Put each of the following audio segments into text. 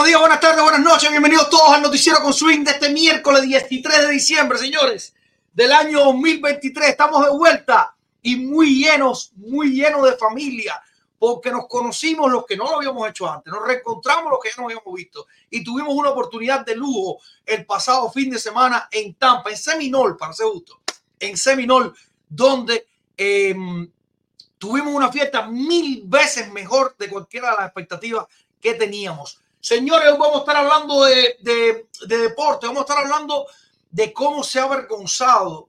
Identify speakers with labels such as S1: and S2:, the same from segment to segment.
S1: Buenos días, buenas tardes, buenas noches. Bienvenidos todos al noticiero con Swing de este miércoles 23 de diciembre, señores, del año 2023. Estamos de vuelta y muy llenos, muy llenos de familia, porque nos conocimos los que no lo habíamos hecho antes, nos reencontramos los que ya no habíamos visto y tuvimos una oportunidad de lujo el pasado fin de semana en Tampa, en Seminole, para ser justo, en Seminole, donde eh, tuvimos una fiesta mil veces mejor de cualquiera de las expectativas que teníamos. Señores, vamos a estar hablando de, de, de, deporte, vamos a estar hablando de cómo se ha avergonzado,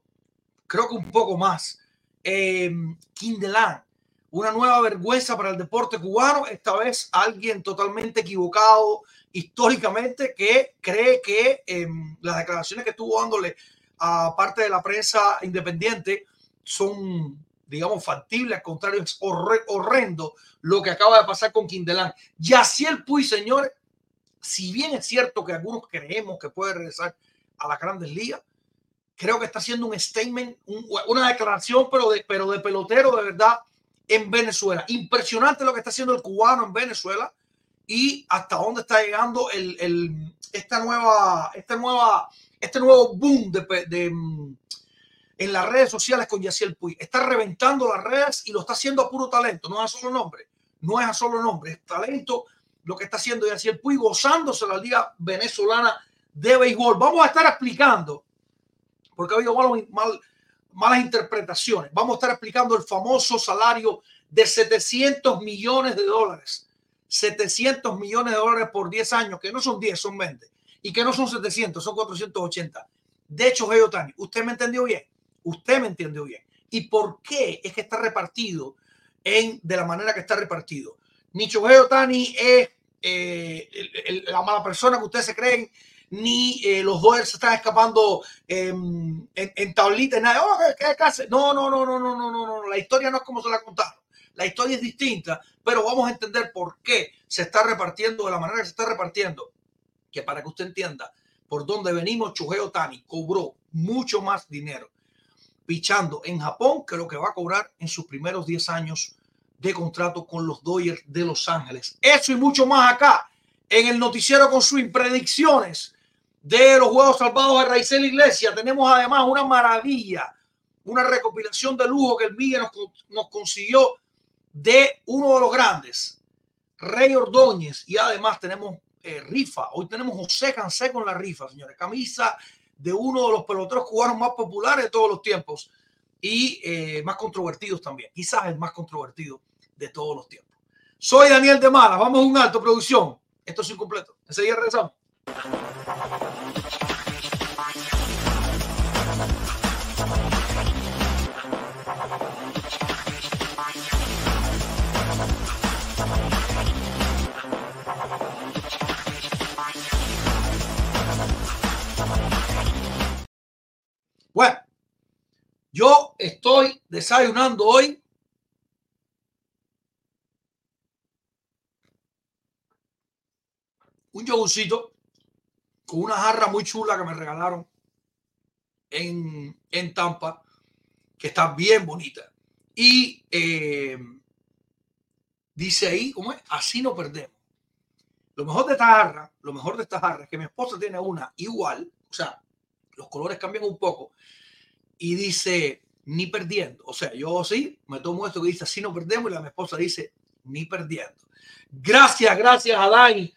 S1: creo que un poco más, eh, Kindelan, una nueva vergüenza para el deporte cubano, esta vez alguien totalmente equivocado históricamente que cree que eh, las declaraciones que estuvo dándole a parte de la prensa independiente son digamos, factible, al contrario, es horrendo lo que acaba de pasar con Quindelán. Yaciel Puy, señores, si bien es cierto que algunos creemos que puede regresar a las grandes ligas, creo que está haciendo un statement, un, una declaración, pero de, pero de pelotero de verdad en Venezuela. Impresionante lo que está haciendo el cubano en Venezuela y hasta dónde está llegando el, el, esta nueva, esta nueva, este nuevo boom de, de en las redes sociales con Yaciel Puy. Está reventando las redes y lo está haciendo a puro talento, no es a solo nombre, no es a solo nombre, es talento lo que está haciendo Yaciel Puy, gozándose la liga venezolana de béisbol. Vamos a estar explicando, porque ha habido mal, mal, malas interpretaciones, vamos a estar explicando el famoso salario de 700 millones de dólares. 700 millones de dólares por 10 años, que no son 10, son 20, y que no son 700, son 480. De hecho, Otani, ¿usted me entendió bien? Usted me entendió bien. ¿Y por qué es que está repartido en, de la manera que está repartido? Ni Shohei Otani es eh, el, el, la mala persona que ustedes se creen, ni eh, los Dodgers se están escapando eh, en, en tablita, nada. Oh, ¿qué, qué no, no, no, no, no, no, no, no. La historia no es como se la contaron. La historia es distinta, pero vamos a entender por qué se está repartiendo de la manera que se está repartiendo. Que para que usted entienda por dónde venimos, Shohei Otani cobró mucho más dinero pichando en Japón que lo que va a cobrar en sus primeros 10 años de contrato con los Dodgers de Los Ángeles. Eso y mucho más acá en el noticiero con swing predicciones de los Juegos Salvados de Raizel Iglesia. Tenemos además una maravilla, una recopilación de lujo que el Miguel nos, nos consiguió de uno de los grandes, Rey Ordóñez, y además tenemos eh, rifa. Hoy tenemos José Cansé con la rifa, señores. Camisa de uno de los peloteros cubanos más populares de todos los tiempos y eh, más controvertidos también. Quizás el más controvertido de todos los tiempos. Soy Daniel de Mala. Vamos a un alto, producción. Esto es incompleto. Enseguida regresamos. Bueno, yo estoy desayunando hoy un yogurcito con una jarra muy chula que me regalaron en, en Tampa, que está bien bonita. Y eh, dice ahí, ¿cómo es? Así no perdemos. Lo mejor de esta jarra, lo mejor de esta jarra es que mi esposa tiene una igual, o sea, los colores cambian un poco y dice ni perdiendo. O sea, yo sí me tomo esto que dice así no perdemos y la mi esposa dice ni perdiendo. Gracias, gracias a Dani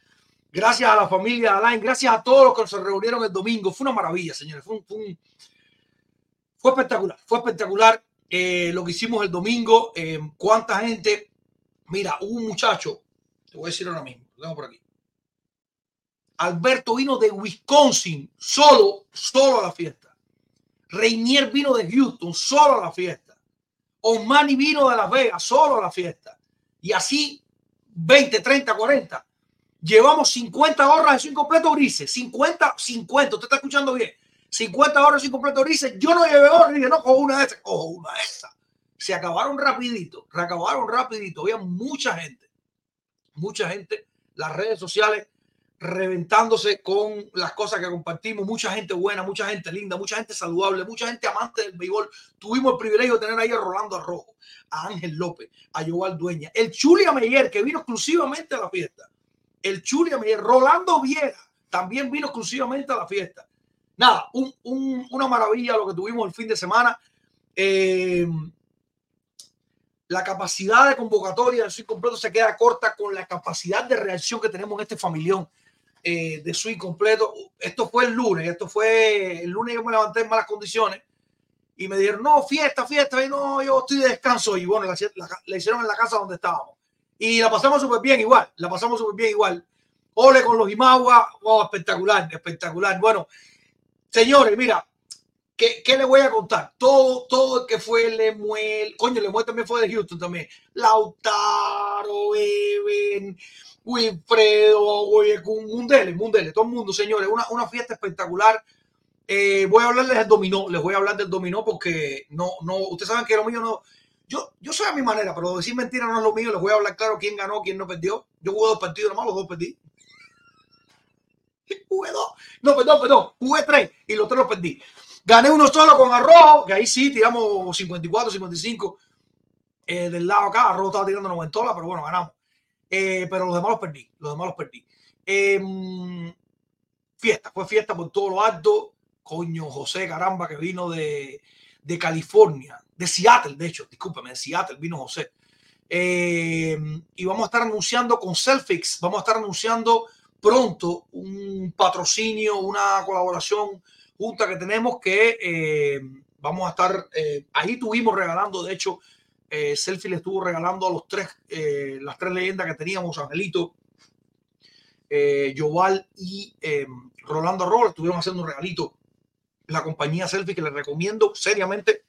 S1: Gracias a la familia Alain, gracias a todos los que se reunieron el domingo. Fue una maravilla, señores. Fue, fue, espectacular, fue espectacular eh, lo que hicimos el domingo. Eh, cuánta gente. Mira, un muchacho, te voy a decir ahora mismo, lo tengo por aquí. Alberto vino de Wisconsin, solo, solo a la fiesta. Reinier vino de Houston, solo a la fiesta. Osmani vino de Las Vegas, solo a la fiesta. Y así, 20, 30, 40 Llevamos 50 horas de sin completo grises. 50, 50. Usted está escuchando bien. 50 horas sin completo grises. Yo no llevé horas. Dije, no, cojo una de esas. Cojo una de esas. Se acabaron rapidito. Reacabaron rapidito. Había mucha gente. Mucha gente. Las redes sociales reventándose con las cosas que compartimos. Mucha gente buena, mucha gente linda, mucha gente saludable, mucha gente amante del béisbol. Tuvimos el privilegio de tener ahí a Rolando Arrojo, a Ángel López, a Joval Dueña, el Chulia Meyer, que vino exclusivamente a la fiesta el Churia Rolando Viera también vino exclusivamente a la fiesta. Nada, una maravilla lo que tuvimos el fin de semana. Eh, la capacidad de convocatoria del Swing completo se queda corta con la capacidad de reacción que tenemos en este familión eh, de Swing completo. Esto fue el lunes, esto fue el lunes que me levanté en malas condiciones y me dijeron, no, fiesta, fiesta, y no, yo estoy de descanso. Y bueno, la hicieron en la casa donde estábamos. Y la pasamos súper bien igual, la pasamos súper bien igual. Ole con los Imagua, wow, espectacular, espectacular. Bueno, señores, mira, ¿qué, ¿qué, le voy a contar? Todo, todo el que fue Lemuel, coño, Lemuel también fue de Houston también. Lautaro, Eben, Wilfredo, Mundele, Mundele, todo el mundo, señores, una, una fiesta espectacular. Eh, voy a hablarles del dominó, les voy a hablar del dominó porque no, no, ustedes saben que lo mío no, yo, yo soy a mi manera, pero decir mentira no es lo mío. Les voy a hablar claro quién ganó, quién no perdió. Yo jugué dos partidos nomás, los dos perdí. Jugué dos. No, perdón, perdón. Jugué tres y los tres los perdí. Gané uno solo con Arrojo, que ahí sí tiramos 54, 55. Eh, del lado acá, Arrojo estaba tirando 90, pero bueno, ganamos. Eh, pero los demás los perdí. Los demás los perdí. Em, fiesta, fue fiesta por todo lo alto. Coño, José, caramba, que vino de, de California de Seattle, de hecho, discúlpeme, de Seattle vino José. Eh, y vamos a estar anunciando con Selfix, vamos a estar anunciando pronto un patrocinio, una colaboración junta que tenemos que eh, vamos a estar, eh, ahí tuvimos regalando, de hecho, Selfie le estuvo regalando a los tres, las tres leyendas que teníamos, Angelito, Joval y Rolando Roll, estuvieron haciendo un regalito la compañía Selfie que les recomiendo seriamente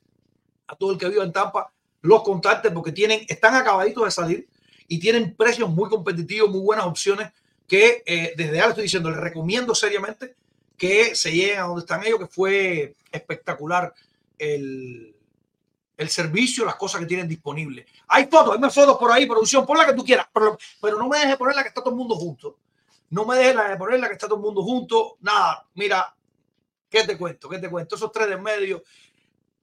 S1: a todo el que viva en Tampa los contacte porque tienen, están acabaditos de salir y tienen precios muy competitivos, muy buenas opciones que eh, desde ahora estoy diciendo, les recomiendo seriamente que se lleguen a donde están ellos, que fue espectacular el, el servicio, las cosas que tienen disponibles. Hay fotos, hay más fotos por ahí, producción, pon la que tú quieras, pero, pero no me dejes poner la que está todo el mundo junto. No me dejes la de poner la que está todo el mundo junto. Nada, mira, ¿qué te cuento? ¿Qué te cuento? Esos tres de medio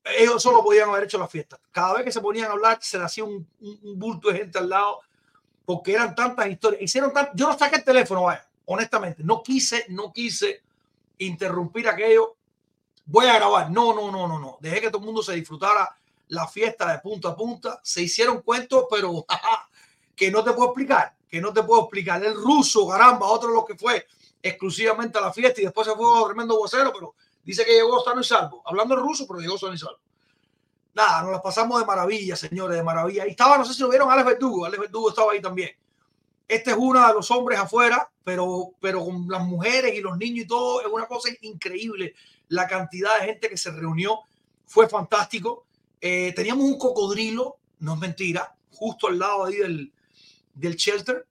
S1: ellos solo podían haber hecho la fiesta. Cada vez que se ponían a hablar, se le hacía un, bulto de gente al lado, porque eran tantas historias. Hicieron tan, yo no saqué el teléfono, vaya, honestamente, no quise, no quise interrumpir aquello. Voy a grabar. No, no, no, no, no. Dejé que todo el mundo se disfrutara la fiesta de punta a punta. Se hicieron cuentos, pero que no te puedo explicar, que no te puedo explicar. El ruso, caramba, otro lo que fue exclusivamente a la fiesta y después se fue tremendo vocero, pero Dice que llegó sano y salvo. Hablando en ruso, pero llegó sano y salvo. Nada, nos las pasamos de maravilla, señores, de maravilla. Y estaba, no sé si lo vieron, Alex Verdugo. Alex Verdugo estaba ahí también. Este es uno de los hombres afuera, pero, pero con las mujeres y los niños y todo, es una cosa increíble. La cantidad de gente que se reunió fue fantástico. Eh, teníamos un cocodrilo, no es mentira, justo al lado ahí del, del shelter.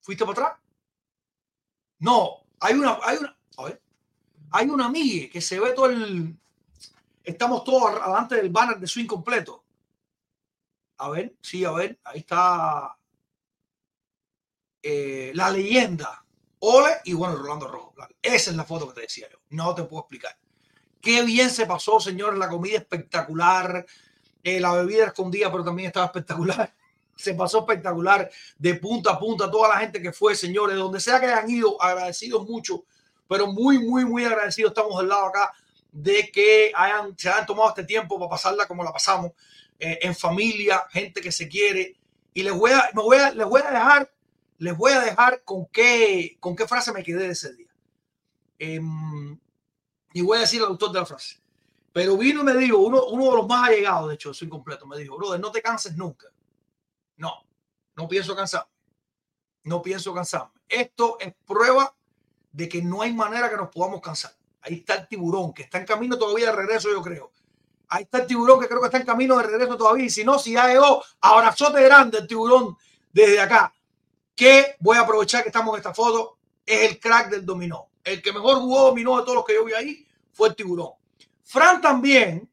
S1: ¿Fuiste para atrás? No, hay una, hay una, a ver, hay una amiga que se ve todo el, estamos todos adelante del banner de swing completo. A ver, sí, a ver, ahí está eh, la leyenda. Ole y bueno, Rolando Rojo. Esa es la foto que te decía yo. No te puedo explicar. Qué bien se pasó, señores, la comida espectacular. Eh, la bebida escondida, pero también estaba espectacular. Se pasó espectacular de punta a punta. Toda la gente que fue, señores, donde sea que hayan ido, agradecidos mucho, pero muy, muy, muy agradecidos. Estamos del lado acá de que hayan, se hayan tomado este tiempo para pasarla como la pasamos, eh, en familia, gente que se quiere. Y les voy a, me voy a, les voy a dejar, les voy a dejar con qué, con qué frase me quedé de ese día. Em, y voy a decir al autor de la frase. Pero vino y me dijo, uno, uno de los más allegados, de hecho, soy completo, me dijo, brother, no te canses nunca. No, no pienso cansarme. No pienso cansarme. Esto es prueba de que no hay manera que nos podamos cansar. Ahí está el tiburón, que está en camino todavía de regreso, yo creo. Ahí está el tiburón, que creo que está en camino de regreso todavía. Y si no, si ya llegó, abrazote grande el tiburón desde acá. Que voy a aprovechar que estamos en esta foto. Es el crack del dominó. El que mejor jugó dominó de todos los que yo vi ahí fue el tiburón. Fran también,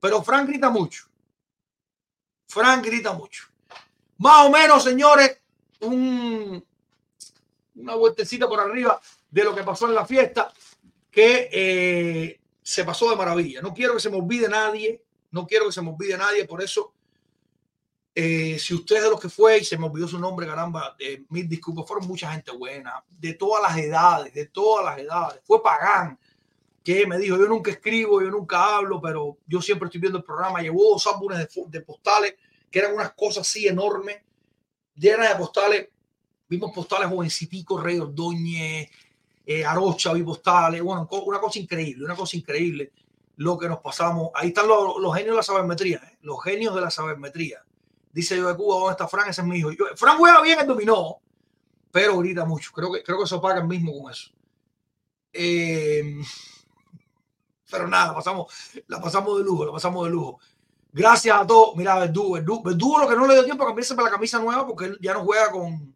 S1: pero Fran grita mucho. Fran grita mucho. Más o menos, señores, un, una vueltecita por arriba de lo que pasó en la fiesta que eh, se pasó de maravilla. No quiero que se me olvide nadie, no quiero que se me olvide nadie, por eso, eh, si usted es de los que fue y se me olvidó su nombre, caramba, eh, mil disculpas, fueron mucha gente buena, de todas las edades, de todas las edades. Fue Pagán, que me dijo, yo nunca escribo, yo nunca hablo, pero yo siempre estoy viendo el programa. Llevó dos álbumes de, de postales, que eran unas cosas así enormes, llenas de postales. Vimos postales jovencitico, Rey Ordóñez, eh, Arocha, Postales, bueno, una cosa increíble, una cosa increíble lo que nos pasamos. Ahí están los, los genios de la sabermetría, ¿eh? los genios de la sabermetría. Dice yo de Cuba, ¿dónde está Fran? Ese es mi hijo. Yo, Fran juega bien el dominó, pero grita mucho. Creo que, creo que eso paga el mismo con eso. Eh, pero nada, pasamos, la pasamos de lujo, la pasamos de lujo. Gracias a todos. Mira, Verdugo, Verdugo, Verdugo lo que no le dio tiempo a cambiarse para la camisa nueva porque él ya no juega con,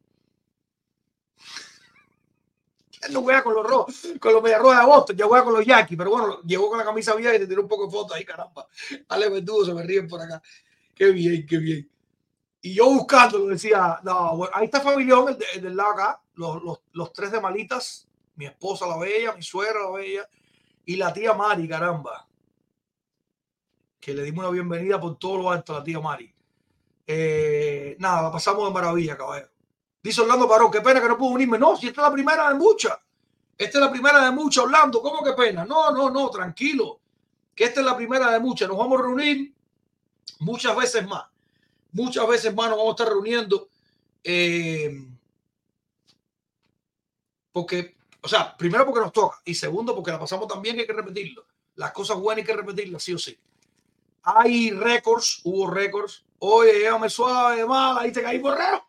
S1: él no juega con los rojos, con los mediarrojos de agosto, ya juega con los Yankees, pero bueno, llegó con la camisa vieja y te tiró un poco de fotos ahí, caramba. Ale Verdugo se me ríen por acá. Qué bien, qué bien. Y yo buscando, decía, no, ahí está Familión, el, de, el del lado acá, los, los, los, tres de malitas, mi esposa la bella, mi suegra la bella, y la tía Mari, caramba. Que le dimos una bienvenida por todo lo alto a la tía Mari. Eh, nada, la pasamos de maravilla, caballero. Dice Orlando Parón, qué pena que no pudo unirme. No, si esta es la primera de muchas. Esta es la primera de muchas, Orlando. ¿Cómo que pena? No, no, no, tranquilo. Que esta es la primera de muchas. Nos vamos a reunir muchas veces más. Muchas veces más nos vamos a estar reuniendo. Eh, porque, o sea, primero porque nos toca y segundo porque la pasamos también hay que repetirlo. Las cosas buenas hay que repetirlas, sí o sí. Hay récords, hubo récords. Oye, llévame suave, mala, ahí te caí borrero.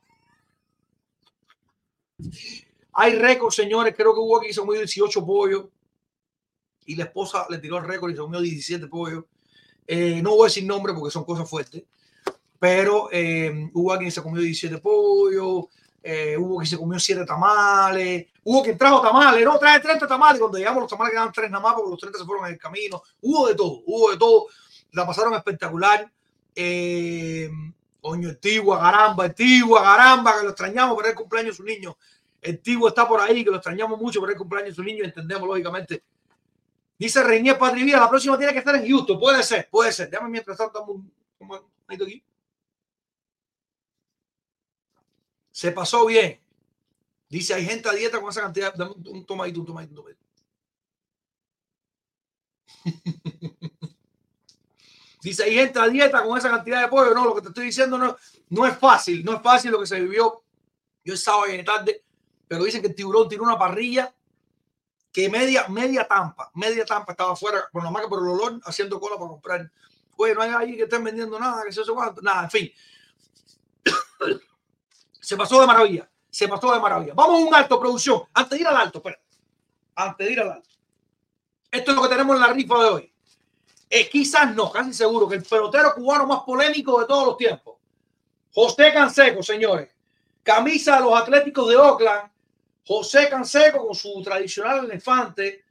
S1: Hay récord, señores. Creo que hubo aquí se comió 18 pollos y la esposa le tiró el récord y se comió 17 pollos. Eh, no voy a decir nombre porque son cosas fuertes, pero eh, hubo alguien que se comió 17 pollos, eh, hubo quien se comió 7 tamales, hubo quien trajo tamales, no, trae 30 tamales. Cuando llegamos, los tamales quedaban 3 nada más porque los 30 se fueron en el camino. Hubo de todo, hubo de todo. La pasaron espectacular. Eh, Coño, el Tigua, caramba, el Tigua, caramba, que lo extrañamos por el cumpleaños de su niño. El Tigua está por ahí, que lo extrañamos mucho por el cumpleaños de su niño, entendemos lógicamente. Dice Reinier Patrivía, la próxima tiene que estar en Houston. Puede ser, puede ser. Déjame mientras tanto, un, aquí. Se pasó bien. Dice, hay gente a dieta con esa cantidad. Dame un tomadito, un tomadito, un tomadito. Dice, hay gente a dieta con esa cantidad de pollo. No, lo que te estoy diciendo no, no es fácil. No es fácil lo que se vivió. Yo sábado y tarde. Pero dicen que el tiburón tiró una parrilla que media, media tampa, media tampa estaba afuera, por lo más que por el olor, haciendo cola para comprar. Oye, no hay ahí que estén vendiendo nada, que se sé cuánto. Nada, en fin. se pasó de maravilla. Se pasó de maravilla. Vamos a un alto, producción. Antes de ir al alto, espera. Antes de ir al alto. Esto es lo que tenemos en la rifa de hoy. Eh, quizás no, casi seguro que el pelotero cubano más polémico de todos los tiempos. José Canseco, señores. Camisa de los Atléticos de Oakland. José Canseco con su tradicional elefante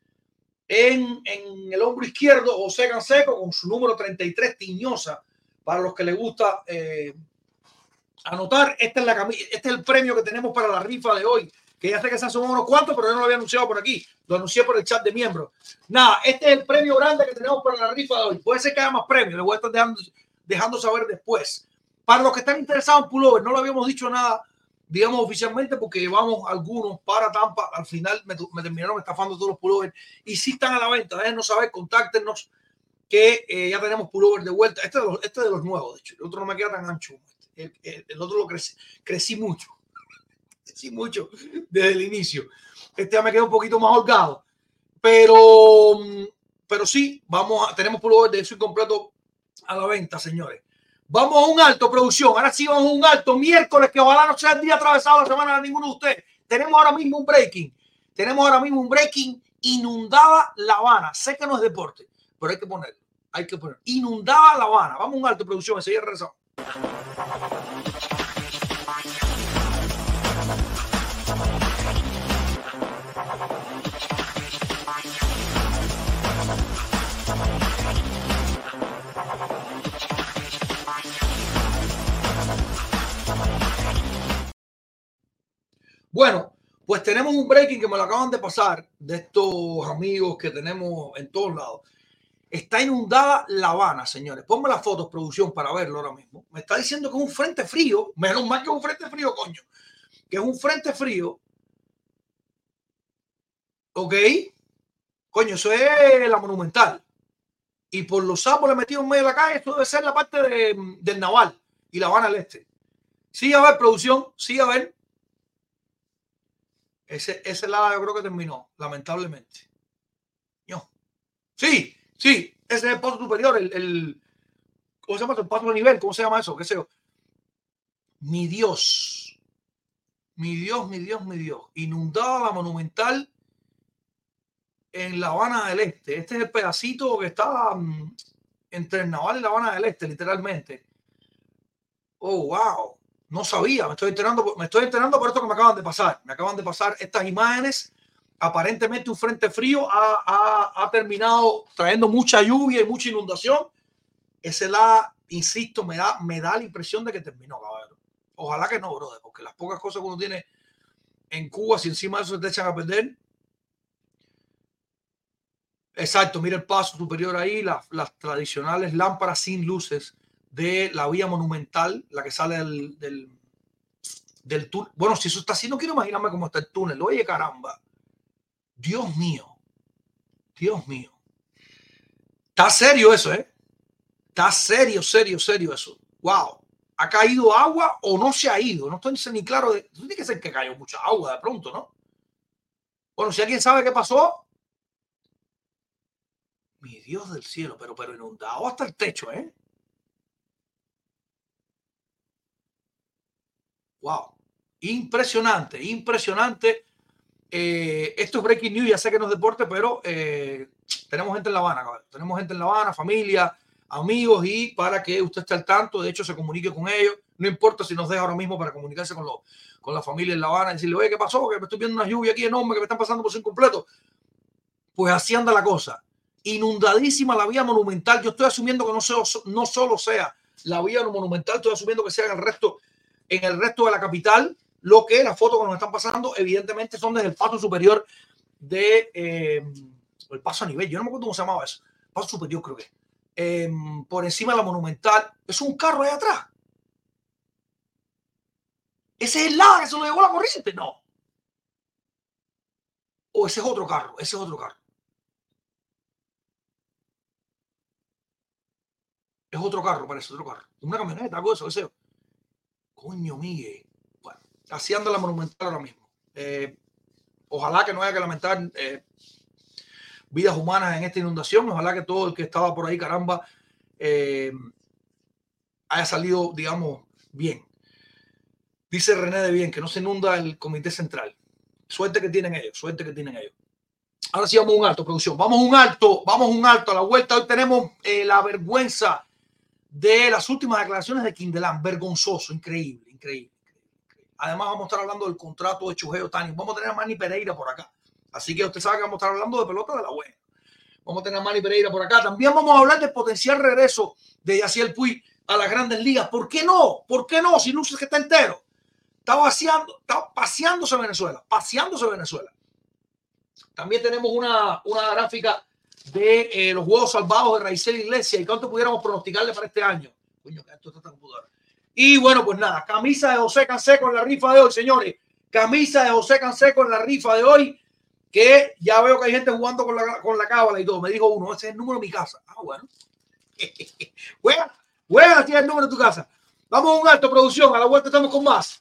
S1: en, el hombro izquierdo. José Canseco con su número 33 tiñosa. Para los que les gusta eh, anotar, esta es la camisa, este es el premio que tenemos para la rifa de hoy. Que ya sé que se son unos cuantos, pero yo no lo había anunciado por aquí. Lo anuncié por el chat de miembros. Nada, este es el premio grande que tenemos para la rifa de hoy. Puede ser que haya más premios, le voy a estar dejando, dejando saber después. Para los que están interesados en pullover, no lo habíamos dicho nada, digamos oficialmente, porque llevamos algunos para Tampa. Al final me, terminaron estafando todos los pullovers y si están a la venta. Déjenos saber, contáctenos que eh, ya tenemos pullover de vuelta. Este, este de los nuevos, de hecho. El otro no me queda tan ancho. El, el, el otro lo crecí, crecí mucho. Crecí mucho desde el inicio. Este ya me queda un poquito más holgado. Pero, pero sí, vamos a, tenemos pullover de eso incompleto a la venta, señores. Vamos a un alto, producción. Ahora sí vamos a un alto. Miércoles, que ojalá no sea el día atravesado la semana de ninguno de ustedes. Tenemos ahora mismo un breaking. Tenemos ahora mismo un breaking. Inundada La Habana. Sé que no es deporte, pero hay que ponerlo. Hay que ponerlo. Inundada La Habana. Vamos a un alto, producción. Enseguida regresamos. Bueno, pues tenemos un breaking que me lo acaban de pasar de estos amigos que tenemos en todos lados. Está inundada La Habana, señores. Ponme las fotos, producción, para verlo ahora mismo. Me está diciendo que es un frente frío. Menos mal que es un frente frío, coño. Que es un frente frío. Ok. Coño, eso es la monumental. Y por los árboles metidos en medio de la calle, esto debe ser la parte de, del Naval y La Habana al este. Sí, a ver, producción. Sí, a ver. Ese, ese lado yo creo que terminó, lamentablemente. No. Sí, sí, ese es el paso superior, el, ¿cómo se llama? El paso de nivel, ¿cómo se llama eso? ¿Qué sé yo? Mi Dios, mi Dios, mi Dios, mi Dios. Inundada la monumental en La Habana del Este. Este es el pedacito que está um, entre el Naval y La Habana del Este, literalmente. Oh, wow no sabía, me estoy enterando, me estoy enterando por esto que me acaban de pasar. Me acaban de pasar estas imágenes. Aparentemente un frente frío ha, terminado trayendo mucha lluvia y mucha inundación. Ese la, insisto, me da, me da la impresión de que terminó, cabrón. Ojalá que no, brother, porque las pocas cosas que uno tiene en Cuba, si encima de eso se te echan a perder. Exacto, mira el paso superior ahí, las, las tradicionales lámparas sin luces de la vía monumental, la que sale del, del, túnel. Bueno, si eso está así, no quiero imaginarme cómo está el túnel. Oye, caramba. Dios mío. Dios mío. Está serio eso, ¿eh? Está serio, serio, serio eso. Wow. ¿Ha caído agua o no se ha ido? No estoy ni claro. De... Tiene que ser que cayó mucha agua de pronto, ¿no? Bueno, si alguien sabe qué pasó. Mi Dios del cielo, pero, pero inundado hasta el techo, ¿eh? Wow. Impresionante, impresionante. Eh, esto es Breaking News, ya sé que no es deporte, pero eh, tenemos gente en La Habana, cabrón. tenemos gente en La Habana, familia, amigos, y para que usted esté al tanto, de hecho, se comunique con ellos. No importa si nos deja ahora mismo para comunicarse con, con la familia en La Habana y decirle, oye, ¿qué pasó? Que me estoy viendo una lluvia aquí enorme que me están pasando por sin completo. Pues así anda la cosa. Inundadísima la vía monumental. Yo estoy asumiendo que no, no solo sea la vía monumental, estoy asumiendo que sea el resto en el resto de la capital. Lo que las fotos que nos están pasando, evidentemente, son desde el paso superior de eh, el paso a nivel. Yo no me acuerdo cómo se llamaba eso. Paso superior, creo que. Eh, por encima de la monumental. Es un carro ahí atrás. Ese es el lado que se lo llevó la corriente. No. O ese es otro carro. Ese es otro carro. Es otro carro, parece otro carro. Una camioneta, algo de eso, ese. Coño, Miguel. Bueno, así anda la monumental ahora mismo. Eh, ojalá que no haya que lamentar eh, vidas humanas en esta inundación. Ojalá que todo el que estaba por ahí, caramba, eh, haya salido, digamos, bien. Dice René de Bien que no se inunda el comité central. Suerte que tienen ellos, suerte que tienen ellos. Ahora sí vamos a un alto, producción. Vamos a un alto, vamos a un alto a la vuelta. Hoy tenemos la vergüenza de las últimas declaraciones de Quindelán. Vergonzoso, increíble, increíble, increíble. Además, vamos a estar hablando del contrato de Chujeo Tani. Vamos a tener a Manny Pereira por acá. Así que usted sabe que vamos a estar hablando de pelota de la buena. Vamos a tener a Manny Pereira por acá. También vamos a hablar del potencial regreso de Yaciel Puy a las grandes ligas. ¿Por qué no? ¿Por qué no? Si luces que está entero. Está vaciando, está paseándose Venezuela, paseándose Venezuela. También tenemos una, una gráfica de eh, los juegos salvados de Raizel Iglesia y cuánto pudiéramos pronosticarle para este año. Y bueno, pues nada, camisa de José Canseco en la rifa de hoy, señores. Camisa de José Canseco en la rifa de hoy, que ya veo que hay gente jugando con la, con la cábala y todo. Me dijo uno, ese es el número de mi casa. Ah, bueno. juega, juega, tiene el número de tu casa. Vamos a un alto, producción. A la vuelta estamos con más.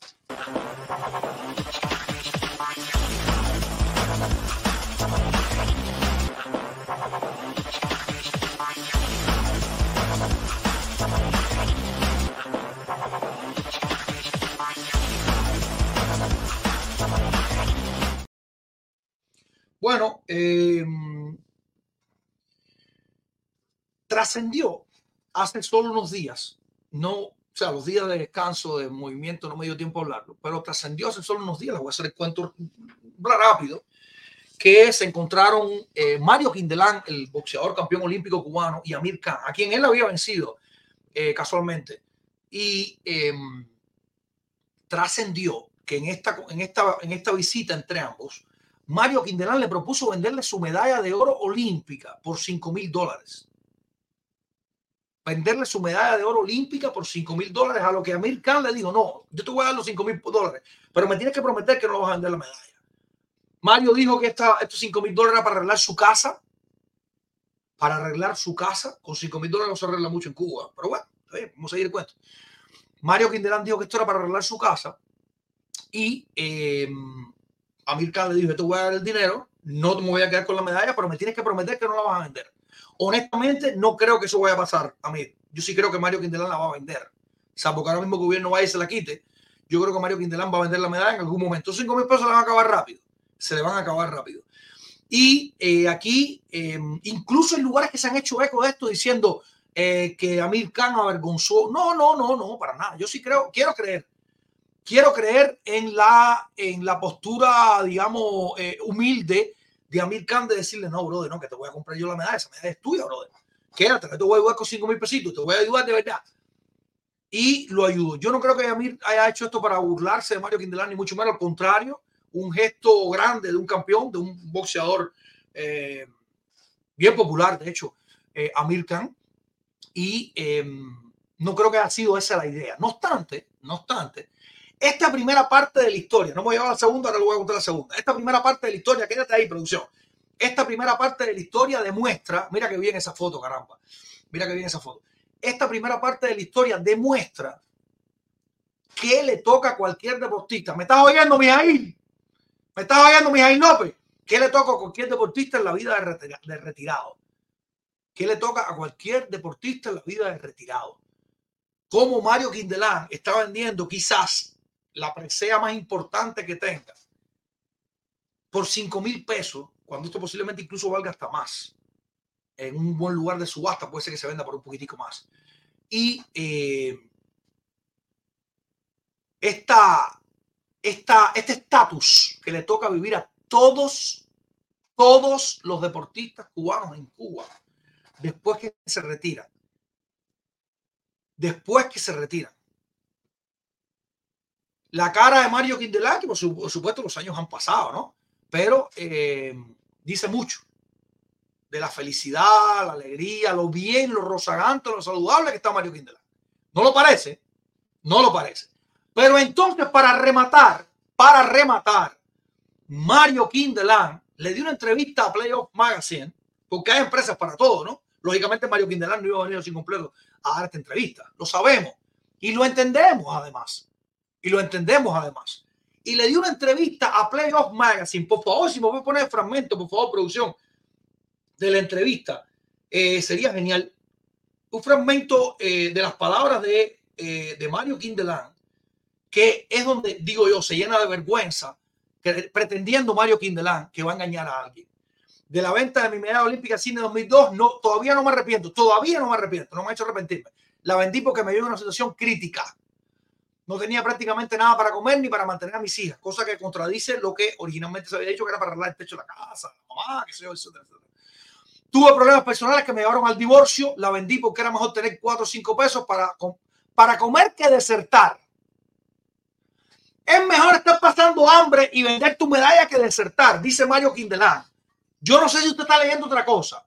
S1: Bueno, eh, trascendió hace solo unos días, no o sea, los días de descanso, de movimiento, no me dio tiempo a hablarlo, pero trascendió hace solo unos días, les voy a hacer el cuento rápido, que se encontraron eh, Mario Quindelán, el boxeador campeón olímpico cubano, y Amir Khan, a quien él había vencido eh, casualmente. Y em, trascendió que en esta, en, esta, en esta visita entre ambos, Mario Quindelán le propuso venderle su medalla de oro olímpica por 5 mil dólares venderle su medalla de oro olímpica por 5 mil dólares, a lo que Amir Khan le dijo, no, yo te voy a dar los 5 mil dólares, pero me tienes que prometer que no vas a vender la medalla. Mario dijo que esta, estos 5 mil dólares era para arreglar su casa, para arreglar su casa, con 5 mil dólares no se arregla mucho en Cuba, pero bueno, vamos a seguir el cuento. Mario Quindelán dijo que esto era para arreglar su casa y eh, Amir Khan le dijo, yo te voy a dar el dinero, no me voy a quedar con la medalla, pero me tienes que prometer que no la vas a vender. Honestamente, no creo que eso vaya a pasar a mí. Yo sí creo que Mario Quintelán la va a vender. Salvo que ahora mismo el gobierno vaya y se la quite. Yo creo que Mario Quintelán va a vender la medalla en algún momento. 5 mil pesos se le van a acabar rápido. Se le van a acabar rápido. Y eh, aquí, em, incluso en lugares que se han hecho eco de esto diciendo eh, que Amir Khan avergonzó. No, no, no, no, para nada. Yo sí creo, quiero creer. Quiero creer en la, en la postura, digamos, eh, humilde de Amir Khan de decirle, no, brother, no, que te voy a comprar yo la medalla, esa medalla es tuya, brother. Quédate, que te voy a ayudar con 5 mil pesitos, te voy a ayudar de verdad. Y lo ayudo. Yo no creo que Amir haya hecho esto para burlarse de Mario Quindelán, ni mucho menos, al contrario, un gesto grande de un campeón, de un boxeador eh, bien popular, de hecho, eh, Amir Khan. Y em, no creo que haya sido esa la idea. No obstante, no obstante, esta primera parte de la historia, no me voy a llevar la segunda, ahora lo voy a contar la segunda. Esta primera parte de la historia, quédate ahí, producción. Esta primera parte de la historia demuestra, mira que bien esa foto, caramba. Mira que bien esa foto. Esta primera parte de la historia demuestra que le toca a cualquier deportista. ¿Me estás oyendo, Mijail? ¿Me estás oyendo, Mijail López? ¿Qué le toca a cualquier deportista en la vida de retirado? ¿Qué le toca a cualquier deportista en la vida de retirado? Como Mario Quindelán está vendiendo quizás la presea más importante que tenga, por 5 mil pesos, cuando esto posiblemente incluso valga hasta más, en un buen lugar de subasta puede ser que se venda por un poquitico más. Y eh, esta, esta, este estatus que le toca vivir a todos, todos los deportistas cubanos en Cuba, después que se retiran, después que se retiran, la cara de Mario Quindelá, que por, supuesto los años han pasado, ¿no? Pero eh, dice mucho de la felicidad, la alegría, lo bien, lo rozagante, lo saludable que está Mario Quindelá. ¿No lo parece? No lo parece. Pero entonces, para rematar, para rematar, Mario Quindelán le dio una entrevista a Playoff Magazine, porque hay empresas para todo, ¿no? Lógicamente, Mario Quindelán no iba a venir sin completo a dar esta entrevista. Lo sabemos y lo entendemos además. Y lo entendemos además. y le dio una entrevista a Playoff Magazine. Por favor, si me voy a poner el fragmento, por favor, producción, de la entrevista, eh, sería genial. Un fragmento eh, de las palabras de, eh, de Mario Kindelan, que es donde, digo yo, se llena de vergüenza, que, pretendiendo Mario Kindelan que va a engañar a alguien. De la venta de mi medalla olímpica Cine 2002, no, todavía no me arrepiento, todavía no me arrepiento, no me ha hecho arrepentirme. La vendí porque me dio una situación crítica no tenía prácticamente nada para comer ni para mantener a mis hijas, cosa que contradice lo que originalmente se había dicho que era para arreglar el techo de la casa, la mamá, qué sé yo, etcétera, etcétera. Tuve problemas personales que me llevaron al divorcio, la vendí porque era mejor tener cuatro o cinco pesos para, para comer que desertar. Es mejor estar pasando hambre y vender tu medalla que desertar, dice Mario Quindelán. Yo no sé si usted está leyendo otra cosa,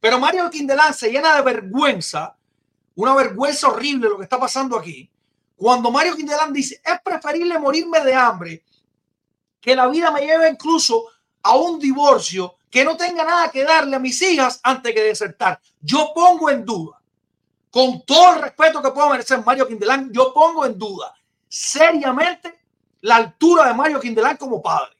S1: pero Mario Quindelán se llena de vergüenza, una vergüenza horrible lo que está pasando aquí cuando Mario Quindelán dice, es preferible morirme de hambre que la vida me lleve incluso a un divorcio que no tenga nada que darle a mis hijas antes que desertar. Yo pongo en duda, con todo el respeto que pueda merecer Mario Quindelán, yo pongo en duda seriamente la altura de Mario Quindelán como padre.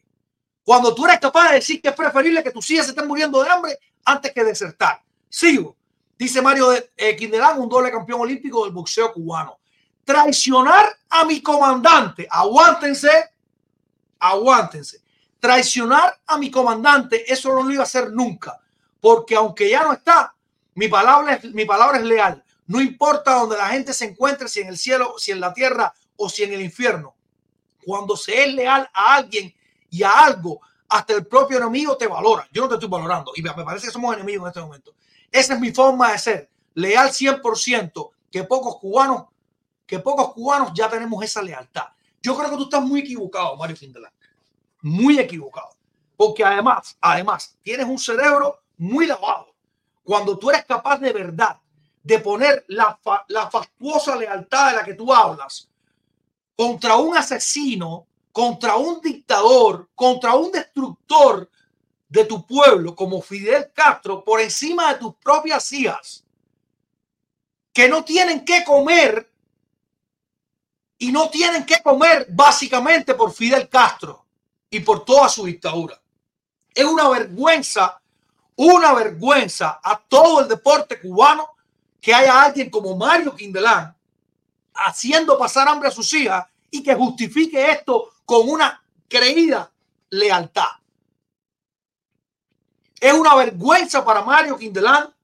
S1: Cuando tú eres capaz de decir que es preferible que tus hijas se estén muriendo de hambre antes que desertar. Sigo. Dice Mario eh, Quindelán, un doble campeón olímpico del boxeo cubano traicionar a mi comandante, aguántense, aguántense, traicionar a mi comandante, eso no lo iba a hacer nunca, porque aunque ya no está, mi palabra es, mi palabra es leal. No importa donde la gente se encuentre, si en el cielo, si en la tierra o si en el infierno. Cuando se es leal a alguien y a algo, hasta el propio enemigo te valora. Yo no te estoy valorando y me parece que somos enemigos en este momento. Esa es mi forma de ser, leal 100%, que pocos cubanos que pocos cubanos ya tenemos esa lealtad. Yo creo que tú estás muy equivocado, Mario Quindelán. Muy equivocado. Porque además, además, tienes un cerebro muy lavado. Cuando tú eres capaz de verdad de poner la, la fastuosa lealtad de la que tú hablas contra un asesino, contra un dictador, contra un destructor de tu pueblo como Fidel Castro por encima de tus propias hijas que no tienen que comer y no tienen que comer básicamente por Fidel Castro y por toda su dictadura. Es una vergüenza, una vergüenza a todo el deporte cubano que haya alguien como Mario Quindelán haciendo pasar hambre a sus hijas y que justifique esto con una creída lealtad. Es una vergüenza para Mario Quindelán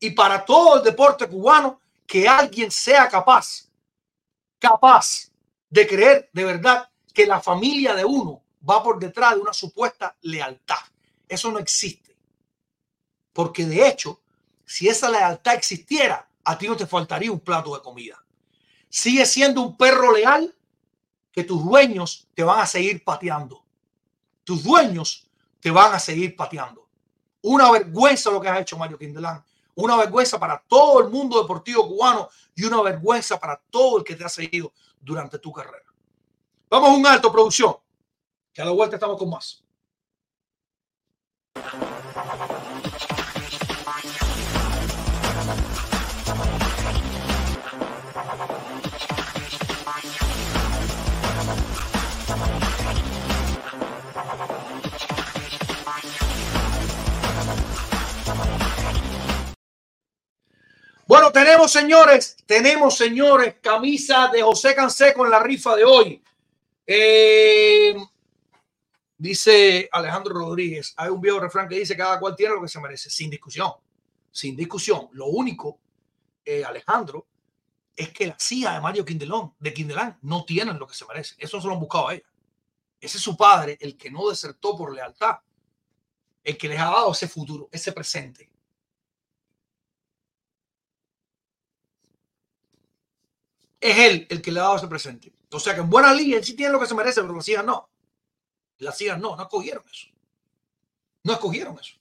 S1: y para todo el deporte cubano que alguien sea capaz capaz de creer de verdad que la familia de uno va por detrás de una supuesta lealtad. Eso no existe. Porque de hecho, si esa lealtad existiera, a ti no te faltaría un plato de comida. Sigue siendo un perro leal que tus dueños te van a seguir pateando. Tus dueños te van a seguir pateando. Una vergüenza lo que ha hecho Mario Quindelán una vergüenza para todo el mundo deportivo cubano y una vergüenza para todo el que te ha seguido durante tu carrera. Vamos a un alto, producción, que a la vuelta estamos con más. Bueno, tenemos, señores, tenemos, señores, camisa de José Canseco en la rifa de hoy. Eh, dice Alejandro Rodríguez, hay un viejo refrán que dice cada cual tiene lo que se merece, sin discusión, sin discusión. Lo único, eh, Alejandro, es que la CIA de Mario Quindelón, de Quindelán, no tienen lo que se merece. Eso se lo han buscado a ella. Ese es su padre, el que no desertó por lealtad, el que les ha dado ese futuro, ese presente. Es él el que le ha dado ese presente. O sea que en buena línea él sí tiene lo que se merece, pero las hijas no. Las hijas no, no escogieron eso. No escogieron eso.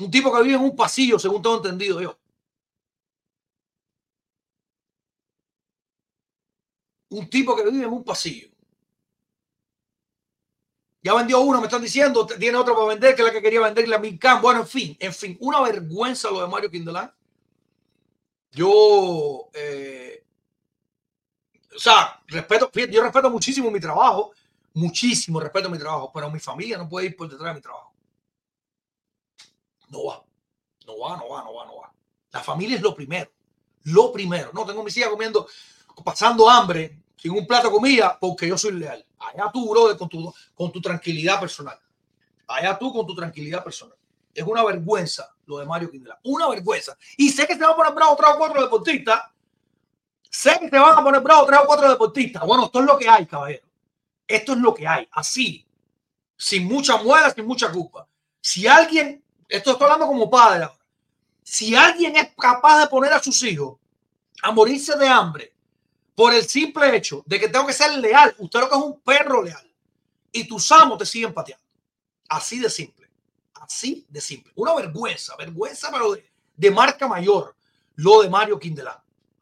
S1: Un tipo que vive en un pasillo, según tengo entendido yo. Un tipo que vive en un pasillo. Ya vendió uno, me están diciendo, tiene otro para vender, que es la que quería venderle a Milcán. Bueno, en fin, en fin, una vergüenza lo de Mario Quindelán yo, eh, o sea, respeto, yo respeto muchísimo mi trabajo, muchísimo respeto mi trabajo, pero mi familia no puede ir por detrás de mi trabajo. No va, no va, no va, no va, no va. La familia es lo primero, lo primero. No tengo mis hijas comiendo, pasando hambre, sin un plato de comida, porque yo soy leal. Allá tú, brother, con tu, con tu tranquilidad personal. Allá tú con tu tranquilidad personal. Es una vergüenza lo de Mario Quindela. Una vergüenza. Y sé que se van a poner bravos tres o cuatro deportistas. Sé que se van a poner bravos tres o cuatro deportistas. Bueno, esto es lo que hay, caballero. Esto es lo que hay. Así. Sin mucha muela, sin mucha culpa. Si alguien, esto estoy hablando como padre ahora. Si alguien es capaz de poner a sus hijos a morirse de hambre por el simple hecho de que tengo que ser leal, usted lo que es un perro leal y tus amos te siguen pateando. Así de simple. Así de simple. Una vergüenza, vergüenza, pero de, marca mayor. Lo de Mario Quindelán.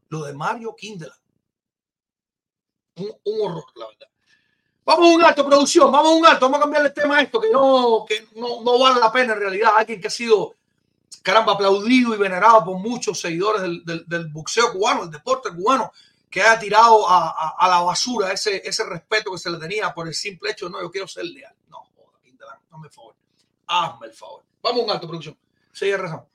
S1: Lo de Mario Quindelán. Un, horror, la verdad. Vamos a un alto, producción. Vamos a un alto. Vamos a cambiarle el tema a esto, que no, que no, no vale la pena en realidad. Alguien que ha sido, caramba, aplaudido y venerado por muchos seguidores del, del, boxeo cubano, el deporte cubano, que ha tirado a, a, la basura ese, ese respeto que se le tenía por el simple hecho no, yo quiero ser leal. No, Quindelán, hazme el favor. Hazme el favor. Vamos a un alto, producción. Sigue rezando.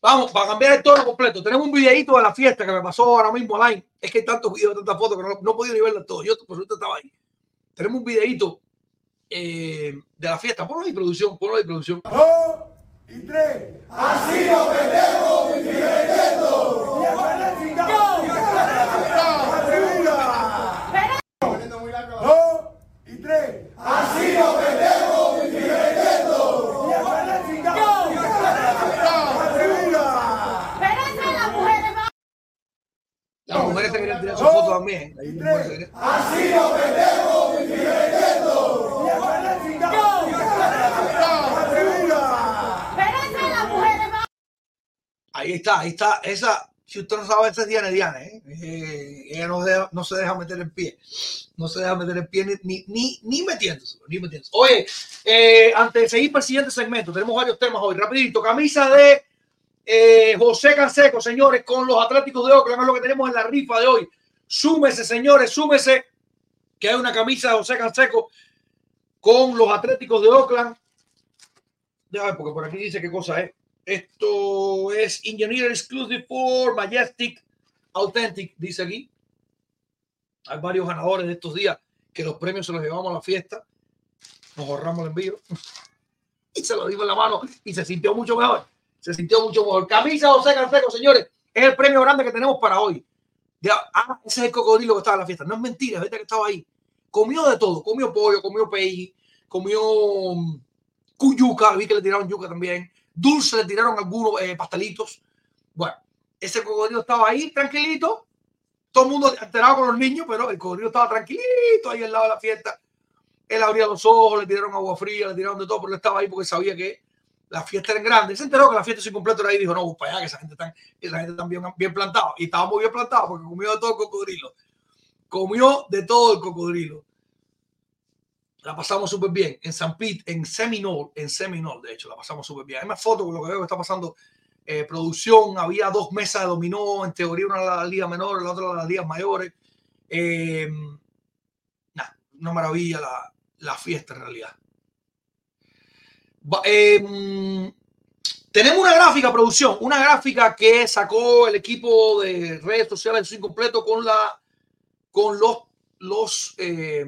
S1: Vamos, para cambiar el tono completo. Tenemos un videito de la fiesta que me pasó ahora mismo online. Es que hay tantos videos, tantas fotos que no, no he podido ni verlas todas. Yo por suerte estaba ahí. Tenemos un videito eh, de la fiesta. Ponlo ahí, producción. Ponlo ahí, producción.
S2: Dos y tres. Así nos vendemos y divirtiendo. Dos y tres. Así nos vendemos y divirtiendo.
S1: Las mujeres tirar su foto también.
S2: Así nos divirtiendo.
S1: Ahí está, ahí está. Esa, si usted no sabe, esa es Diana Diana. ¿eh? Eh, ella no, deja- no se deja meter el pie. No se deja meter el pie ni, ni, ni, ni metiéndose. Ni metiéndose. Oye, eh, antes de seguir para el siguiente segmento, tenemos varios temas hoy. Rapidito, camisa de eh, José Canseco, señores, con los Atléticos de Oakland. Es lo que tenemos en la rifa de hoy. Súmese, señores, súmese. Que hay una camisa de José Canseco con los Atléticos de Oakland. Déjame ver, porque por aquí dice qué cosa es. Esto es Engineer Exclusive for Majestic Authentic, dice aquí. Hay varios ganadores de estos días que los premios se los llevamos a la fiesta. Nos ahorramos el envío. Y se lo dimos en la mano y se sintió mucho mejor. Se sintió mucho mejor. Camisa José Canseco, señores. Es el premio grande que tenemos para hoy. De- ah, ese es el cocodrilo que estaba en la fiesta. No es mentira, es verdad que estaba ahí. Comió de todo. Comió pollo, comió pey, comió mm, cuyuca. Vi que le tiraron yuca también. Dulce le tiraron algunos eh, pastelitos. Bueno, ese cocodrilo estaba ahí tranquilito. Todo el mundo alterado con los niños, pero el cocodrilo estaba tranquilito ahí al lado de la fiesta. Él abría los ojos, le tiraron agua fría, le tiraron de todo, pero él estaba ahí porque sabía que la fiesta era grande. Se enteró que la fiesta completo era ahí y dijo, no, para allá, que esa gente está, esa gente está bien, bien plantada. Y estaba muy bien plantado porque comió de todo el cocodrilo. Comió de todo el cocodrilo. La pasamos súper bien en San Pete, en Seminole, en Seminole, de hecho, la pasamos súper bien. Hay más fotos con lo que veo que está pasando. eh, producción, había dos mesas de dominó, en teoría una de las ligas menores, la otra de las ligas mayores. Eh, nah, una maravilla la, la fiesta en realidad. Mm, tenemos una gráfica, producción, una gráfica que sacó el equipo de redes sociales sin completo con la con los, los eh,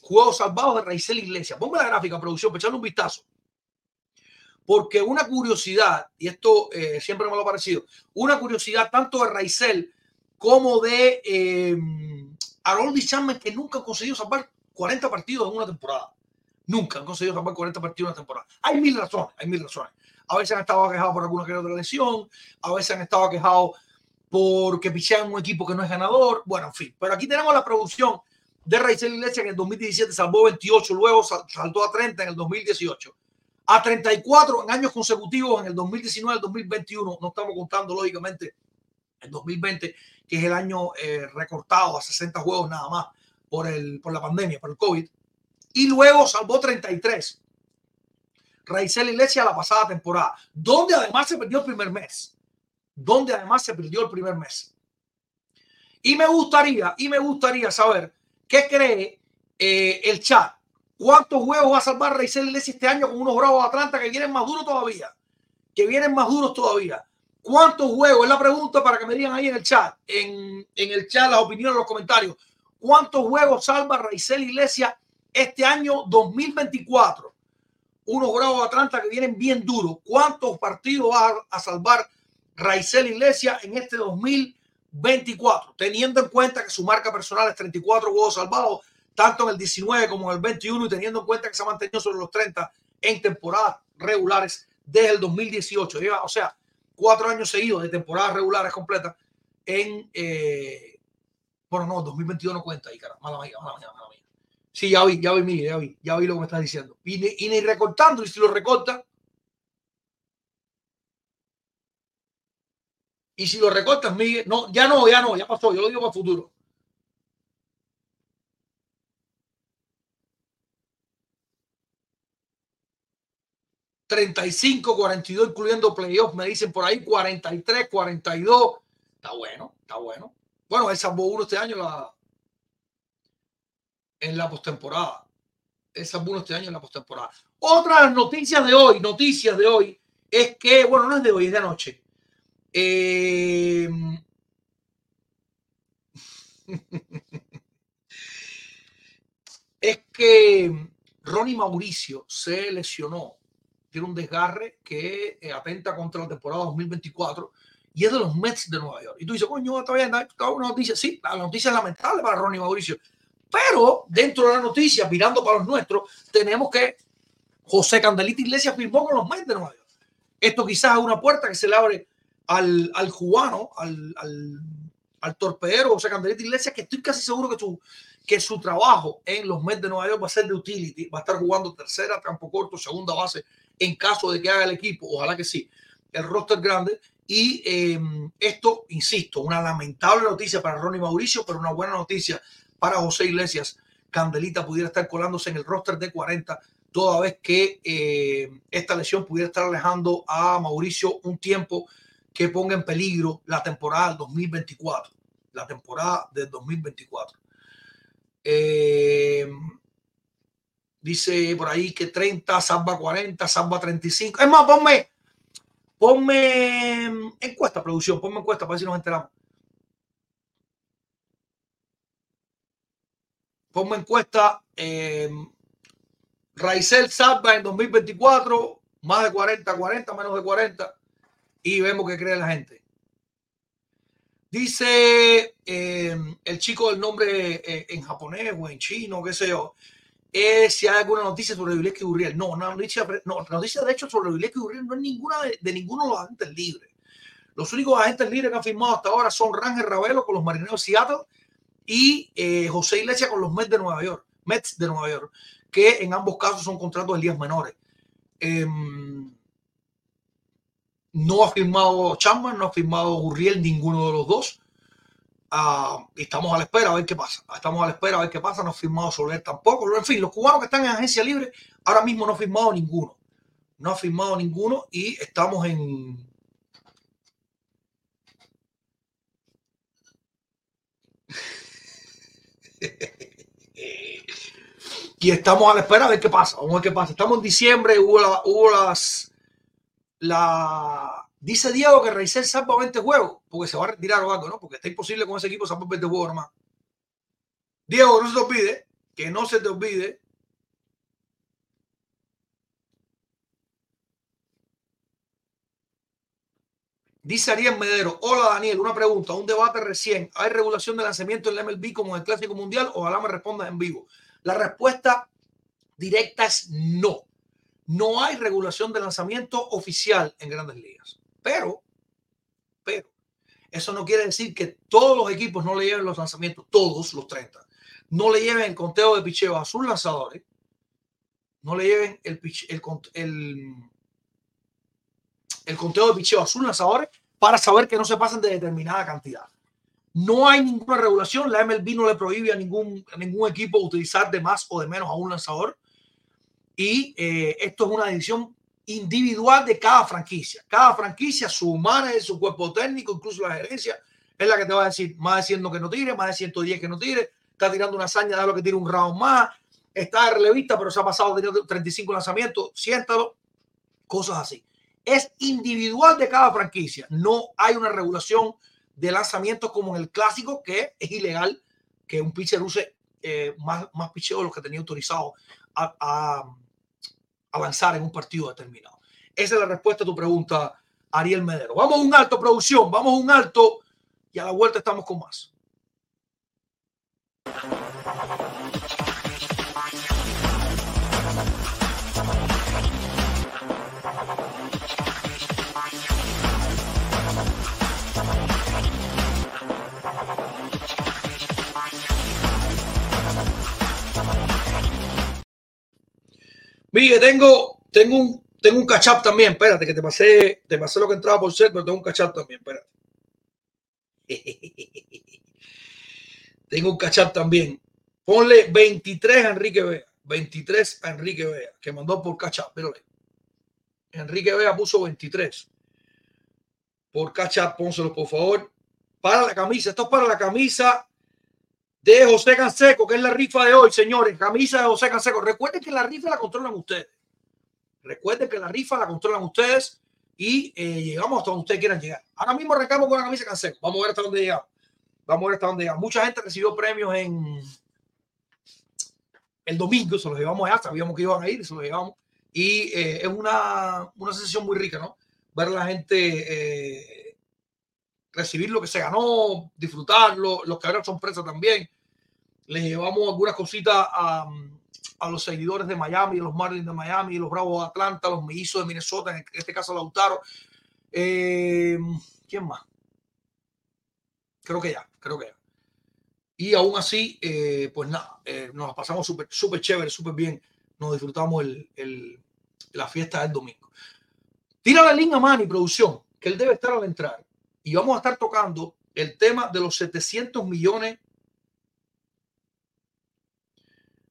S1: juegos salvados de Raizel Iglesias. Ponme la gráfica, producción, para echarle un vistazo. Porque una curiosidad, y esto eh, siempre me lo ha parecido, una curiosidad tanto de Raizel como de eh, Harold Chapman, que nunca han conseguido salvar 40 partidos en una temporada. Nunca han conseguido salvar 40 partidos en una temporada. Hay mil razones, hay mil razones. A veces han estado quejados por alguna que otra lesión, a veces han estado quejados porque pichean un equipo que no es ganador. Bueno, en fin. Pero aquí tenemos la producción de Raizel Iglesias que en el 2017 salvó 28, luego sal- saltó a 30 en el 2018. a 34 en años consecutivos en el 2019 el 2021. No estamos contando, lógicamente, el 2020, que es el año eh, recortado a 60 juegos nada más por, el, por la pandemia, por el COVID. Y luego salvó 33. Raizel Iglesia la pasada temporada, donde además se perdió el primer mes. Donde además se perdió el primer mes. Y me gustaría, y me gustaría saber qué cree eh, el chat. ¿Cuántos juegos va a salvar Raizel Iglesia este año con unos Bravos de Atlanta que vienen más duros todavía? Que vienen más duros todavía. ¿Cuántos juegos? Es la pregunta para que me digan ahí en el chat, en, en el chat, las opiniones, los comentarios. ¿Cuántos juegos salva Raizel Iglesia este año 2024? Unos Bravos de Atlanta que vienen bien duros. ¿Cuántos partidos va a salvar Raizel Iglesia en este 2024? Teniendo en cuenta que su marca personal es 34 juegos salvados tanto en el 19 como en el 21 y teniendo en cuenta que se ha mantenido sobre los 30 en temporadas regulares desde el 2018. o sea, cuatro años seguidos de temporadas regulares completas en... Eh, bueno, no, 2022 no cuenta ahí, cara. Mala mía, mala mía, mala mía. Sí, ya vi, ya vi, Miguel, ya vi, ya vi lo que me estás diciendo. Y ni, recortando, y si lo recorta, y si lo recortas, Miguel, no, ya no, ya no, ya pasó, yo lo digo para el futuro. 35, 42, incluyendo playoffs, me dicen por ahí 43, 42. Está bueno, está bueno. Bueno, él salvó uno este año la, en la postemporada. Él salvó uno este año en la postemporada. Otras noticias de hoy, noticias de hoy, es que, bueno, no es de hoy, es de anoche. Eh... es que Ronnie Mauricio se lesionó tiene un desgarre que eh, atenta contra la temporada 2024 y es de los Mets de Nueva York. Y tú dices, coño, bien, está una noticia. Sí, la noticia es lamentable para Ronnie Mauricio. Pero dentro de la noticia, mirando para los nuestros, tenemos que José Candelita Iglesias firmó con los Mets de Nueva York. Esto quizás es una puerta que se le abre al, al cubano, al, al, torpedero José Candelita Iglesias, que estoy casi seguro que su, que su trabajo en los Mets de Nueva York va a ser de utility, va a estar jugando tercera, campo corto, segunda base en caso de que haga el equipo, ojalá que sí, el roster grande. Y eh, esto, insisto, una lamentable noticia para Ronnie Mauricio, pero una buena noticia para José Iglesias. Candelita pudiera estar colándose en el roster de 40, toda vez que eh, esta lesión pudiera estar alejando a Mauricio un tiempo que ponga en peligro la temporada del 2024. La temporada del 2024. Eh, Dice por ahí que 30, Samba 40, Samba 35. Es más, ponme, ponme encuesta, producción, ponme encuesta para ver si nos enteramos. Ponme encuesta. Eh, Raizel Samba en 2024, más de 40, 40, menos de 40. Y vemos qué cree la gente. Dice eh, el chico del nombre eh, en japonés o en chino, qué sé yo si hay alguna noticia sobre Vilesque y Gurriel. No, una noticia, no, noticia de hecho sobre Vilesque y Gurriel no es ninguna de, ninguno de los agentes libres. Los únicos agentes libres que han firmado hasta ahora son Rangel Ravelo con los Marineros de Seattle y eh, José Iglesias con los Mets de Nueva York, Mets de Nueva York, que en ambos casos son contratos de días menores. Em, no ha firmado Chapman, no ha firmado Gurriel, ninguno de los dos. Uh, estamos a la espera a ver qué pasa. Estamos a la espera a ver qué pasa. No ha firmado Soler tampoco. En fin, los cubanos que están en agencia libre ahora mismo no ha firmado ninguno. No ha firmado ninguno y estamos en. Y estamos a la espera ver qué pasa. Vamos a ver qué pasa. Estamos en diciembre, hubo, hubo las. La, Dice Diego que Reiser salva 20 juegos porque se va a retirar o algo, ¿no? Porque está imposible con ese equipo salvar 20 juegos nomás. Diego, no se te olvide, que no se te olvide. Dice Ariel Medero, hola Daniel, una pregunta, un debate recién. ¿Hay regulación de lanzamiento en el MLB como en el Clásico Mundial? Ojalá me respondas en vivo. La respuesta directa es no. No hay regulación de lanzamiento oficial en grandes ligas. Pero, pero, eso no quiere decir que todos los equipos no le lleven los lanzamientos, todos los 30, no le lleven el conteo de picheo a sus lanzadores, no le lleven el, el, el, el conteo de picheo a sus lanzadores para saber que no se pasen de determinada cantidad. No hay ninguna regulación, la MLB no le prohíbe a ningún, a ningún equipo utilizar de más o de menos a un lanzador. Y eh, esto es una decisión individual de cada franquicia. Cada franquicia, su manager, su cuerpo técnico, incluso la gerencia, es la que te va a decir más de 100 que no tire, más de 110 que no tire, está tirando una hazaña, lo que tire un round más, está de relevista, pero se ha pasado teniendo 35 lanzamientos, siéntalo, cosas así. Es individual de cada franquicia, no hay una regulación de lanzamientos como en el clásico, que es ilegal que un pitcher use eh, más, más picheo de los que tenía autorizado a, a avanzar en un partido determinado. Esa es la respuesta a tu pregunta, Ariel Medero. Vamos a un alto, producción, vamos a un alto y a la vuelta estamos con más. Mire, tengo, tengo un, tengo un catch también. Espérate, que te pasé, te pasé lo que entraba por ser, pero tengo un catch también. Espérate. tengo un catch también. Ponle 23 a Enrique Vea. 23 a Enrique Vea, que mandó por catch up. Enrique Vea puso 23. Por catch up, pónselo por favor. Para la camisa. Esto es para la camisa de José Canseco, que es la rifa de hoy, señores. Camisa de José Canseco. Recuerden que la rifa la controlan ustedes. Recuerden que la rifa la controlan ustedes y eh, llegamos hasta donde ustedes quieran llegar. Ahora mismo arrancamos con la camisa de Canseco. Vamos a ver hasta dónde llegamos. Vamos a ver hasta dónde llegamos. Mucha gente recibió premios en el domingo, se los llevamos allá, sabíamos que iban a ir, se los llevamos. Y eh, es una, una sensación muy rica, ¿no? Ver a la gente eh, recibir lo que se ganó, disfrutarlo, los que ahora son presas también les llevamos algunas cositas a, a, los seguidores de Miami, los Marlins de Miami, los Bravos de Atlanta, los Mellizos de Minnesota, en este caso Lautaro. Eh, ¿Quién más? Creo que ya, creo que ya. Y aún así, eh, pues nada, eh, nos pasamos súper súper chévere, súper bien. Nos disfrutamos el, el, la fiesta del domingo. Tira la línea Manny, producción, que él debe estar al entrar. Y vamos a estar tocando el tema de los 700 millones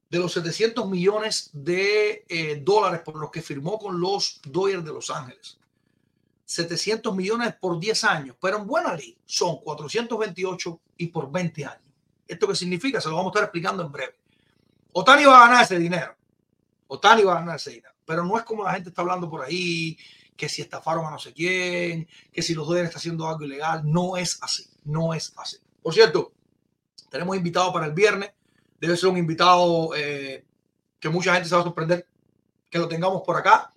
S1: de los 700 millones de eh, dólares por los que firmó con los Dodgers de Los Ángeles. 700 millones por 10 años, pero en buena ley son 428 y por 20 años. ¿Esto qué significa? Se lo vamos a estar explicando en breve. Otani va a ganar ese dinero. Otani va a ganar ese dinero. Pero no es como la gente está hablando por ahí, que si estafaron a no sé quién, que si los Dodgers están haciendo algo ilegal. No es así. No es así. Por cierto, tenemos invitado para el viernes debe ser un invitado eh, que mucha gente se va a sorprender que lo tengamos por acá.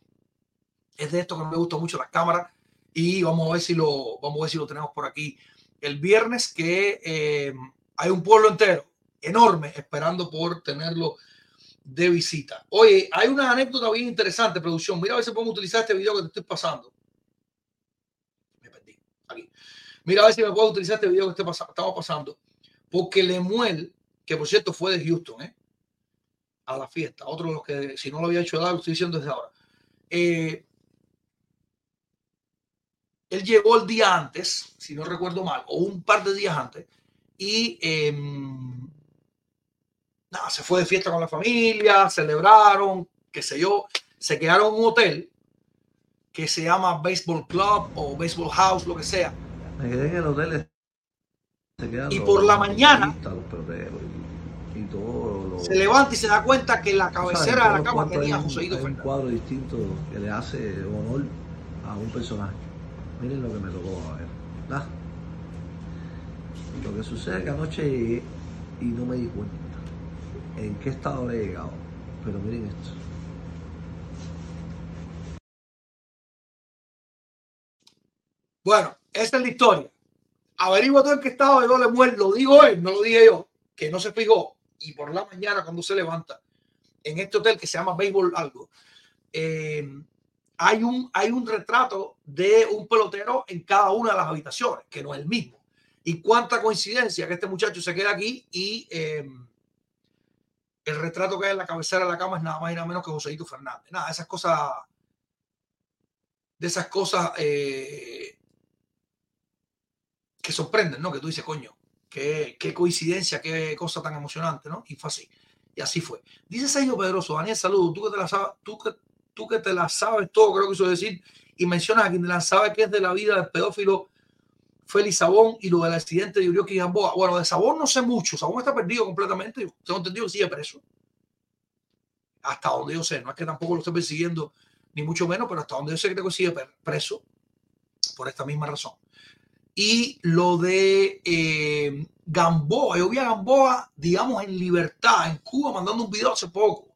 S1: Es de esto que no me gusta mucho las cámaras y vamos a ver si lo, vamos a ver si lo tenemos por aquí el viernes, que eh, hay un pueblo entero enorme esperando por tenerlo de visita. Oye, hay una anécdota bien interesante, producción. Mira a ver si podemos utilizar este video que te estoy pasando. Me perdí. Aquí. Mira a ver si me puedo utilizar este video que estamos pasando. Porque Lemuel que por cierto fue de Houston, ¿eh? a la fiesta. Otro de los que, si no lo había hecho, lo estoy diciendo desde ahora. Eh, él llegó el día antes, si no recuerdo mal, o un par de días antes, y em, nada, se fue de fiesta con la familia, celebraron, qué sé yo, se quedaron en un hotel que se llama Baseball Club o Baseball House, lo que sea.
S3: Me quedé en el hotel
S1: y por la mañana se levanta y se da cuenta que la cabecera de la cama tenía a José
S3: un cuadro distinto que le hace honor a un personaje. Miren lo que me tocó a ver. Lo que sucede es que anoche llegué y no me di cuenta en qué estado le he llegado. Pero miren esto.
S1: Bueno, esta es la historia averigua todo en qué estado de le muere, lo digo él, no lo dije yo, que no se fijó. Y por la mañana, cuando se levanta en este hotel que se llama Béisbol Algo, eh, hay, un, hay un retrato de un pelotero en cada una de las habitaciones, que no es el mismo. Y cuánta coincidencia que este muchacho se queda aquí y eh, el retrato que hay en la cabecera de la cama es nada más y nada menos que Joséito Fernández. Nada, esas cosas, de esas cosas eh, que sorprenden, ¿no? Que tú dices, coño, qué, qué coincidencia, qué cosa tan emocionante, ¿no? Y fue así. Y así fue. Dice Sergio Pedroso, Daniel, saludos, tú que te la sabes, tú que, tú que te la sabes todo, creo que eso decir, y mencionas a quien te la sabe que es de la vida del pedófilo Félix Sabón y lo del accidente de Urioki Gamboa. Bueno, de Sabón no sé mucho, Sabón está perdido completamente, tengo entendido que sigue preso. Hasta donde yo sé, no es que tampoco lo esté persiguiendo, ni mucho menos, pero hasta donde yo sé que sigue preso por esta misma razón. Y lo de eh, Gamboa, yo vi a Gamboa, digamos, en libertad, en Cuba, mandando un video hace poco,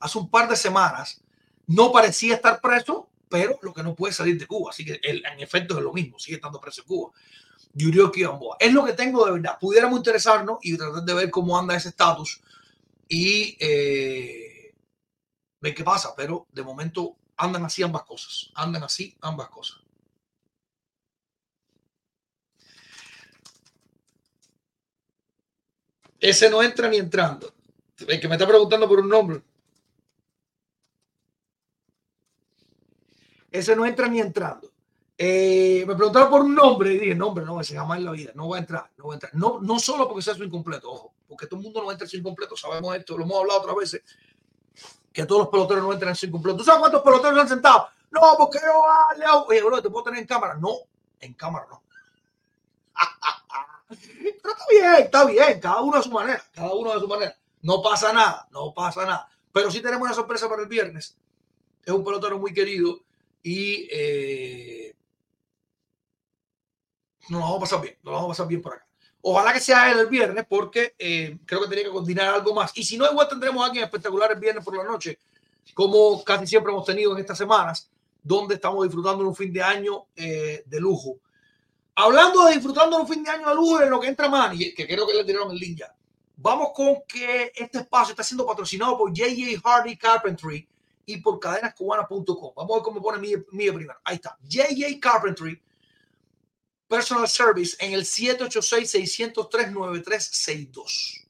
S1: hace un par de semanas. No parecía estar preso, pero lo que no puede salir de Cuba. Así que en efecto es lo mismo, sigue estando preso en Cuba. Yurioki Gamboa. Es lo que tengo de verdad. Pudiéramos interesarnos y tratar de ver cómo anda ese estatus y eh, ver qué pasa, pero de momento andan así ambas cosas. Andan así ambas cosas. Ese no entra ni entrando. El que me está preguntando por un nombre. Ese no entra ni entrando. Eh, me preguntaron por un nombre y dije, nombre, no, ese jamás en la vida, no va a entrar, no va a entrar. No, no solo porque sea su incompleto, ojo, porque todo el mundo no va a entrar su incompleto, sabemos esto, lo hemos hablado otras veces, que todos los peloteros no entran en su incompleto. ¿Tú sabes cuántos peloteros han sentado? No, porque yo vale. Oye, bro, te puedo tener en cámara. No, en cámara no. Pero está bien, está bien, cada uno a su manera, cada uno a su manera. No pasa nada, no pasa nada. Pero sí tenemos una sorpresa para el viernes. Es un pelotero muy querido y eh, nos vamos a pasar bien, nos vamos a pasar bien por acá. Ojalá que sea el viernes porque eh, creo que tenía que coordinar algo más. Y si no, igual tendremos a alguien espectacular el viernes por la noche, como casi siempre hemos tenido en estas semanas, donde estamos disfrutando de un fin de año eh, de lujo. Hablando de disfrutando un fin de año de lujo en lo que entra Manny, que creo que le tiraron el link ya. Vamos con que este espacio está siendo patrocinado por JJ Hardy Carpentry y por cadenascubanas.com. Vamos a ver cómo pone mi, mi primero. Ahí está. JJ Carpentry Personal Service en el 786-603-9362.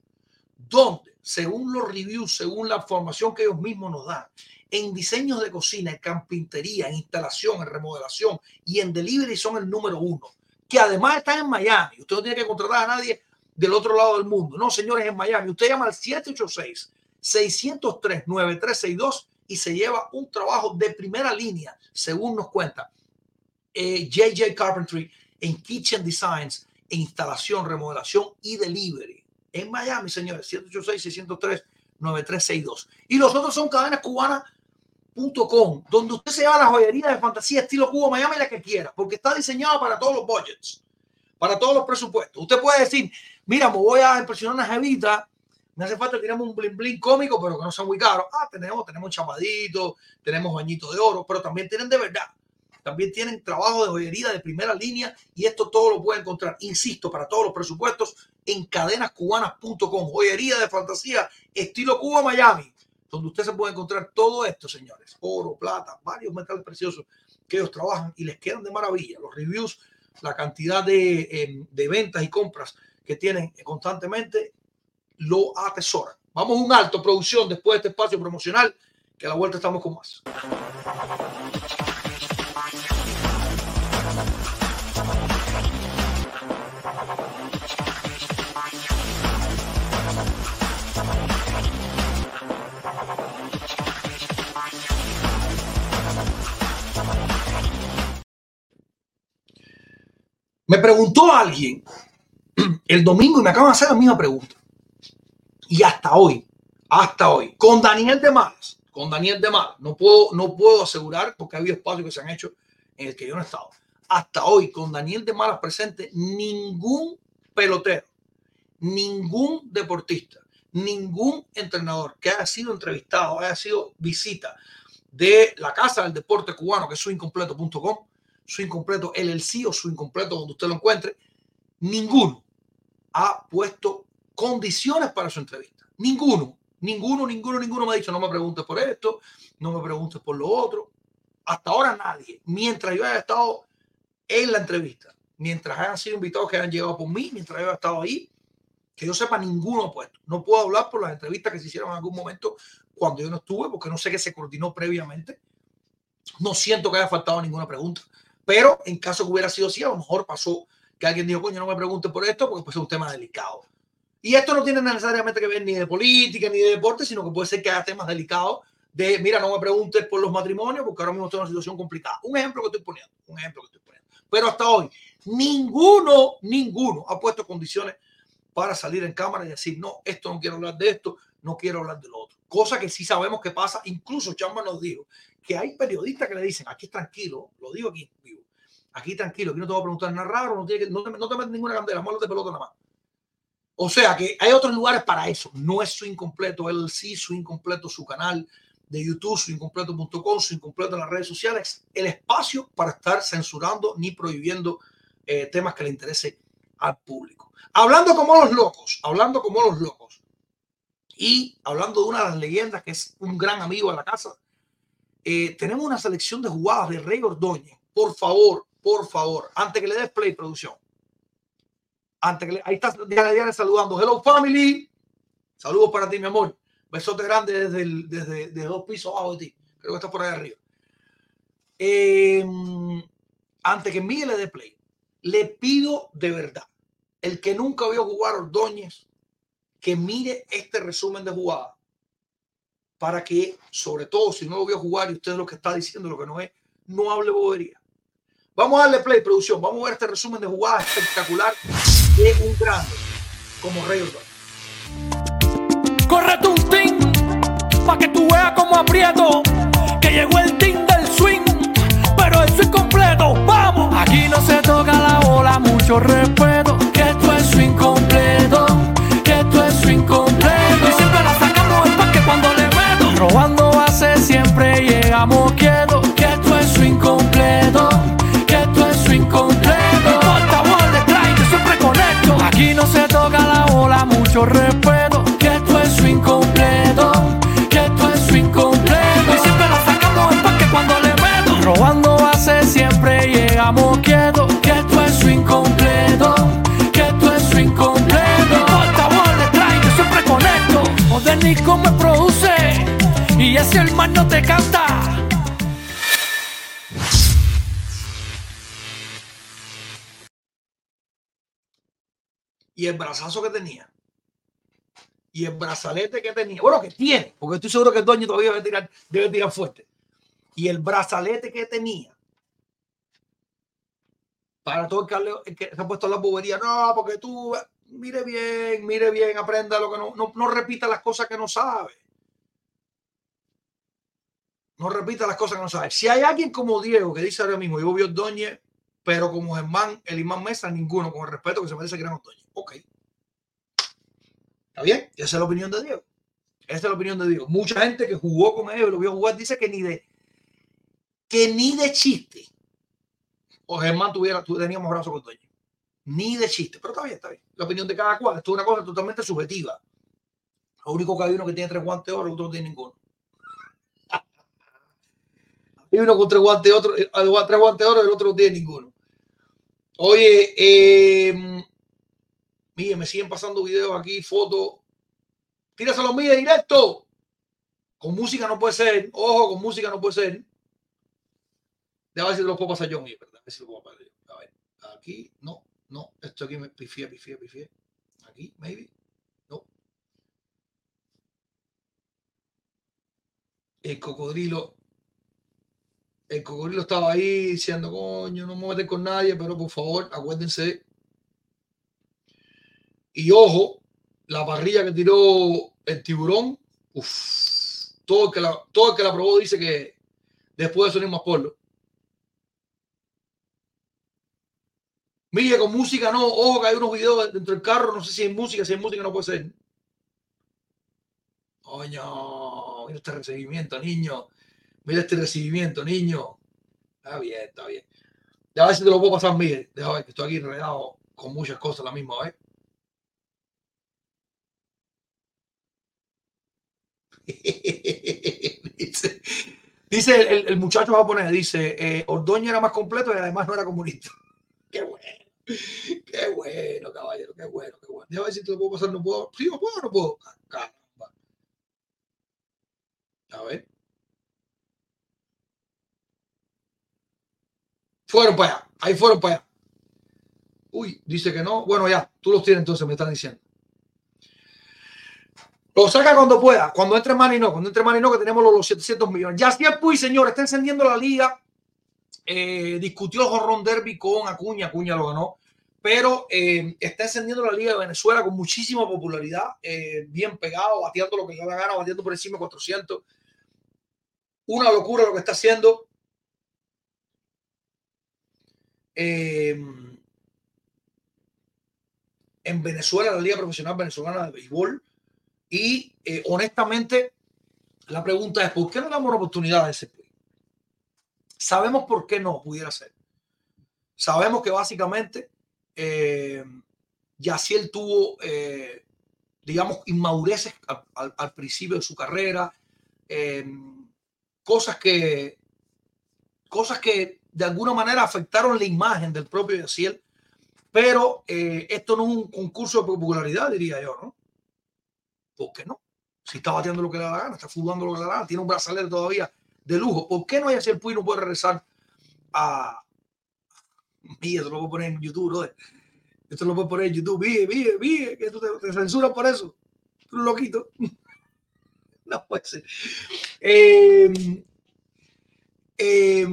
S1: Donde, según los reviews, según la información que ellos mismos nos dan, en diseños de cocina, en carpintería, en instalación, en remodelación y en delivery son el número uno. Que además están en Miami. Usted no tiene que contratar a nadie del otro lado del mundo. No, señores, en Miami. Usted llama al 786 603 9362 y se lleva un trabajo de primera línea, según nos cuenta JJ eh, Carpentry en Kitchen Designs, e instalación, remodelación y delivery. En Miami, señores, 786-603-9362. Y los otros son cadenascubanas.com, donde usted se va a la joyería de fantasía estilo Cuba, Miami, la que quiera, porque está diseñado para todos los budgets, para todos los presupuestos. Usted puede decir, mira, me voy a impresionar una jevita me hace falta tiramos un blin blin cómico, pero que no sea muy caro. Ah, tenemos, tenemos chapadito, tenemos bañito de oro, pero también tienen de verdad. También tienen trabajo de joyería de primera línea y esto todo lo puede encontrar, insisto, para todos los presupuestos en cadenascubanas.com. Joyería de fantasía, estilo Cuba Miami, donde usted se puede encontrar todo esto, señores. Oro, plata, varios metales preciosos que ellos trabajan y les quedan de maravilla. Los reviews, la cantidad de, em, de ventas y compras que tienen constantemente lo atesora. Vamos a un alto, producción, después de este espacio promocional, que a la vuelta estamos con más. Me preguntó alguien el domingo y me acaban de hacer la misma pregunta. Y hasta hoy, hasta hoy, con Daniel de Malas, con Daniel de Malas, no puedo, no puedo asegurar porque ha habido espacios que se han hecho en el que yo no he estado. Hasta hoy, con Daniel de Malas presente, ningún pelotero, ningún deportista, ningún entrenador que haya sido entrevistado, haya sido visita de la Casa del Deporte Cubano, que es suincompleto.com, su incompleto LLC o su incompleto donde usted lo encuentre, ninguno ha puesto condiciones para su entrevista. Ninguno, ninguno, ninguno, ninguno me ha dicho, no me preguntes por esto, no me preguntes por lo otro. Hasta ahora nadie, mientras yo haya estado en la entrevista, mientras hayan sido invitados que hayan llegado por mí, mientras yo haya estado ahí, Que yo sepa, ninguno ha puesto. No puedo hablar por las entrevistas que se hicieron en algún momento cuando yo no estuve, porque no sé qué se coordinó previamente. No siento que haya faltado ninguna pregunta. Pero en caso que hubiera sido así, a lo mejor pasó que alguien dijo, coño, no me pregunte por esto, porque pues es un tema delicado. Y esto no tiene necesariamente que ver ni de política ni de deporte, sino que puede ser que haya temas delicados de, mira, no me preguntes por los matrimonios, porque ahora mismo estoy en una situación complicada. Un ejemplo que estoy poniendo, un ejemplo que estoy poniendo. Pero hasta hoy, ninguno, ninguno ha puesto condiciones para salir en cámara y decir, no, esto no quiero hablar de esto, no quiero hablar de lo otro. Cosa que sí sabemos que pasa, incluso Chamba nos dijo que hay periodistas que le dicen, aquí tranquilo, lo digo aquí vivo, aquí tranquilo, aquí no te voy a preguntar nada raro, no, tiene que, no, te, no te metes ninguna candela, malos de pelota nada más. O sea que hay otros lugares para eso. No es su incompleto, él sí, su incompleto, su canal de YouTube, su incompleto.com, su incompleto en las redes sociales, el espacio para estar censurando ni prohibiendo eh, temas que le interese al público. Hablando como los locos, hablando como los locos y hablando de una de las leyendas que es un gran amigo de la casa, eh, tenemos una selección de jugadas de Rey Ordóñez. Por favor, por favor, antes que le des play, producción. Antes que ahí está Diana, Diana saludando. Hello, family. Saludos para ti, mi amor. Besote grande desde, desde, dos pisos abajo de ti. Creo que está por ahí arriba. Eh, antes que Miguel le dé play, le pido de verdad, el que nunca vio jugar Ordóñez, que mire este resumen de jugada para que, sobre todo, si no lo vio jugar y usted lo que está diciendo, lo que no es, no hable bobería. Vamos a darle play, producción. Vamos a ver este resumen de jugada espectacular de un grande como Rey Ordóñez.
S4: Córrete un team pa' que tú veas como aprieto. Que llegó el team del swing, pero el swing completo. ¡Vamos! Aquí no se toca la bola, mucho respeto. Siempre llegamos quietos. Que esto es swing completo. Que esto es swing completo. No importa, bola, strike, yo siempre conecto. Aquí no se toca la bola, mucho respeto. Que esto es swing completo. Que esto es swing completo. Y siempre la sacamos el parque cuando le meto. Robando base siempre llegamos quietos. Que esto es swing completo. Que esto es swing completo. No importa, bola, strike, yo siempre conecto. Modernico me produce. Ese el man no te canta.
S1: y el brazazo que tenía y el brazalete que tenía, bueno, que tiene, porque estoy seguro que el dueño todavía debe tirar, fuerte. Y el brazalete que tenía para todo el que se ha puesto la bobería, no, porque tú mire bien, mire bien, aprenda lo que no, no, no repita las cosas que no sabe. No repita las cosas que no sabe. Si hay alguien como Diego que dice ahora mismo, yo vi Ordóñez, pero como Germán, el imán Mesa, ninguno, con el respeto que se merece Gran Ordóñez. Ok. ¿Está bien? Esa es la opinión de Diego. Esa es la opinión de Diego. Mucha gente que jugó con ellos, lo vio jugar, dice que ni de que ni de chiste o Germán tuviera, tu- teníamos brazos con Ordóñez. Ni de chiste. Pero está bien, está bien. La opinión de cada cual. Esto es una cosa totalmente subjetiva. Lo único que hay uno que tiene tres guantes de oro, otro no tiene ninguno. Uno con tres guantes de oro, eh, tres guantes de oro, el otro no tiene ninguno. Oye, eh, mire, me siguen pasando videos aquí, fotos. Tíraselo mire directo. Con música no puede ser. Ojo, con música no puede ser. Déjame ver si te lo puedo pasar yo. A lo puedo pasar yo. A aquí, no, no. Esto aquí me pifié, pifié, pifié. Aquí, maybe. No. El cocodrilo. El cocodrilo estaba ahí diciendo, coño, no me con nadie, pero por favor, acuérdense. Y ojo, la parrilla que tiró el tiburón, uf, todo el que la, todo el que la probó dice que después de eso no más polvo. Mire, con música no, ojo que hay unos videos dentro del carro, no sé si hay música, si hay música no puede ser. Coño, mira este recibimiento, niño. Mira este recibimiento, niño. Está bien, está bien. Déjame ver si te lo puedo pasar, Miguel. Déjame ver que estoy aquí enredado con muchas cosas a la misma vez. dice, dice el, el muchacho japonés, dice, eh, Ordóñez era más completo y además no era comunista. Qué bueno. Qué bueno, caballero, qué bueno, qué bueno. Déjame ver si te lo puedo pasar, no puedo. Sí, no puedo, no puedo. Caramba. A ver. Fueron para allá, ahí fueron para allá. Uy, dice que no. Bueno, ya, tú los tienes entonces, me están diciendo. Lo saca cuando pueda, cuando entre Manny no, cuando entre Manny no, que tenemos los, los 700 millones. Ya Puy, señor, está encendiendo la liga. Eh, discutió el Jorrón Derby con Acuña, Acuña lo ganó, pero eh, está encendiendo la liga de Venezuela con muchísima popularidad, eh, bien pegado, batiendo lo que le da la gana, batiendo por encima de 400. Una locura lo que está haciendo. Eh, en Venezuela, la Liga Profesional Venezolana de Béisbol. Y eh, honestamente, la pregunta es: ¿por qué no damos una oportunidad a ese país? Sabemos por qué no pudiera ser. Sabemos que básicamente eh, Yaciel tuvo, eh, digamos, inmadureces al, principio de su carrera, eh, cosas que, cosas que de alguna manera afectaron la imagen del propio Yaciel, pero eh, esto no es un concurso de popularidad, diría yo, ¿no? ¿Por qué no? Si está bateando lo que le da la gana, está fugando lo que le da la gana, tiene un brazalete todavía de lujo, ¿por qué no Yaciel Puy no puede regresar a... Mira, esto lo voy a poner en YouTube, brother. Esto lo a poner en YouTube. Vive, vive, vive, que tú te, te censuran por eso. Tú loquito. no puede ser. Eh, eh,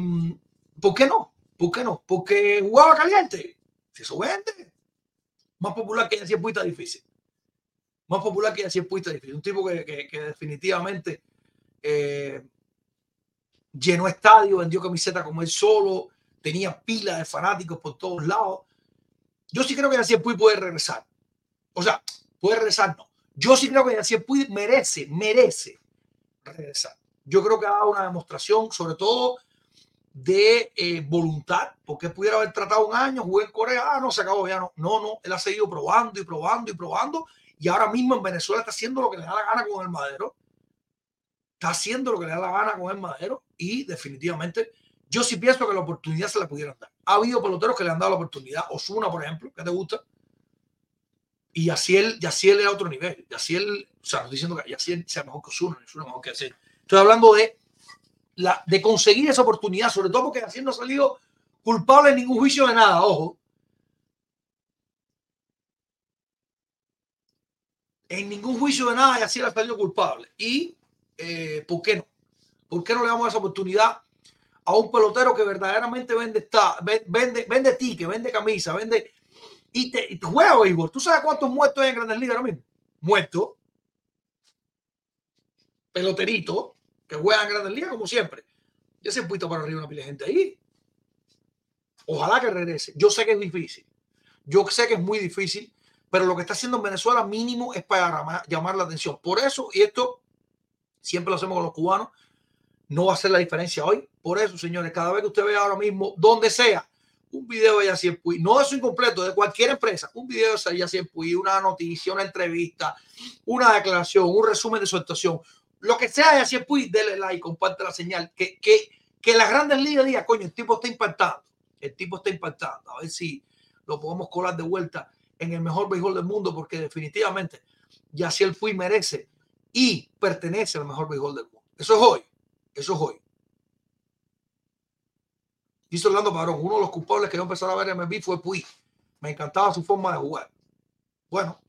S1: ¿Por qué no? ¿Por qué no? Porque jugaba caliente. Si eso vende. Más popular que Yaciel Puy está difícil. Más popular que Yaciel Puy está difícil. Un tipo que, que- definitivamente eh, llenó estadio, vendió camiseta como él solo, tenía pila de fanáticos por todos lados. Yo sí creo que Yaciel Puy puede regresar. O sea, puede regresar, no. Yo sí creo que Yaciel Puy merece, merece regresar. Yo creo que ha dado una demostración, sobre todo de eh, voluntad, porque él pudiera haber tratado un año, jugué en Corea, ah, no, se acabó ya no. No, no, él ha seguido probando y probando y probando, y ahora mismo en Venezuela está haciendo lo que le da la gana con el madero. Está haciendo lo que le da la gana con el madero, y definitivamente yo sí pienso que la oportunidad se la pudieran dar. Ha habido peloteros que le han dado la oportunidad, Osuna, por ejemplo, que te gusta, y Yaciel, Yaciel era otro nivel. Yaciel, o sea, no estoy diciendo que Yaciel sea mejor que Osuna, Osuna mejor que Yaciel. Estoy hablando de la, de conseguir esa oportunidad, sobre todo porque Yaciel no ha salido culpable en ningún juicio de nada, ojo. En ningún juicio de nada Yaciel ha salido culpable. Y, eh, ¿por qué no? ¿Por qué no le damos esa oportunidad a un pelotero que verdaderamente vende, está, vende, vende ticket, vende camisa, vende y te, y te béisbol? ¿Tú sabes cuántos muertos hay en Grandes Ligas ahora mismo? Muertos. Peloteritos que juegan Grandes Ligas como siempre. Ya se ha puesto para arriba una pila de gente ahí. Ojalá que regrese. Yo sé que es difícil. Yo sé que es muy difícil, pero lo que está haciendo en Venezuela mínimo es para llamar, la atención. Por eso, y esto siempre lo hacemos con los cubanos, no va a hacer la diferencia hoy. Por eso, señores, cada vez que usted vea ahora mismo, donde sea, un video de Yaciel Puy, no de su incompleto, de cualquier empresa, un video de Yaciel Puy, una noticia, una entrevista, una declaración, un resumen de su actuación, lo que sea de Yaciel Puy, dele like, comparte la señal, que, que, que las grandes ligas digan, coño, el tipo está impactando, el tipo está impactando, a ver si lo podemos colar de vuelta en el mejor béisbol del mundo, porque definitivamente Yaciel Puy merece y pertenece al mejor béisbol del mundo. Eso es hoy, eso es hoy. Dice Orlando Padrón, uno de los culpables que yo empecé a ver MLB fue Puy. Me encantaba su forma de jugar. Bueno.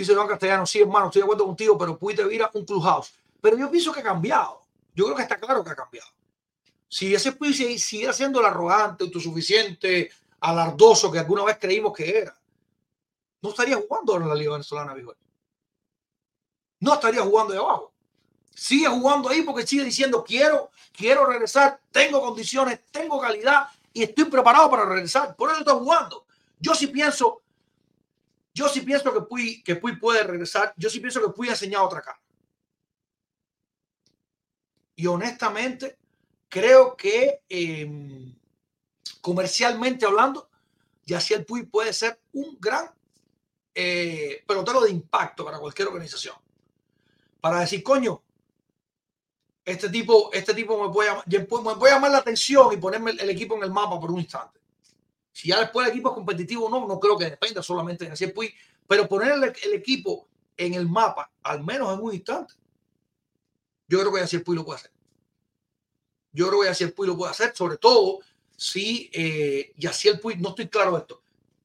S1: Dice Iván Castellano, sí, hermano, estoy de acuerdo contigo, pero Puy te vira un clubhouse. Pero yo pienso que ha cambiado. Yo creo que está claro que ha cambiado. Si ese Puy siguiera siendo el arrogante, autosuficiente, alardoso que alguna vez creímos que era, no estaría jugando en la Liga Venezolana, viejo. No estaría jugando de abajo sigue jugando ahí porque sigue diciendo quiero, quiero regresar, tengo condiciones, tengo calidad y estoy preparado para regresar. Por eso está jugando. Yo sí pienso, yo sí pienso que Puy, que Puy puede regresar. Yo sí pienso que Puy ha enseñado otra cara. Y honestamente, creo que eh, comercialmente hablando, Yaciel Puy puede ser un gran eh, pelotero de impacto para cualquier organización. Para decir, coño, este tipo, este tipo me puede, me puede llamar la atención y ponerme el, equipo en el mapa por un instante. Si ya después el equipo es competitivo o no, no creo que dependa solamente de Yacier Puig, pero poner el, equipo en el mapa, al menos en un instante, yo creo que Yacier Puig lo puede hacer. Yo creo que Yacier Puig lo puede hacer, sobre todo si eh, Yacier Puig, no estoy claro de esto,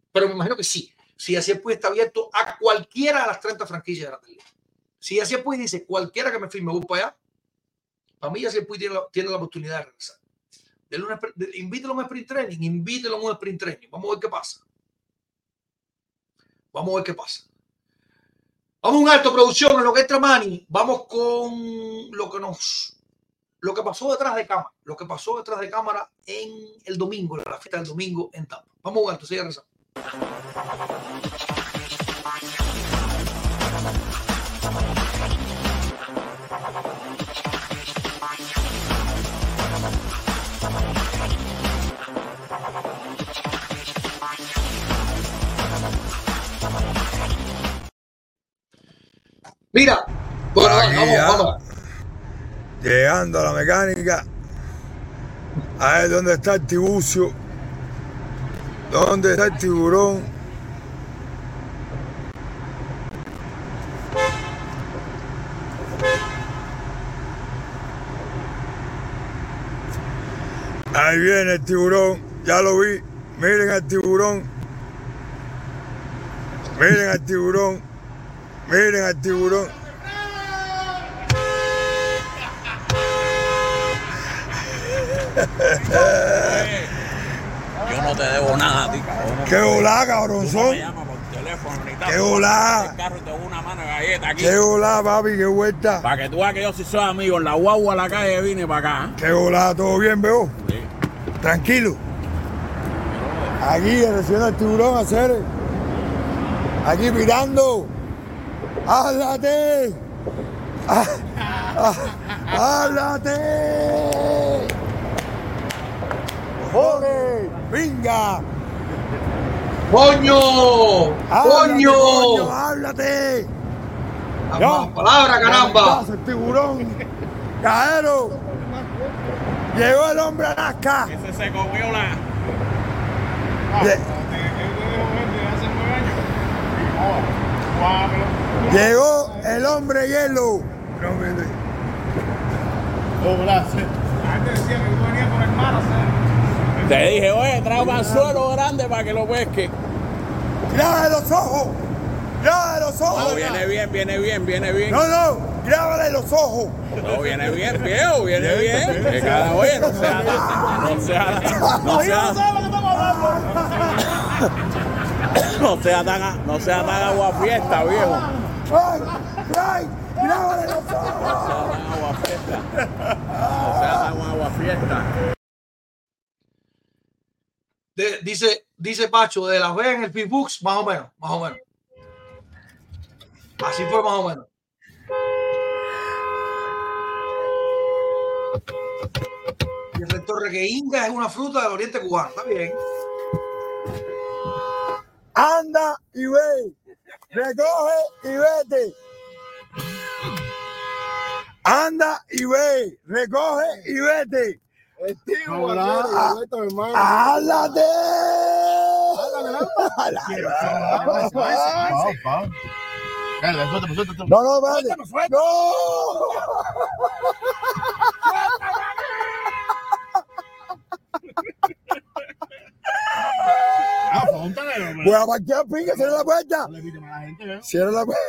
S1: pero me imagino que sí. Si Yacier Puig está abierto a cualquiera de las 30 franquicias de la liga. Si Yacier Puig dice cualquiera que me firme, voy para allá, para mí Yacier Puig tiene tiene la oportunidad de regresar. Dele un spr- de- invítelo a un sprint training, invítelo a un sprint training. Vamos a ver qué pasa. Vamos a ver qué pasa. Vamos a un alto producción en lo que entra Manny. Vamos con lo que nos lo que pasó detrás de cámara, lo que pasó detrás de cámara en el domingo, la fiesta del domingo en Tampa. Vamos a un alto, sigue rezando. Mira, bueno,
S5: Aquí
S1: vamos,
S5: ya.
S1: vamos.
S5: Llegando a la mecánica. A ver dónde está el tibucio. ¿Dónde está el tiburón? Ahí viene el tiburón. Ya lo vi. Miren al tiburón. Miren al tiburón. Miren al tiburón.
S6: Yo no te debo nada a ti, cabrón.
S5: ¡Qué
S6: no
S5: cabronzón! ¡Qué
S6: aquí.
S5: ¡Qué volá, papi! ¡Qué vuelta!
S6: Para que tú veas que yo sí soy amigo. En la guagua a la calle vine para acá.
S5: ¡Qué volá! ¿Todo bien, veo?
S6: Sí.
S5: Tranquilo. Aquí, recibiendo el tiburón, hacer. Aquí mirando. ¡Háblate! Ah, ah, ¡Háblate! ¡Joder! ¡Venga!
S1: ¡Coño!
S5: ¡Háblate,
S1: ¡Coño!
S5: coño! ¡Háblate!
S1: Más palabra, caramba!
S5: ¡El tiburón! ¡Cajero! Llegó el hombre Alaska.
S6: Ese se comió la.
S5: Lle- Llegó el hombre hielo. No, mire.
S6: Te dije, oye, trae un anzuelo grande para que lo pesque.
S5: ¡Grábale los ojos! ¡Grábale los
S6: No,
S5: ojos!
S6: viene bien, viene bien, viene bien.
S5: No, no, grábale los ojos.
S6: No, viene bien, viejo, viene bien. Que cada oye, no sea no sea no sea no sea tan no sea tan agua fiesta, viejo.
S5: ¡Ay! ¡Ay! ¡Grábale los ojos!
S6: Agua fiesta. No sea agua fiesta.
S1: De- dice, dice Pacho, de las veas en el Pitbooks, más o menos, más o menos. Así fue más o menos. Y el rector que Inga es una fruta del oriente cubano. Está bien.
S5: Anda y ve. Recoge y vete. Anda y ve. Recoge y vete. ¡Háblate! No, no, espérate. ¡No! Voy a parquear, pinga, cierra la puerta. Cierra la puerta.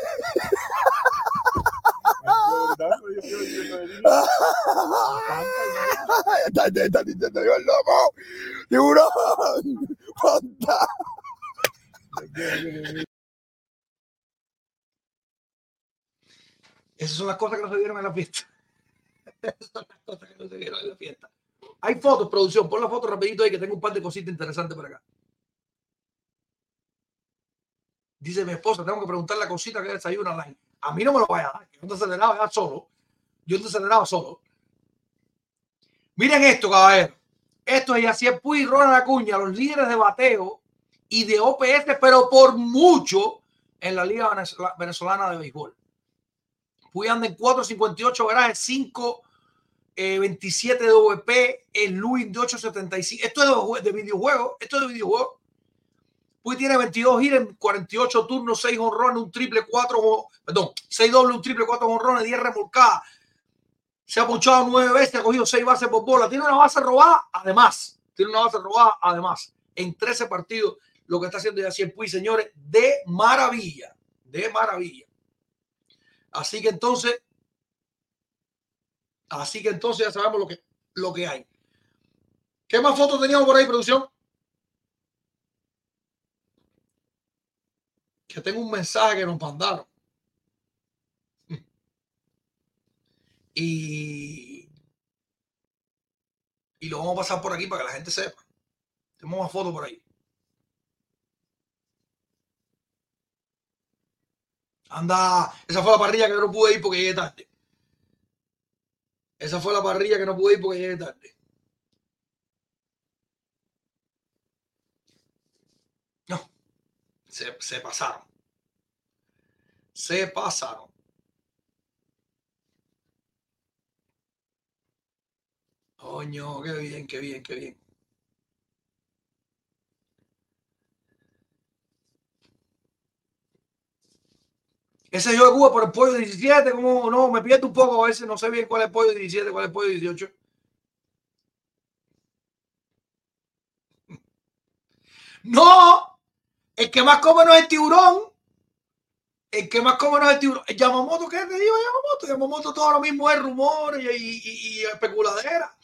S5: Está, diciendo yo el loco. Tiburón. Ponta.
S1: Esas son las cosas que no se vieron en la fiesta. Esas son las cosas que no se vieron en la fiesta. Hay fotos, producción. Pon la foto rapidito ahí que tengo un par de cositas interesantes por acá. Dice mi esposa, tengo que preguntarle la cosita que desayuna online. A mí no me lo vaya a dar, yo te aceleraba ya solo. Yo te aceleraba solo. Miren esto, caballero. Esto es Yacier Puy y Ronald Acuña, los líderes de bateo y de OPS, pero por mucho en la Liga Venezola- Venezolana de Béisbol. Puy anda en 4.58 garajes, 5 eh, 27 de OVP, el Luis de 875. Esto es de, de videojuego. Esto es de videojuego. Puy tiene 22 hits en 48 turnos, 6 honrones, un triple, 4, jo- perdón, 6 dobles, un triple, 4 honrones, 10 remolcadas. Se ha ponchado 9 veces, ha cogido 6 bases por bola. Tiene una base robada, además. Tiene una base robada, además. En 13 partidos, lo que está haciendo Yacier Puy, señores, de maravilla. De maravilla. Así que entonces, así que entonces ya sabemos lo que, lo que hay. ¿Qué más fotos teníamos por ahí, producción? Que tengo un mensaje que nos mandaron. Y, y lo vamos a pasar por aquí para que la gente sepa. Tenemos más fotos por ahí. Anda, esa fue la parrilla que no pude ir porque llegué tarde. Esa fue la parrilla que no pude ir porque llegué tarde. No, se, pasaron. Se pasaron. Coño, qué bien, qué bien, qué bien. Ese yo de Cuba por el pollo 17, como no, me pierdo un poco a veces, no sé bien cuál es el pollo 17, cuál es el pollo 18. No, el que más come no es el tiburón. El que más come no es el tiburón. El Yamamoto, ¿qué te digo Yamamoto? Yamamoto todo lo mismo es y, y- y especuladera.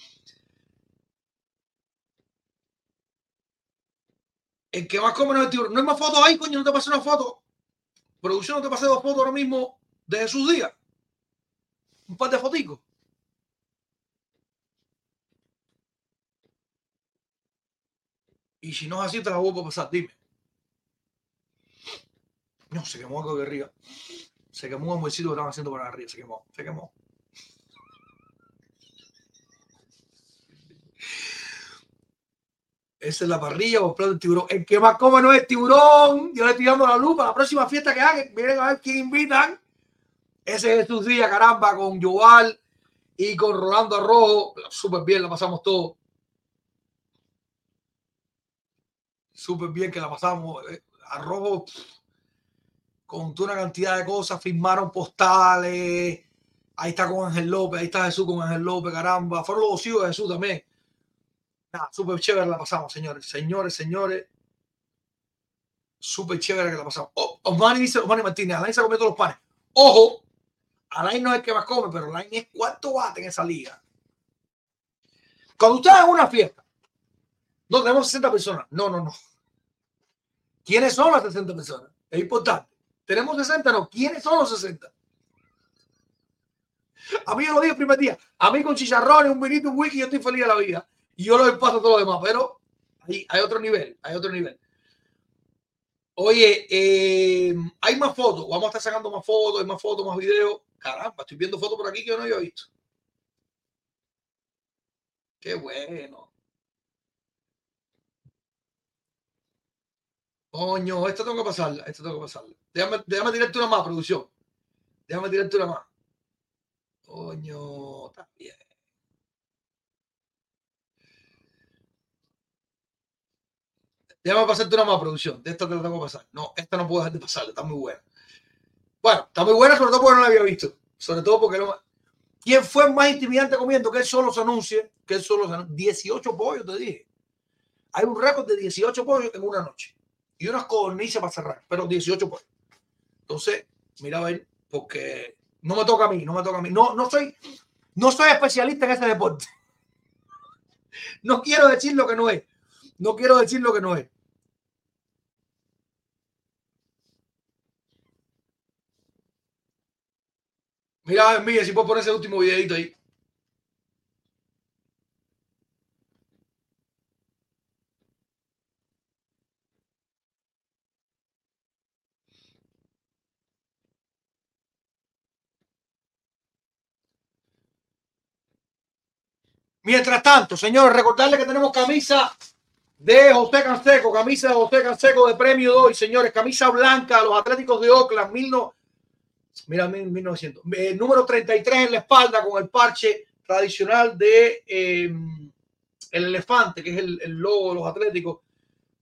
S1: El que más come no es el tiburón. No hay más fotos ahí, coño, no te pasé una foto. Producción, no te pasé dos fotos ahora mismo de Jesús Díaz. Un par de foticos. Y si no es así, te la voy a pasar, dime. No, se quemó algo de arriba. Se quemó un almuercito que estaban haciendo por arriba. Se quemó, se quemó. Esa es la parrilla el plato del tiburón. El que más come no es tiburón. Yo le estoy dando la lupa. La próxima fiesta que hagan, miren a ver quién invitan. Ese es Jesús Díaz, caramba, con Joval y con Rolando Arrojo. Súper bien, la pasamos todo. Súper bien que la pasamos. Eh, Arrojo contó una cantidad de cosas, firmaron postales. Ahí está con Ángel López, ahí está Jesús con Ángel López, caramba. Fueron los hijos de Jesús también. Nada, súper chévere la pasamos, señores. Señores, señores. Súper chévere que la pasamos. Oh, Osmani dice, Osmani Martínez, Alain se comió todos los panes. Ojo, Alain no es el que más come, pero Alain es cuarto bate en esa liga. Cuando usted haga una fiesta, no tenemos 60 personas. No, no, no. ¿Quiénes son las 60 personas? Es importante. ¿Tenemos 60? No. ¿Quiénes son los 60? A mí yo lo dije el primer día. A mí con chicharrones, un vinito, un wiki, yo estoy feliz de la vida. Y yo lo a todo lo demás. Pero hay, hay otro nivel. Hay otro nivel. Oye, eh, hay más fotos. Vamos a estar sacando más fotos, hay más fotos, más videos. Caramba, estoy viendo fotos por aquí que yo no había visto. Qué bueno. Coño, esto tengo que pasarla, esto tengo que pasarla. Déjame, déjame tirarte una más, producción. Déjame tirarte una más. Coño, bien. Déjame pasarte una más, producción. De esta te la tengo que pasar. No, esta no puedo dejar de pasarla, está muy buena. Bueno, está muy buena, sobre todo porque no la había visto. Sobre todo porque no. ¿Quién fue más intimidante comiendo? Que él solo se anuncie. Que él solo se anuncie. 18 pollos, te dije. Hay un récord de 18 pollos en una noche. Y unas cornicias para cerrar, pero 18 pollos. Entonces, mira a ver, porque no me toca a mí, no me toca a mí. No, no soy, no soy especialista en ese deporte. No quiero decir lo que no es. No quiero decir lo que no es. Mira, Miguel, si puedes poner ese último videito ahí. Mientras tanto, señores, recordarles que tenemos camisa de José Canseco, camisa de José Canseco de premio de hoy, señores, camisa blanca, los Atléticos de Oakland, mil mira, mil- 1900, eh, número 33 en la espalda con el parche tradicional de eh, el elefante, que es el, el logo de los Atléticos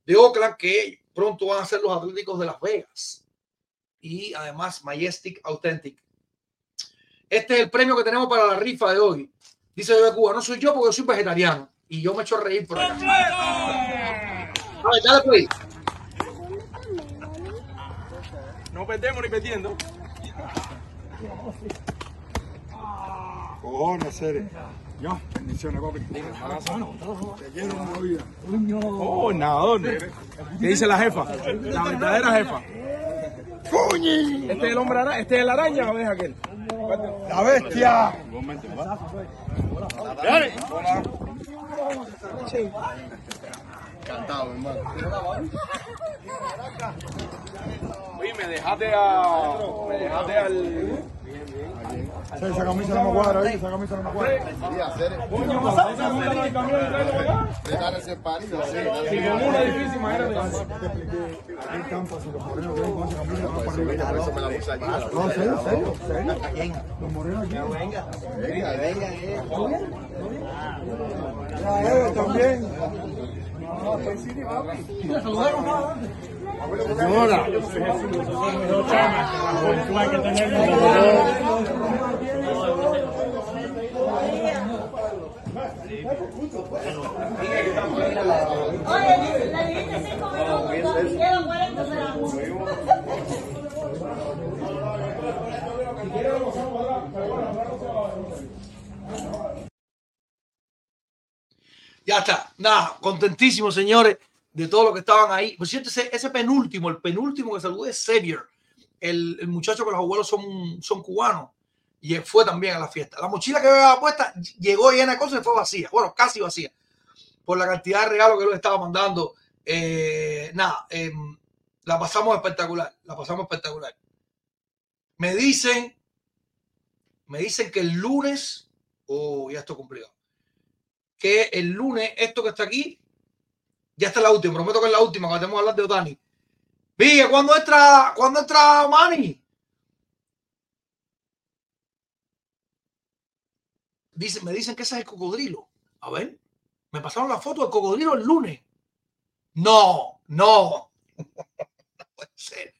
S1: de Oakland, que pronto van a ser los Atléticos de Las Vegas. Y además Majestic Authentic. Este es el premio que tenemos para la rifa de hoy. Dice de Cuba, no soy yo porque soy vegetariano. Y yo me echo a reír por acá. A ver, dale pues.
S6: No perdemos ni perdiendo.
S5: Cojones, seres. Yo, bendiciones, papi. Te quiero en la vida.
S6: Oh, nadador. ¿Qué dice la jefa? La verdadera jefa.
S5: ¡Coñi!
S6: Este es el hombre araña, este es el araña o es aquel.
S5: ¡La bestia!
S6: Oye, me dejaste a. Me dejaste al.
S5: Sí, esa camisa no me cuadra. Esa camisa no me cuadra.
S6: Coño, pasado esa ruta en acá. Y con una difícil, imagínate.
S5: Los morenos que ven con esa camisa van para arriba. No, serio, serio, serio. Los morenos aquí. Venga, venga, eh. también. Señora.
S7: Oye, le dijiste cinco minutos, quedan 40 segundos.
S1: Ya está. Nada, contentísimo, señores, de todo lo que estaban ahí. Por cierto, ese, penúltimo, el penúltimo que saludó es Xavier, el, muchacho que los abuelos son, son cubanos. Y fue también a la fiesta. La mochila que había puesta llegó llena de cosas y fue vacía. Bueno, casi vacía. Por la cantidad de regalos que él estaba mandando. Eh, nada, eh, la pasamos espectacular. La pasamos espectacular. Me dicen, me dicen que el lunes, oh, ya esto complicado que el lunes, esto que está aquí, ya está la última, prometo que es la última, cuando estemos hablando de Otani. Pilla, ¿cuándo entra, ¿cuándo entra Manny? Dice, me dicen que ese es el cocodrilo. A ver, me pasaron la foto del cocodrilo el lunes. No, no. No puede ser.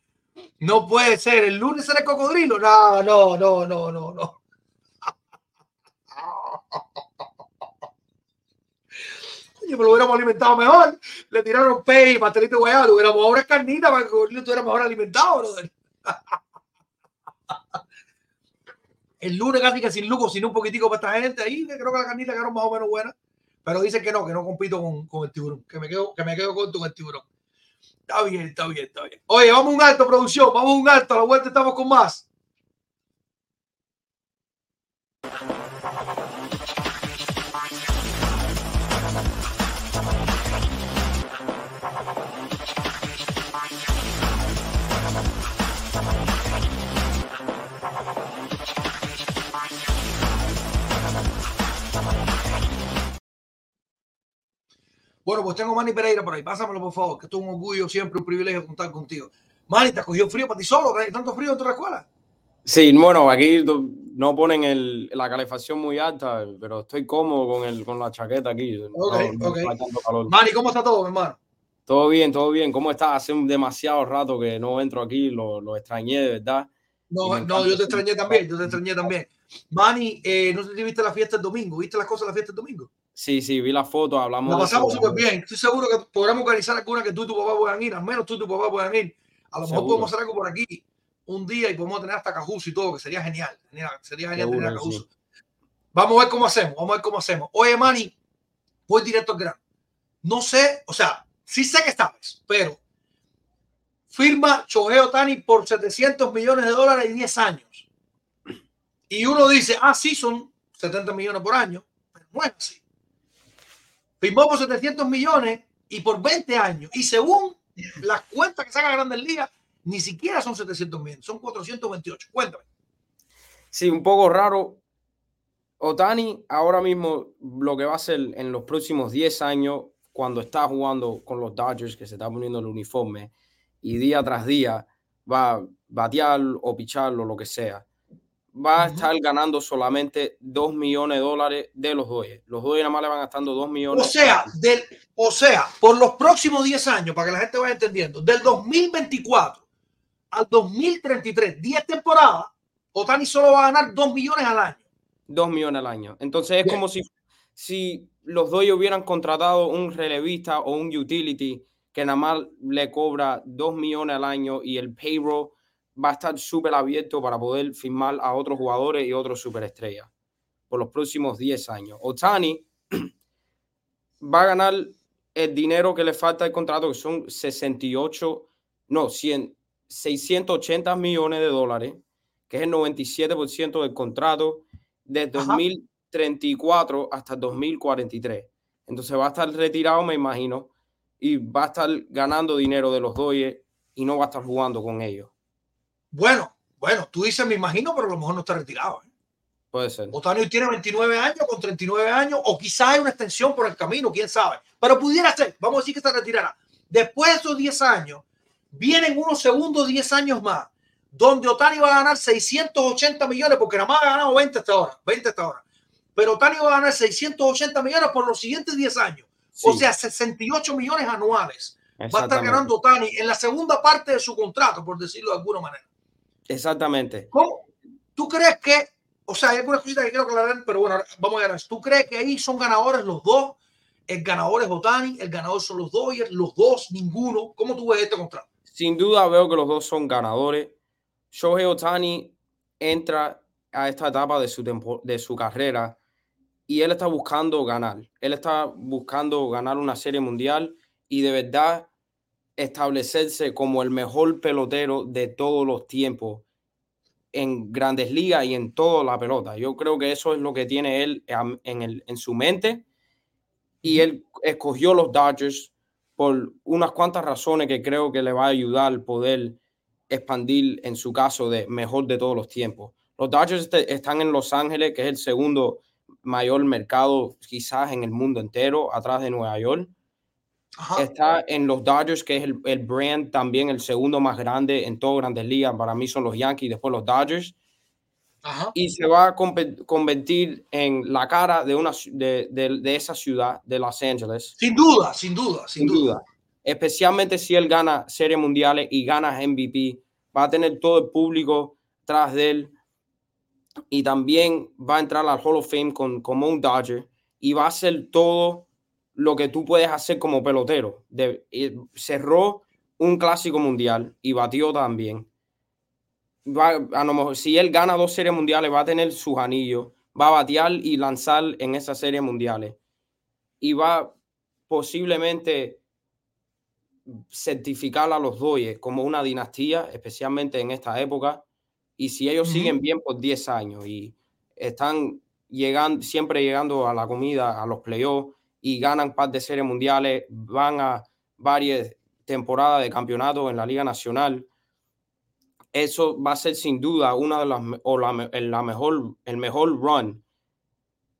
S1: No puede ser. El lunes era el cocodrilo. No, no, no, no, no, no. Oye, me lo hubiéramos alimentado mejor. Le tiraron pay, pastelito guayaba, le hubiéramos ahora carnita para que cocodrilo estuviera mejor alimentado. El lunes casi que sin lujo, sin un poquitico para esta gente ahí, que creo que la carnita quedaron más o menos buena. Pero dicen que no, que no compito con, con el tiburón, que me quedo, que me quedo corto con el tiburón. Está bien, está bien, está bien. Oye, vamos a un alto, producción, vamos un alto, a la vuelta estamos con más. Bueno, pues tengo a Manny Pereira por ahí. Pásamelo, por favor, que esto es un orgullo, siempre un privilegio contar contigo. Manny, ¿te cogió frío para ti solo? ¿Hay tanto frío en tu escuela?
S8: Sí, bueno, aquí no ponen el, la calefacción muy alta, pero estoy cómodo con, el, con la chaqueta aquí. No-
S1: Ok,
S8: no.
S1: Manny, ¿cómo está todo, mi hermano?
S8: Todo bien, todo bien. ¿Cómo estás? Hace demasiado rato que no entro aquí, lo, lo extrañé de verdad.
S1: No, no, yo te extrañé también, yo te extrañé también. Manny, eh, no sé si viste la fiesta el domingo, ¿viste las cosas de la fiesta el domingo?
S8: Sí, sí, vi la foto, hablamos
S1: La
S8: de
S1: pasamos súper bien. Estoy seguro que podremos organizar alguna que tú y tu papá puedan ir, al menos tú y tu papá puedan ir. A lo mejor podemos hacer algo por aquí un día y podemos tener hasta Cajuso y todo, que sería genial. Sería, sería genial tener a Cajuso. Vamos a ver cómo hacemos, vamos a ver cómo hacemos. Oye, Manny, voy directo al grano. No sé, o sea, sí sé que sabes, pero firma Shohei Otani por 700 millones de dólares y 10 años. Y uno dice, ah, sí, son 70 millones por año, pero no es así. Firmó por 700 millones y por 20 años. Y según las cuentas que saca Grandes Ligas, ni siquiera son 700 millones, son 428. Cuéntame.
S8: Sí, un poco raro. Otani ahora mismo lo que va a hacer en los próximos 10 años, cuando está jugando con los Dodgers, que se está poniendo el uniforme, y día tras día va a batear o pichar o lo que sea, va a estar ganando solamente 2 millones de dólares de los Dodgers. Los Dodgers nada más le van gastando 2 millones.
S1: O sea, del, o sea, por los próximos 10 años, para que la gente vaya entendiendo, del 2024 al 2033, 10 temporadas, Otani solo va a ganar 2 millones al año.
S8: 2 millones al año. Entonces es
S1: Bien.
S8: como si, si los Dodgers hubieran contratado un relevista o un utility que nada más le cobra 2 millones al año y el payroll va a estar súper abierto para poder firmar a otros jugadores y otros superestrellas por los próximos 10 años. Otani va a ganar el dinero que le falta al contrato, que son 68, no, 100, 680 millones de dólares, que es el 97% del contrato de
S1: Ajá.
S8: 2034 hasta 2043. Entonces va a estar retirado, me imagino, y va a estar ganando dinero de los Dodgers y no va a estar jugando con ellos.
S1: Bueno, bueno, tú dices, me imagino, pero a lo mejor no está retirado. ¿eh?
S8: Puede ser.
S1: Otani tiene 29 años, con 39 años, o quizás hay una extensión por el camino, quién sabe. Pero pudiera ser, vamos a decir que se retirará. Después de esos 10 años, vienen unos segundos 10 años más, donde Otani va a ganar 680 millones, porque nada más ha ganado 20 hasta ahora, 20 hasta ahora. Pero Otani va a ganar 680 millones por los siguientes 10 años. O sea, 68 millones anuales. Va a estar ganando Otani en la segunda parte de su contrato, por decirlo de alguna manera.
S8: Exactamente.
S1: ¿Cómo? ¿Tú crees que, o sea, hay algunas cositas que quiero aclarar, pero bueno, vamos a ganar. ¿Tú crees que ahí son ganadores los dos? El ganador es Otani, el ganador son los Dodgers, los dos, ninguno. ¿Cómo tú ves este contrato?
S8: Sin duda veo que los dos son ganadores. Shohei Otani entra a esta etapa de su, tempo- de su carrera y él está buscando ganar. Él está buscando ganar una serie mundial y de verdad establecerse como el mejor pelotero de todos los tiempos en grandes ligas y en toda la pelota. Yo creo que eso es lo que tiene él en, el, en su mente y él escogió los Dodgers por unas cuantas razones que creo que le va a ayudar a poder expandir en su caso de mejor de todos los tiempos. Los Dodgers están en Los Ángeles, que es el segundo mayor mercado quizás en el mundo entero, atrás de Nueva York.
S1: Ajá.
S8: Está en los Dodgers, que es el, el brand también el segundo más grande en todas grandes ligas. Para mí son los Yankees, después los Dodgers.
S1: Ajá.
S8: Y se va a convertir en la cara de, una, de, de- de esa ciudad, de Los Ángeles.
S1: Sin duda, sin duda, sin,
S8: Sin
S1: duda.
S8: duda. Especialmente si él gana series mundiales y gana MVP, va a tener todo el público tras de él y también va a entrar al Hall of Fame con, como un Dodger y va a hacer todo lo que tú puedes hacer como pelotero. De- cerró un clásico mundial y batió también. Va, a lo mejor, si él gana dos series mundiales, va a tener sus anillos, va a batear y lanzar en esas series mundiales y va posiblemente certificar a los Dodgers como una dinastía, especialmente en esta época. Y si ellos siguen bien por 10 años y están llegando, siempre llegando a la comida, a los playoffs y ganan par de series mundiales, van a varias temporadas de campeonato en la Liga Nacional. Eso va a ser sin duda una de las o la, la mejor, el mejor run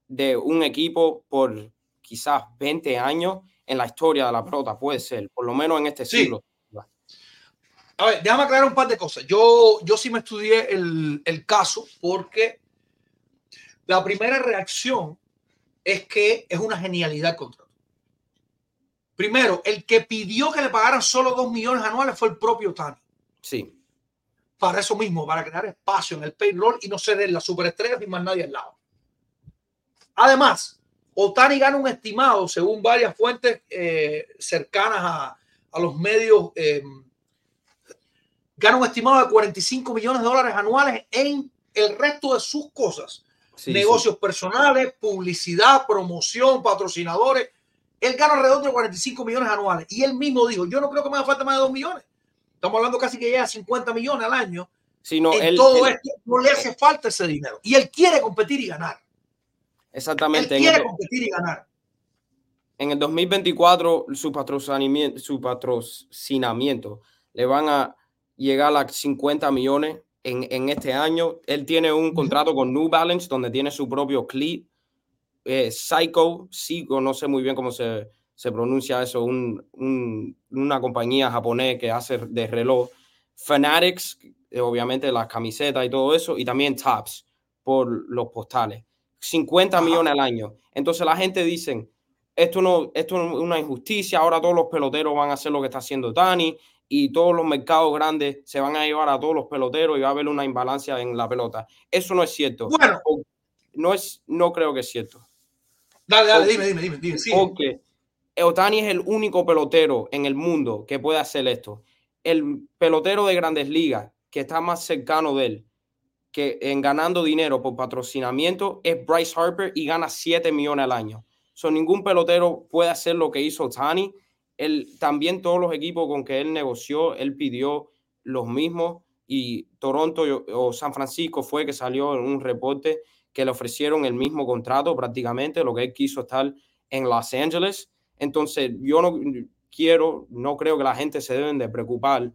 S8: de un equipo por quizás 20 años en la historia de la pelota, puede ser, por lo menos en este
S1: Sí.
S8: siglo.
S1: A ver, déjame aclarar un par de cosas. Yo, yo sí me estudié el, el caso porque la primera reacción es que es una genialidad el contrato. Primero, el que pidió que le pagaran solo dos millones anuales fue el propio Tani.
S8: Sí,
S1: Para eso mismo, para crear espacio en el payroll y no ceder las superestrellas ni más nadie al lado. Además, Otani gana un estimado, según varias fuentes eh, cercanas a, a los medios, eh, gana un estimado de 45 millones de dólares anuales en el resto de sus cosas.
S8: Sí,
S1: negocios personales, publicidad, promoción, patrocinadores. Él gana alrededor de 45 millones anuales. Y él mismo dijo, yo no creo que me haga falta más de 2 millones. Estamos hablando casi que llega a 50 millones al año.
S8: no,
S1: en
S8: él-
S1: todo
S8: él-
S1: esto no le hace falta ese dinero. Y él quiere competir y ganar. Él
S8: exactamente. En
S1: quiere
S8: el,
S1: competir y ganar.
S8: en el 2024, su patrocinamiento, su patrocinamiento le van a llegar a 50 millones en, en este año. Él tiene un contrato con New Balance donde tiene su propio clip. eh, Psycho, Psycho, no sé muy bien cómo se, se pronuncia eso, un- un- una compañía japonés que hace de reloj. Fanatics, eh, obviamente las camisetas y todo eso, y también Tops por los postales. 50
S1: Ajá.
S8: millones al año. Entonces la gente dice, esto no, esto es una injusticia, ahora todos los peloteros van a hacer lo que está haciendo Tani y todos los mercados grandes se van a llevar a todos los peloteros y va a haber una imbalancia en la pelota. Eso no es cierto.
S1: Bueno,
S8: No es, no creo que es cierto.
S1: dale, dale,
S8: Ok.
S1: dime, dime, dime, dime.
S8: Porque Otani es el único pelotero en el mundo que puede hacer esto. El pelotero de grandes ligas que está más cercano de él que en ganando dinero por patrocinamiento es Bryce Harper y gana 7 millones al año. So, ningún pelotero puede hacer lo que hizo Otani. Él, también todos los equipos con que él negoció, él pidió los mismos y Toronto o- San Francisco fue que salió en un reporte que le ofrecieron el mismo contrato prácticamente, lo que él quiso estar en Los Ángeles. Entonces, yo no quiero, no creo que la gente se deben de preocupar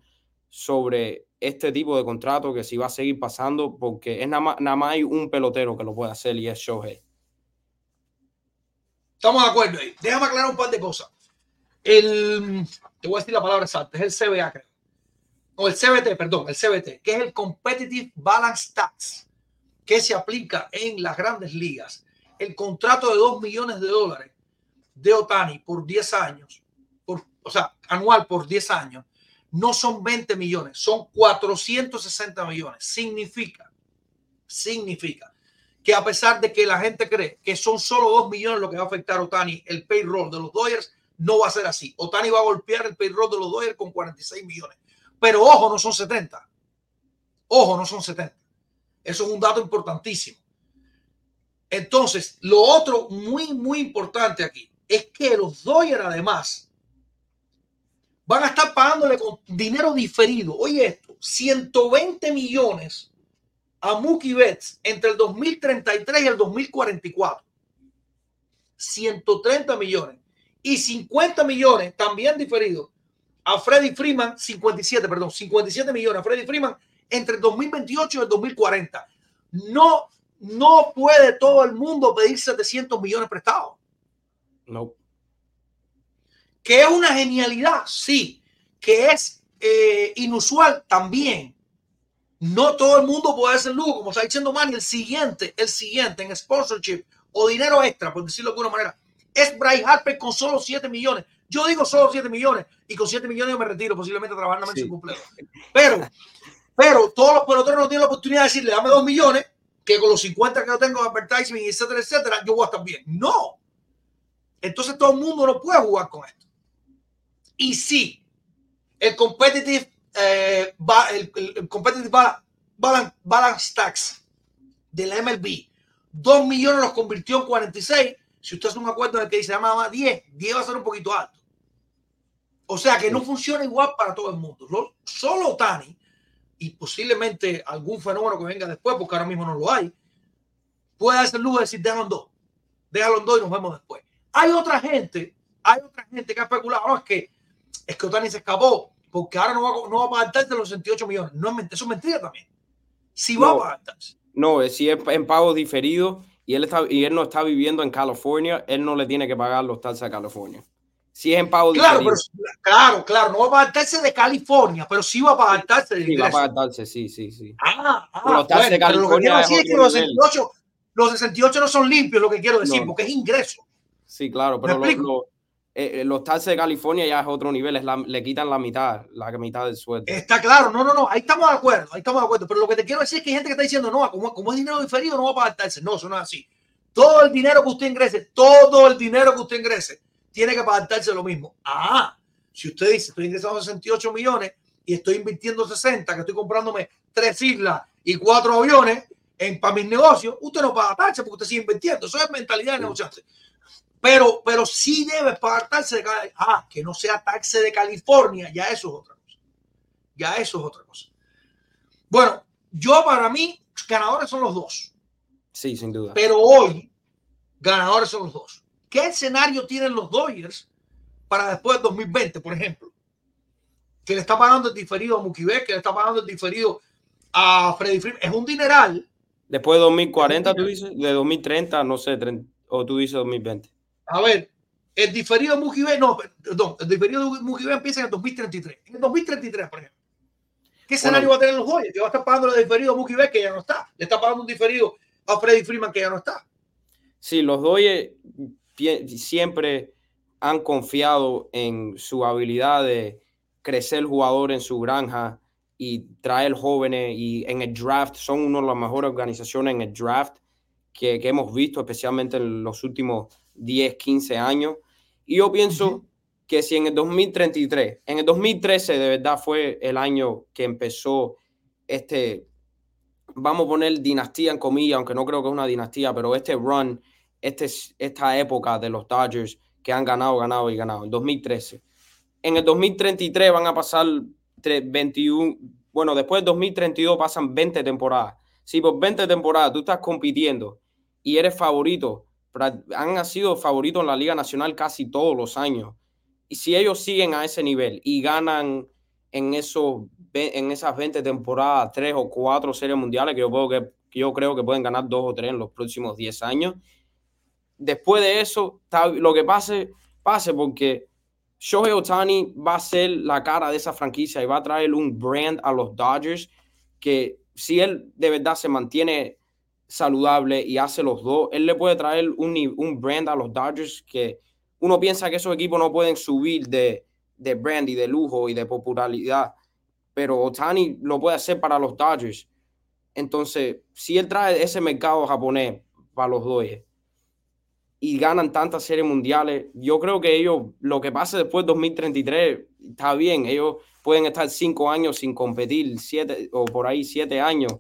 S8: sobre este tipo de contrato que si va a seguir pasando, porque es nada más, nada más hay un pelotero que lo puede hacer y es Shohei.
S1: Estamos de acuerdo. Déjame aclarar un par de cosas. El, te voy a decir la palabra exacta, es el CBA, creo. O el CBT, perdón, el CBT, que es el Competitive Balance Tax, que se aplica en las grandes ligas. El contrato de 2 millones de dólares de Otani por 10 años, por, o sea, anual por 10 años, no son 20 millones, son 460 millones. Significa, significa que a pesar de que la gente cree que son solo 2 millones lo que va a afectar a Otani, el payroll de los Dodgers, no va a ser así. Otani va a golpear el payroll de los Dodgers con 46 millones. Pero ojo, no son 70. Ojo, no son 70. Eso es un dato importantísimo. Entonces, lo otro muy, muy importante aquí es que los Dodgers además van a estar pagándole con dinero diferido. Oye esto, 120 millones a Mookie Betts entre el 2033 y el 2044. 130 millones y 50 millones también diferidos a Freddy Freeman, 57, perdón, 57 millones a Freddy Freeman entre el 2028 y el 2040. No, no puede todo el mundo pedir 700 millones prestados.
S8: No.
S1: Que es una genialidad, sí. Que es eh, inusual también. No todo el mundo puede hacer lujo, como está diciendo Manny. El siguiente, el siguiente en sponsorship o dinero extra, por decirlo de alguna manera, es Bryce Harper con solo 7 millones. Yo digo solo 7 millones y con 7 millones yo me retiro, posiblemente a trabajar nada más en
S8: Sí.
S1: cumpleaños. Pero, pero todos los peloteros no tienen la oportunidad de decirle, dame 2 millones, que con los 50 que yo tengo de advertising, etcétera, etcétera, yo voy a estar bien. No. Entonces todo el mundo no puede jugar con esto. Y sí, el competitive, eh, ba- el, el- el competitive ba- balance, balance tax de la MLB, 2 millones los convirtió en 46. Si usted hace un acuerdo en el que se llamaba 10, 10 va a ser un poquito alto. O sea que no funciona igual para todo el mundo. Lo- Solo Tani y posiblemente algún fenómeno que venga después, porque ahora mismo no lo hay, puede hacer lujo de decir déjalo en dos, déjalo en dos y nos vemos después. Hay otra gente, hay otra gente que ha especulado, no, es que es que Otani se escapó porque ahora no va, a- no va a los 68 millones. No es, ment- eso es mentira también. Si va
S8: No.
S1: a pagar taxes.
S8: No, eh, si es en pago diferido y él, está, y él no está viviendo en California, él no le tiene que pagar los taxes a California. Si es en pago
S1: Claro, pero, claro, claro, no va a pagar taxes de California, pero sí va a pagar taxes de
S8: sí, va a pagar taxes, sí, sí, sí.
S1: Ah, ah,
S8: los taxes de
S1: bueno, pero lo que
S8: California
S1: quiero
S8: es
S1: decir es que
S8: otro
S1: los
S8: nivel.
S1: 68, los 68 no son limpios, lo que quiero decir,
S8: No.
S1: porque es ingreso.
S8: Sí, claro,
S1: ¿Me
S8: pero lo- lo- eh, eh, los taxes de California ya es otro nivel, es la- le quitan la mitad, la mitad del sueldo.
S1: Está claro, no, no, no, ahí estamos de acuerdo, ahí estamos de acuerdo. Pero lo que te quiero decir es que hay gente que está diciendo, no, como, como es dinero diferido, no va a pagar taxes. No, eso no es así. Todo el dinero que usted ingrese, todo el dinero que usted ingrese, tiene que pagar taxes lo mismo. Ah, si usted dice, estoy ingresando 68 millones y estoy invirtiendo 60, que estoy comprándome tres islas y cuatro aviones en, para mis negocios, usted no paga taxes porque usted sigue invirtiendo. Eso es mentalidad de negociante. Pero, pero sí debe pagar taxes de Cali- Ah, que no sea taxe de California, ya eso es otra cosa. Ya eso es otra cosa. Bueno, yo para mí, ganadores son los dos.
S8: Sí, sin duda.
S1: Pero hoy, ganadores son los dos. ¿Qué escenario tienen los Dodgers para después del 2020, por ejemplo? Que le está pagando el diferido a Betts, que le está pagando el diferido a Freddy Freeman. Es un dineral.
S8: Después de 2040, tú dices, de 2030, no sé, 30, o tú dices 2020.
S1: A ver, el diferido de Betts, no, perdón, el diferido de Betts empieza en el 2033. En el 2033, por ejemplo. ¿Qué escenario va a tener los Dodgers? Que va a estar pagando el diferido a Betts, que ya no está. Le está pagando un diferido a Freddy Freeman, que ya no está.
S8: Sí, los pie- siempre han confiado en su habilidad de crecer el jugador en su granja y traer jóvenes y en el draft son una de las mejores organizaciones en el draft que, que hemos visto, especialmente en los últimos 10, 15 años. Y yo pienso que si en el 2033, en el 2013 de verdad fue el año que empezó este, vamos a poner dinastía en comillas, aunque no creo que es una dinastía, pero este run, este, esta época de los Dodgers que han ganado, ganado y ganado, en 2013. En el 2033 van a pasar tre- 21, bueno, después del 2032 pasan 20 temporadas. Si por 20 temporadas tú estás compitiendo y eres favorito, han sido favoritos en la Liga Nacional casi todos los años. Y si ellos siguen a ese nivel y ganan en, esos, en esas 20 temporadas tres o cuatro series mundiales, que yo, puedo yo creo que pueden ganar dos o tres en los próximos 10 años, después de eso, lo que pase, pase porque Shohei Otani va a ser la cara de esa franquicia y va a traer un brand a los Dodgers que si él de verdad se mantiene saludable y hace los dos, él le puede traer un, un brand a los Dodgers que uno piensa que esos equipos no pueden subir de, de brand y de lujo y de popularidad, pero Otani lo puede hacer para los Dodgers. Entonces, si él trae ese mercado japonés para los Dodgers y ganan tantas series mundiales, yo creo que ellos, lo que pase después de 2033, está bien, ellos pueden estar cinco años sin competir, siete o por ahí siete años,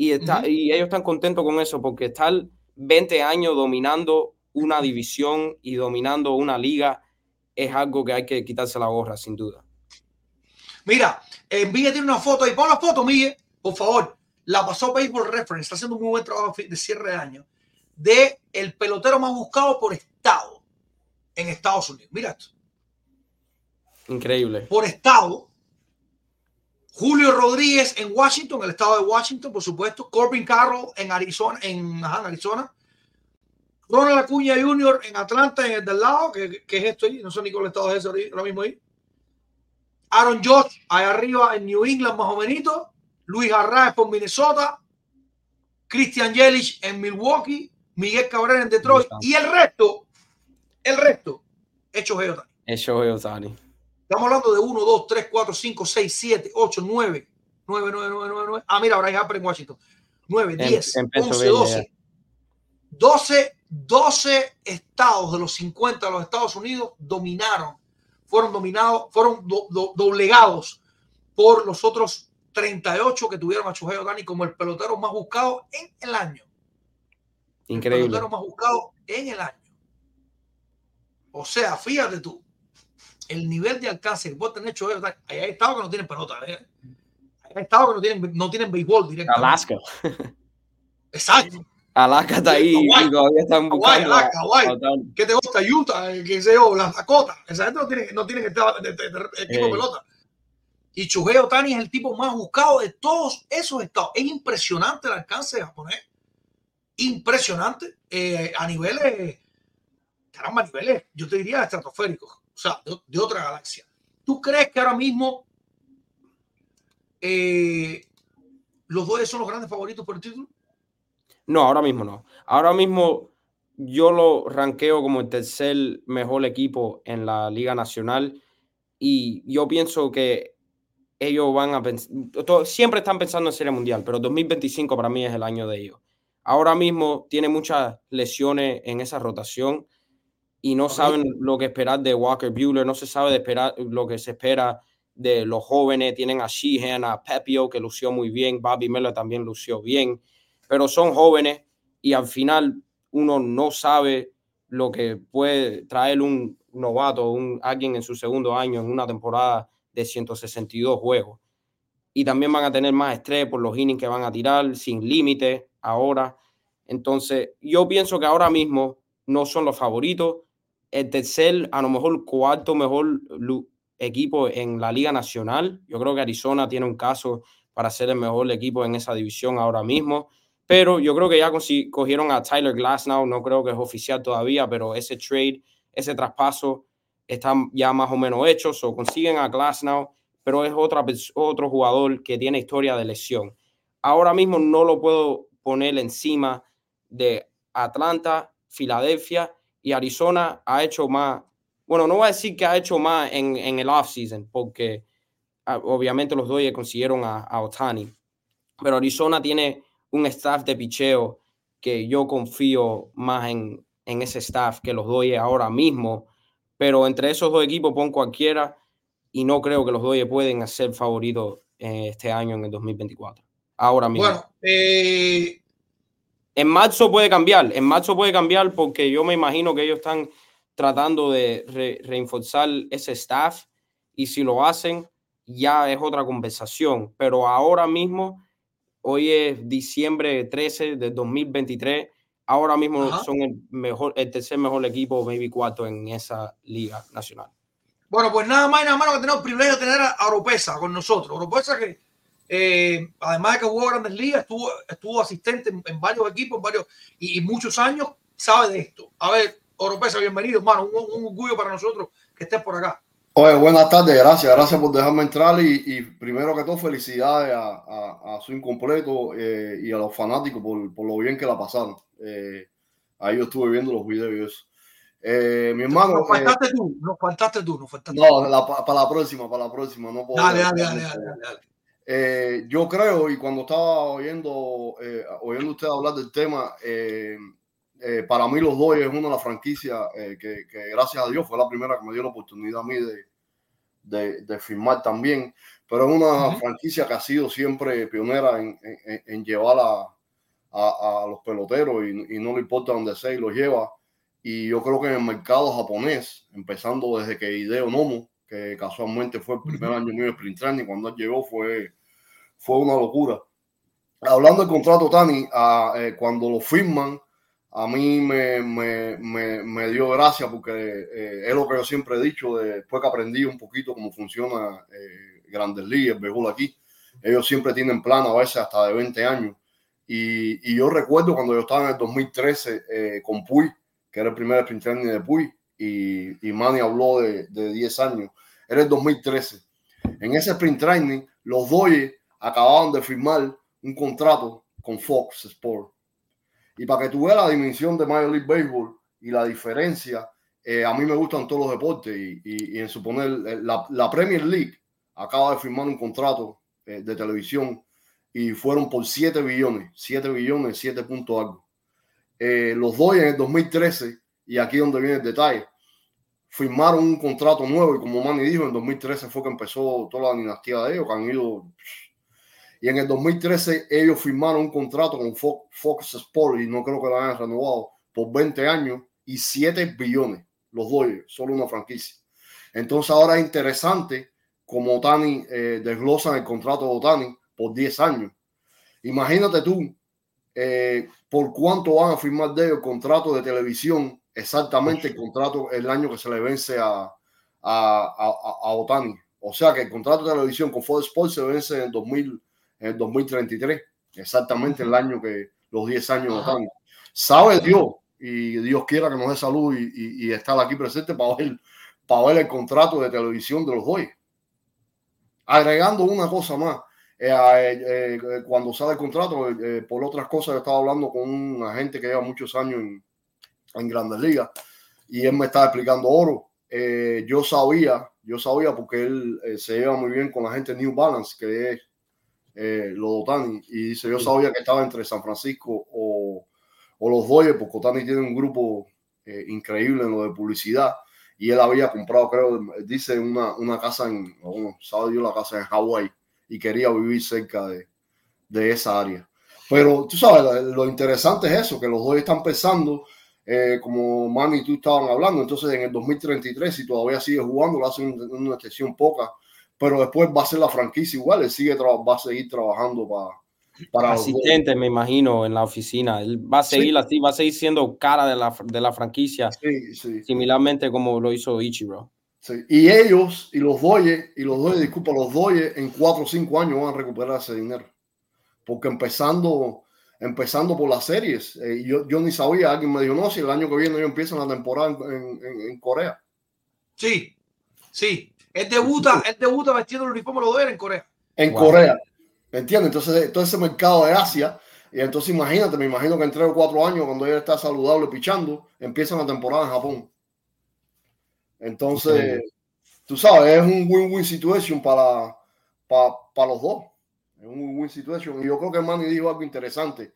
S8: y, está, y ellos están contentos con eso, porque estar 20 años dominando una división y dominando una liga es algo que hay que quitarse la gorra, sin duda.
S1: Mira, Envíe tiene una foto ahí. Pon la foto, Miguel, por favor. La pasó Baseball Reference. Está haciendo un muy buen trabajo de cierre de año. De el pelotero más buscado por estado en Estados Unidos. Mira esto.
S8: Increíble.
S1: Por estado. Julio Rodríguez en Washington, el estado de Washington, por supuesto. Corbin Carroll en Arizona, en, ajá, en Arizona. Ronald Acuña Jr. en Atlanta, en el del lado, que, que es esto ahí. No sé ni cuál estado es ese ahora mismo ahí. Aaron Josh, allá arriba en New England, más o menos. Luis Arraez por Minnesota. Christian Yelich en Milwaukee. Miguel Cabrera en Detroit. Y el resto, el resto, hecho Geotani.
S8: Es Shohei Otani.
S1: Estamos hablando de 1, 2, 3, 4, 5, 6, 7, 8, 9, 9, 9, 9, 9, 9. Ah, mira, Brian Harper en Washington. 9, 10,
S8: En- empezó
S1: 11,
S8: bien,
S1: 12. 12, 12 estados de los 50 de los Estados Unidos dominaron, fueron dominados, fueron do- do- doblegados por los otros 38 que tuvieron a Shohei Otani como el pelotero más buscado en el año. El
S8: Increíble.
S1: pelotero más buscado en el año. O sea, fíjate tú, el nivel de alcance que puede tener Shohei Otani. Hay estados que no tienen pelota. ¿eh? Hay estados que no tienen, no tienen béisbol directamente.
S8: Alaska.
S1: Exacto.
S8: Alaska está ahí
S1: Hawái.
S8: y todavía están buscando.
S1: Alaska,
S8: Otani.
S1: ¿Qué te gusta? Utah, eh, qué sé yo, las Dakota. Esa gente no tiene, no tiene que estar de, de- de- de equipo de pelota. Y Shohei Otani es el tipo más buscado de todos esos estados. Es impresionante el alcance de japonés. Impresionante. eh, a niveles, caramba, a niveles, yo te diría estratosféricos. O sea, de, otra galaxia. ¿Tú crees que ahora mismo eh, los dos son los grandes favoritos por el título?
S8: No, ahora mismo no. Ahora mismo yo lo ranqueo como el tercer mejor equipo en la Liga Nacional y yo pienso que ellos van a pensar, siempre están pensando en Serie Mundial, pero 2025 para mí es el año de ellos. Ahora mismo tiene muchas lesiones en esa rotación y no saben lo que esperar de Walker Buehler, no se sabe de esperar lo que se espera de los jóvenes. Tienen a Sheehan, a Pepio, que lució muy bien, Bobby Miller también lució bien, pero son jóvenes y al final uno no sabe lo que puede traer un novato, un, alguien en su segundo año en una temporada de 162 juegos. Y también van a tener más estrés por los innings que van a tirar, sin límite ahora. Entonces, yo pienso que ahora mismo no son los favoritos. El tercer, a lo mejor cuarto mejor equipo en la Liga Nacional. Yo creo que Arizona tiene un caso para ser el mejor equipo en esa división ahora mismo. Pero yo creo que ya cogieron a Tyler Glasnow, no creo que es oficial todavía, pero ese trade, ese traspaso está ya más o menos hecho. So consiguen a Glasnow, pero es otra, otro jugador que tiene historia de lesión. Ahora mismo no lo puedo poner encima de Atlanta, Filadelfia y Arizona ha hecho más. Bueno, no voy a decir que ha hecho más en, en el offseason, porque ah, obviamente los Dodgers consiguieron a, a Otani, pero Arizona tiene un staff de picheo que yo confío más en, en ese staff que los Dodgers ahora mismo, pero entre esos dos equipos pon cualquiera y no creo que los Dodgers pueden ser favoritos eh, este año en el 2024. Ahora mismo.
S1: Bueno, eh,
S8: En marzo puede cambiar, en marzo puede cambiar porque yo me imagino que ellos están tratando de re- reforzar ese staff y si lo hacen ya es otra conversación, pero ahora mismo, hoy es diciembre 13 del 2023, ahora mismo
S1: Ajá.
S8: son el mejor, el tercer mejor equipo, maybe cuarto en esa liga nacional.
S1: Bueno, pues nada más y nada menos que tenemos el privilegio de tener a Oropesa con nosotros. Oropesa que, eh, además de que jugó Grandes Ligas, estuvo, estuvo asistente en, en varios equipos varios, y, y muchos años, sabe de esto. A ver, Oropesa, bienvenido, hermano. Un, un orgullo para nosotros que estés por acá.
S9: Oye, buenas tardes, gracias, gracias por dejarme entrar y, y primero que todo felicidades a, a, a su incompleto eh, y a los fanáticos por, por lo bien que la pasaron. Eh, ahí yo estuve viendo los videos. Eh, mi hermano,
S1: Nos
S9: eh,
S1: faltaste tú, nos faltaste tú, nos faltaste
S9: no, para la próxima, para la próxima, no puedo.
S1: Dale, dale, dale, dale, dale.
S9: Eh, yo creo, y cuando estaba oyendo, eh, oyendo usted hablar del tema, eh, eh, para mí los dos es una de las franquicias eh, que, que, gracias a Dios fue la primera que me dio la oportunidad a mí de, de, de firmar también, pero es una
S1: Ujú.
S9: franquicia que ha sido siempre pionera en, en- en llevar a, a- a los peloteros y, y no le importa dónde sea y los lleva. Y yo creo que en el mercado japonés, empezando desde que Hideo Nomo, que casualmente fue el primer año mío de sprint training, cuando él llegó fue, fue una locura. Hablando del contrato Tani, ah, eh, cuando lo firman, a mí me, me, me, me dio gracia porque eh, es lo que yo siempre he dicho, de- después que aprendí un poquito cómo funciona eh, Grandes Ligas, el aquí, ellos siempre tienen plan a veces hasta de 20 años. Y, y yo recuerdo cuando yo estaba en el 2013 eh, con Puy, que era el primer sprint training de Puy, y, y Manny habló de, de 10 años. Era el 2013. En ese sprint training, los Dodgers acababan de firmar un contrato con Fox Sport. Y para que tú veas la dimensión de Major League Baseball y la diferencia, eh, a mí me gustan todos los deportes y, y- y en suponer eh, la, la Premier League acaba de firmar un contrato eh, de televisión y fueron por 7 billones, 7 billones, 7 puntos algo. Eh, los Dodgers en el 2013, y aquí es donde viene el detalle, firmaron un contrato nuevo y como Manny dijo, en 2013 fue que empezó toda la dinastía de ellos, que han ido... Y en el 2013 ellos firmaron un contrato con Fox, Fox Sport y no creo que lo hayan renovado por 20 años y 7 billones, los Dodgers, solo una franquicia. Entonces ahora es interesante como Otani eh, desglosan el contrato de Otani por 10 años. Imagínate tú eh, por cuánto van a firmar de ellos el contrato de televisión, exactamente el contrato, el año que se le vence a, a, a, a Otani. O sea que el contrato de televisión con Fox Sports se vence en el, 2000, en el 2033, exactamente el año que los 10 años Otani. Sabe Dios y Dios quiera que nos dé salud y, y, y estar aquí presente para ver, para ver el contrato de televisión de los Dodgers. Agregando una cosa más, eh, eh, eh, cuando sale el contrato, eh, por otras cosas, yo estaba hablando con un agente que lleva muchos años en, en Grandes Ligas y él me estaba explicando oro. Eh, yo sabía, yo sabía porque él eh, se lleva muy bien con la gente New Balance, que es eh, los Otani, y dice, yo sabía que estaba entre San Francisco o, o los Dodgers, porque Otani tiene un grupo eh, increíble en lo de publicidad. Y él había comprado, creo, dice una, una casa en, bueno, sabe yo la casa en Hawái. Y quería vivir cerca de, de esa área. Pero tú sabes, lo interesante es eso, que los dos están pensando, eh, como Manny y tú estaban hablando, entonces en el 2033, si todavía sigue jugando, lo hacen en una excepción poca, pero después va a ser la franquicia igual, él sigue va a seguir trabajando para... para
S8: Asistente, me imagino, en la oficina. Él va a seguir sí. así, va a seguir siendo cara de la, de la franquicia,
S9: sí, sí.
S8: similarmente como lo hizo Ichiro.
S9: Sí. Y ellos, y los Doyes, y los Doyes, disculpa, los Doyes en 4 o 5 años van a recuperar ese dinero. Porque empezando, empezando por las series, eh, yo, yo ni sabía, alguien me dijo, no, si el año que viene ellos empiezan la temporada en, en, en Corea.
S1: Sí, sí. Él debuta, él debuta vestido el uniforme de los Dodgers en Corea.
S9: en
S8: Wow.
S9: Corea. ¿Me entiendes? Entonces, todo ese mercado de Asia. Y entonces imagínate, me imagino que en tres o cuatro años, cuando él está saludable pichando, empieza la temporada en Japón. Entonces, tú sabes, es un win-win situation para, para, para los dos. Es un win-win situation. Y yo creo que Manny dijo algo interesante.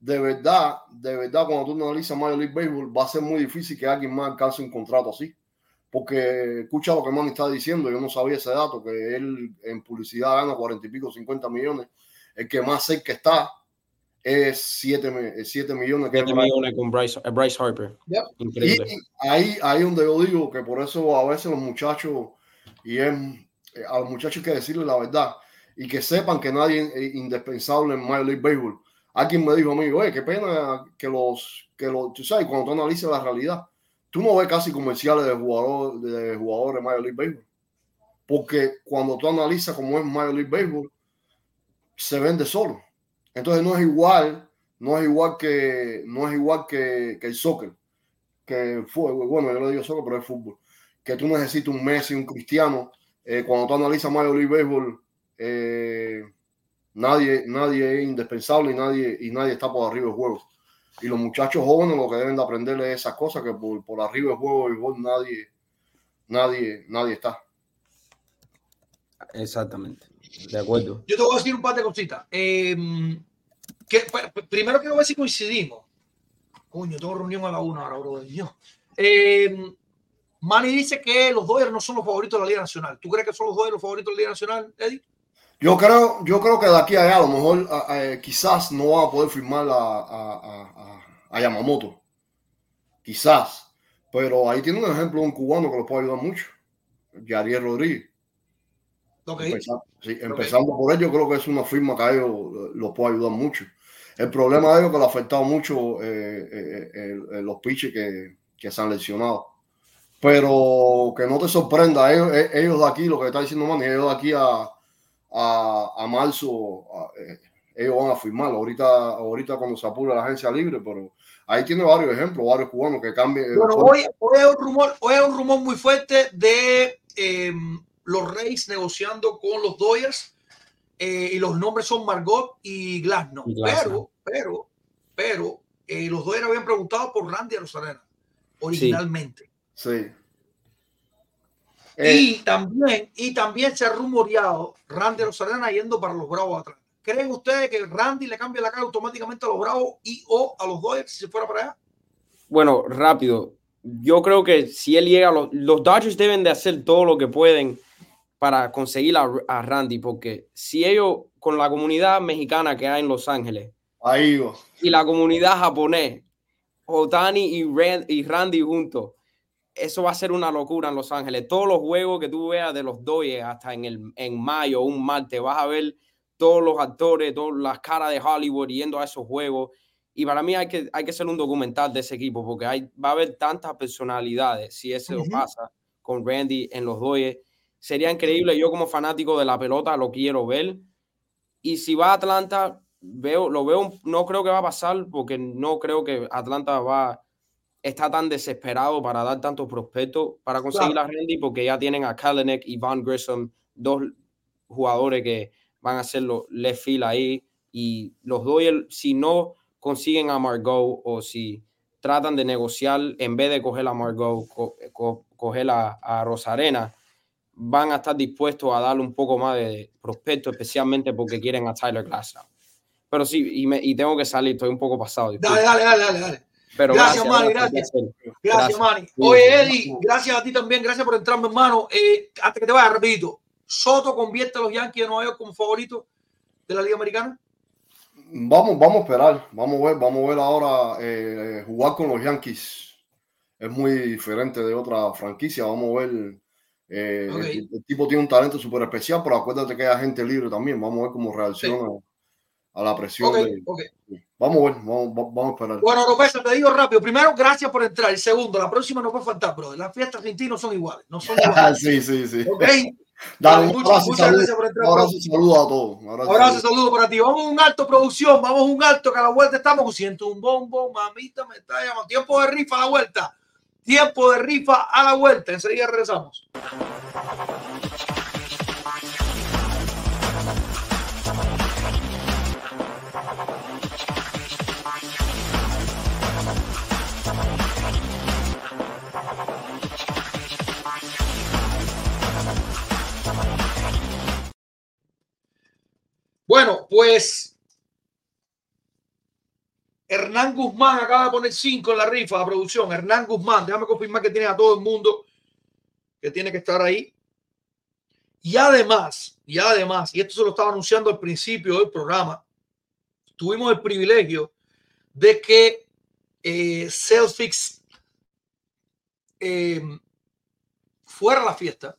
S9: De verdad, de verdad, cuando tú analizas Major League Baseball, va a ser muy difícil que alguien más alcance un contrato así. Porque escucha lo que Manny está diciendo, yo no sabía ese dato, que él en publicidad gana cuarenta y pico, 50 millones. El que más cerca está es 7 siete millones. Que
S8: 7 millones con Bryce, eh, Bryce Harper. Increíble.
S9: y ahí, ahí donde yo digo que por eso a veces los muchachos, y es, eh, a los muchachos hay que decirles la verdad, y que sepan que nadie es indispensable en Major League Baseball. Alguien me dijo a mí, oye, qué pena que los, que los, tú sabes, cuando tú analizas la realidad, tú no ves casi comerciales de, jugador, de jugadores de Major League Baseball. Porque cuando tú analizas cómo es Major League Baseball, se vende solo. Entonces no es igual, no es igual que, no es igual que, el soccer que fue, bueno, yo le digo soccer, pero es fútbol, que tú necesitas un Messi, un Cristiano, eh, cuando tú analizas Major League Baseball, eh, nadie, nadie es indispensable y nadie, y nadie está por arriba del juego. Y los muchachos jóvenes lo que deben de aprender es esas cosas, que por, por arriba del juego y gol nadie, nadie, nadie está.
S8: Exactamente. De acuerdo.
S1: Yo te voy a decir un par de cositas. Eh, que, p- primero quiero ver si coincidimos. Coño, tengo reunión a la una ahora, bro. Dios. Eh, Manny dice que los Dodgers no son los favoritos de la Liga Nacional. ¿Tú crees que son los Dodgers los favoritos de la Liga Nacional, Eddie?
S9: Yo creo, yo creo que de aquí a allá a lo mejor a- quizás no va a poder firmar a, a, a- Yamamoto. Quizás. Pero ahí tiene un ejemplo de un cubano que lo puede ayudar mucho. Yariel Rodríguez.
S1: Ok.
S9: Empezando, sí, empezando por ello, creo que es una firma que a ellos eh, los puede ayudar mucho. El problema de ellos es que le ha afectado mucho eh, eh, los pitches que, que se han lesionado. Pero que no te sorprenda, ellos, eh, ellos de aquí, lo que está diciendo Manny, ellos de aquí a, a, a marzo, a- eh, ellos van a firmar. Ahorita, ahorita cuando se apure la agencia libre, pero ahí tiene varios ejemplos, varios cubanos que cambian.
S1: Bueno, hoy, hoy, es un rumor, hoy es un rumor muy fuerte de eh, los Reyes negociando con los Dodgers eh, y los nombres son Margot y Glasnow. Pero, pero, pero eh, los Dodgers habían preguntado por Randy Rosarena originalmente.
S9: Sí. Eh,
S1: Y también, y también se ha rumoreado Randy Rosarena yendo para los Bravos Atlanta. ¿Creen ustedes que Randy le cambia la cara automáticamente a los Bravos y o a los Dodgers si se fuera para allá?
S8: Bueno, rápido. Yo creo que si él llega, los, los Dodgers deben de hacer todo lo que pueden para conseguir a, a Randy, porque si ellos, con la comunidad mexicana que hay en Los Ángeles
S9: ahí
S8: y la comunidad japonés, Otani y, Ran- y Randy juntos, eso va a ser una locura en Los Ángeles. Todos los juegos que tú veas de los Dodgers hasta en, el, en mayo, un martes, vas a ver todos los actores, todas las caras de Hollywood yendo a esos juegos. Y para mí hay que, hay que hacer un documental de ese equipo porque hay, va a haber tantas personalidades si eso pasa con Randy en los Dodgers. Sería increíble. Yo como fanático de la pelota lo quiero ver. Y si va a Atlanta, veo, lo veo, no creo que va a pasar porque no creo que Atlanta va está tan desesperado para dar tantos prospectos para conseguir
S1: Claro.
S8: a Randy porque ya tienen a Kalanick y Van Grissom, dos jugadores que van a hacer los left field ahí y los Dodgers si no consiguen a Margot o si tratan de negociar en vez de coger a Margot, co- co- coger a, a Rosarena, van a estar dispuestos a darle un poco más de prospecto, especialmente porque quieren a Tyler Glasnow. Pero sí, y, me- y tengo que salir, estoy un poco pasado.
S1: Dale, dale, dale. dale.
S8: Pero
S1: Gracias, Manny, gracias.
S8: hacerlo.
S1: Gracias,
S8: Gracias.
S1: Manny. Oye. Eddie, gracias a ti también. Gracias por entrar, mi hermano. Eh, antes que te vaya, repito. Soto convierte a los Yankees de Nueva York como favoritos de la Liga Americana.
S9: Vamos, vamos a esperar, vamos a ver, vamos a ver ahora eh, jugar con los Yankees es muy diferente de otra franquicia. Vamos a ver, eh, el, el tipo tiene un talento súper especial, pero acuérdate que hay gente libre también. Vamos a ver cómo reacciona a la presión.
S1: Ok,
S9: de-
S1: ok.
S9: Vamos a ver, vamos, va- vamos a esperar.
S1: Bueno, Oropesa, te digo rápido. Primero, gracias por entrar. Y segundo, la próxima no puede faltar, bro. Las fiestas sin ti no son iguales. No son iguales.
S9: sí, sí, sí.
S1: ¿Ok?
S9: Dale, un
S1: muchas-
S9: abrazo
S1: gracias por entrar,
S9: un abrazo saludo a todos. Un abrazo saludo
S1: para ti. Vamos a un alto, producción. Vamos a un alto, que a la vuelta estamos. Siento un bombo, mamita, me está llamando. Tiempo de rifa a la vuelta. Tiempo de rifa a la vuelta. Enseguida regresamos. Bueno, pues Hernán Guzmán acaba de poner 5 en la rifa de producción. Hernán Guzmán, déjame confirmar que tiene a todo el mundo que tiene que estar ahí. Y además, y además, y esto se lo estaba anunciando al principio del programa, tuvimos el privilegio de que eh, eh, fuera a la fiesta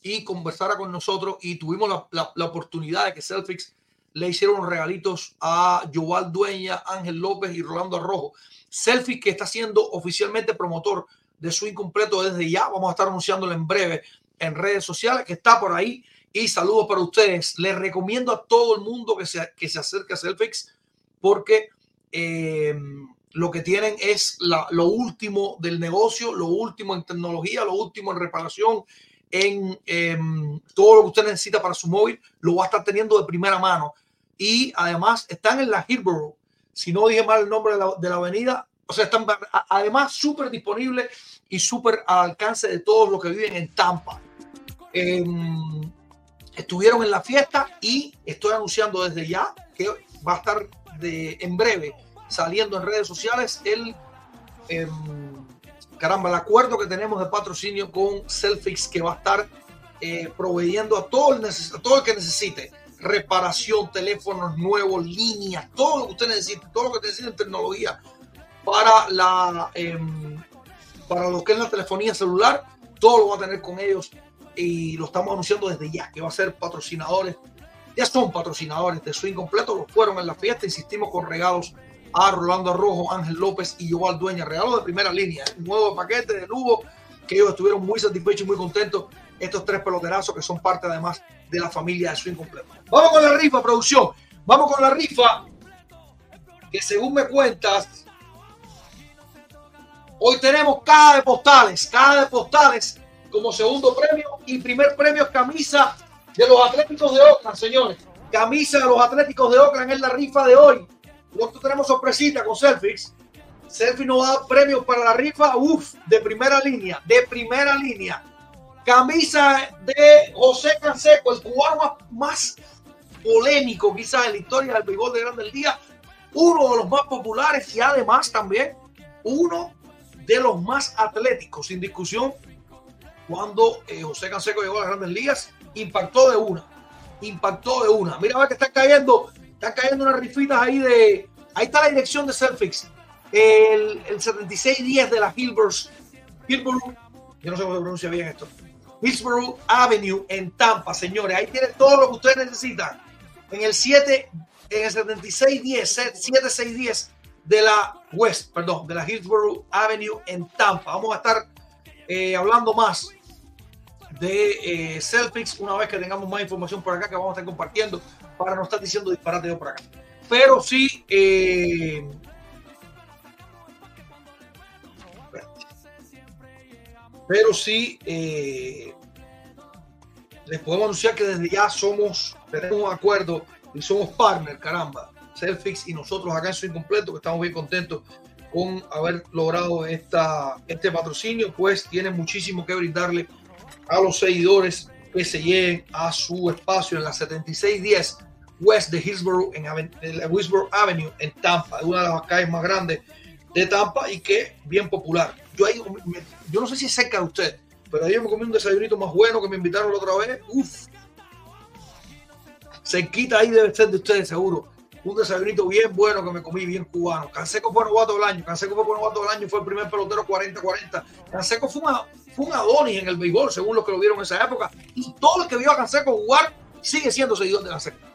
S1: y conversara con nosotros y tuvimos la, la- la oportunidad de que Selfix le hicieron regalitos a Joval Dueña, Ángel López y Rolando Arrojo. Selfie que está siendo oficialmente promotor de su incompleto desde ya. Vamos a estar anunciándolo en breve en redes sociales, que está por ahí. Y saludos para ustedes. Les recomiendo a todo el mundo que se, que se acerque a Selfix porque eh, lo que tienen es la- lo último del negocio, lo último en tecnología, lo último en reparación, en em, todo lo que usted necesita para su móvil, lo va a estar teniendo de primera mano. Y además están en la Hillborough. Si no dije mal el nombre de la, de la avenida, o sea, están además súper disponibles y súper al alcance de todos los que viven en Tampa. Em, estuvieron en la fiesta y estoy anunciando desde ya que va a estar de, en breve saliendo en redes sociales el em, caramba, el acuerdo que tenemos de patrocinio con Selfix que va a estar eh, proveyendo a todo, el a todo el que necesite reparación, teléfonos nuevos, líneas, todo lo que usted necesite, todo lo que necesite en tecnología para la em, para lo que es la telefonía celular, todo lo va a tener con ellos y lo estamos anunciando desde ya, que va a ser patrocinadores, ya son patrocinadores de Swing Completo, lo fueron en la fiesta, insistimos con regalos a Rolando Arrojo, Ángel López y Joval Dueña, regalos de primera línea, nuevo paquete de lujo que ellos estuvieron muy satisfechos y muy contentos, estos tres peloterazos que son parte además de la familia de Swing Completo. Vamos con la rifa, producción, vamos con la rifa, que según me cuentas, Hoy tenemos caja de postales, caja de postales como segundo premio y primer premio es camisa de los Atléticos de Oakland, señores. Camisa de los Atléticos de Oakland es la rifa de hoy. Nosotros tenemos sorpresita con Selfix. Selfie nos va a dar premios para la rifa, uff, de primera línea, de primera línea. Camisa de José Canseco, el cubano más, polémico quizás en la historia del béisbol de Grande del Día. Uno de los más populares y además también uno de los más atléticos, sin discusión, cuando eh, José Canseco llegó a las grandes ligas, impactó de una, impactó de una. Mira, ve que están cayendo, están cayendo unas rifitas ahí de, ahí está la dirección de Selfix, el, el 7610 de la Hillborough, Hillborough, yo no sé cómo se pronuncia bien esto, Hillsborough Avenue en Tampa, señores, ahí tiene todo lo que ustedes necesitan, en el 7, en el 7610, 7610 de la West, perdón, de la Hillsborough Avenue en Tampa. Vamos a estar eh, hablando más de eh, Celtics una vez que tengamos más información por acá que vamos a estar compartiendo para no estar diciendo disparate yo por acá. Pero sí, eh, pero sí, eh, les podemos anunciar que desde ya somos, tenemos un acuerdo y somos partners, caramba. Selfix y nosotros acá en Swing Completo, que estamos bien contentos con haber logrado esta, este patrocinio, pues tienen muchísimo que brindarle a los seguidores que se lleguen a su espacio en la 7610 West de Hillsborough, en, la Hillsborough Avenue, en Tampa, una de las calles más grandes de Tampa y que bien popular. Yo, ahí, yo no sé si es cerca de usted, pero ayer me comí un desayunito más bueno que me invitaron la otra vez. Uf, cerquita ahí debe ser de ustedes seguro. Un desayunito bien bueno que me comí, bien cubano. Canseco fue novato del año. Canseco fue novato del año, fue el primer pelotero 40-40. Canseco fue, una, fue un Adonis en el béisbol, según los que lo vieron en esa época. Y todo el que vio a Canseco jugar sigue siendo seguidor de Canseco.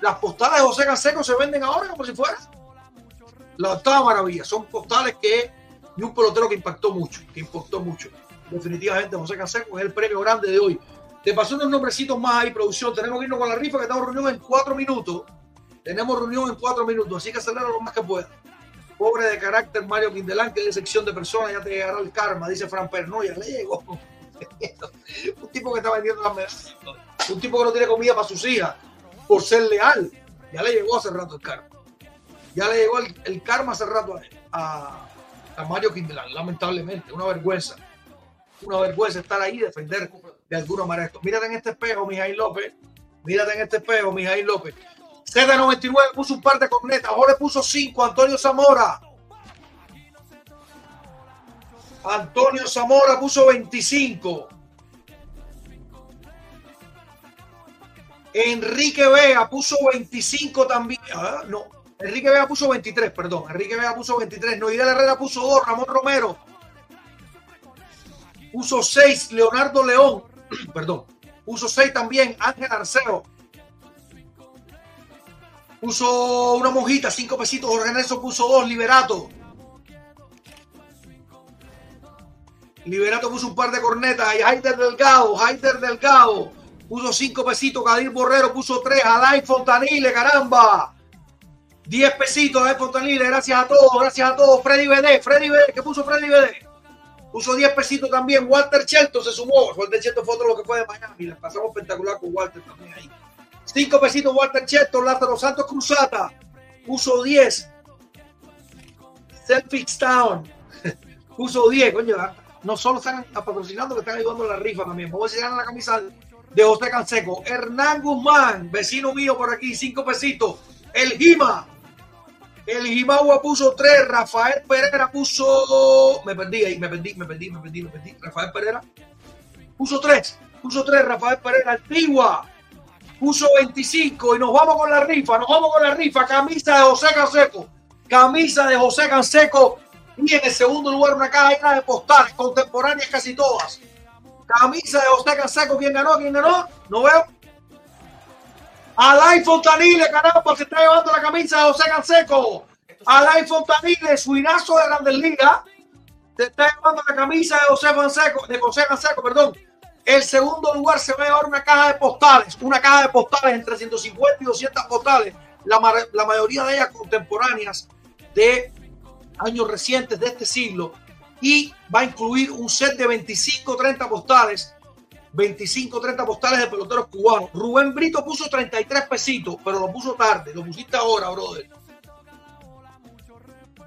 S1: Las postales de José Canseco se venden ahora como si fuera la octava maravilla. Son postales que y un pelotero que impactó mucho, que impactó mucho. Definitivamente José Canseco es el premio grande de hoy. Te pasó unos nombrecitos más ahí, producción. Tenemos que irnos con la rifa, que estamos reunión en cuatro minutos. Tenemos reunión en cuatro minutos, así que acelera lo más que pueda. Pobre de carácter Mario Quindelán, que es de sección de personas, ya te llegará el karma, dice Fran Pérez. No, ya le llegó. un tipo que está vendiendo las medallas. Un tipo que no tiene comida para sus hijas por ser leal. Ya le llegó hace rato el karma. Ya le llegó el, el karma hace rato a, Mario Quindelán, lamentablemente. Una vergüenza. Una vergüenza estar ahí y defender de alguna manera. Mírate en este espejo, Mijail López. Mírate en este espejo, Mijail López. Z99 puso un par de cornetas. Le puso cinco. Antonio Zamora. Antonio Zamora puso 25. Enrique Vega puso 25 también. Ah, no, Enrique Vega puso 23, perdón. Enrique Vega puso 23. Noidel Herrera puso 2. Ramón Romero puso 6. Leonardo León, perdón. Puso 6 también. Ángel Arceo. Puso una monjita, 5 pesitos. Jorge Nelson puso 2. Liberato. Liberato puso un par de cornetas. Y Haider Delgado, Haider Delgado puso 5 pesitos. Gadir Borrero puso 3. Alain Fontanile, caramba. 10 pesitos, Alain Fontanile. Gracias a todos, gracias a todos. Freddy BD, Freddy BD, ¿qué puso Freddy BD? Puso 10 pesitos también. Walter Shelton se sumó. Walter Shelton fue otro lo que fue de Miami. La pasamos espectacular con Walter también ahí. 5 pesitos Walter Shelton. Lázaro Santos Cruzata puso 10. Selfix Town puso 10. Coño, no solo están patrocinando, que están ayudando a la rifa también. Vamos a decir la camisa de José Canseco. Hernán Guzmán, vecino mío por aquí, 5 pesitos. El Gima. El Jimagua puso 3. Rafael Pereira puso. Me perdí ahí, me perdí, me perdí, me perdí, me perdí. Rafael Pereira puso 3. Puso 3. Rafael Pereira. Antigua puso 25. Y nos vamos con la rifa. Nos vamos con la rifa. Camisa de José Canseco. Camisa de José Canseco. Y en el segundo lugar, una caja de postales contemporáneas casi todas. Camisa de José Canseco. ¿Quién ganó? ¿Quién ganó? No veo. Alain Fontanile, caramba, se está llevando la camisa de José Canseco. Alain Fontanile, suinazo de Grandes Ligas. Se está llevando la camisa de José Canseco, de José Canseco, perdón. El segundo lugar se va a llevar una caja de postales, una caja de postales entre 150 y 200 postales, la, la mayoría de ellas contemporáneas de años recientes de este siglo. Y va a incluir un set de 25 30 postales 25, 30 postales de peloteros cubanos. Rubén Brito puso 33 pesitos, pero lo puso tarde. Lo pusiste ahora, brother.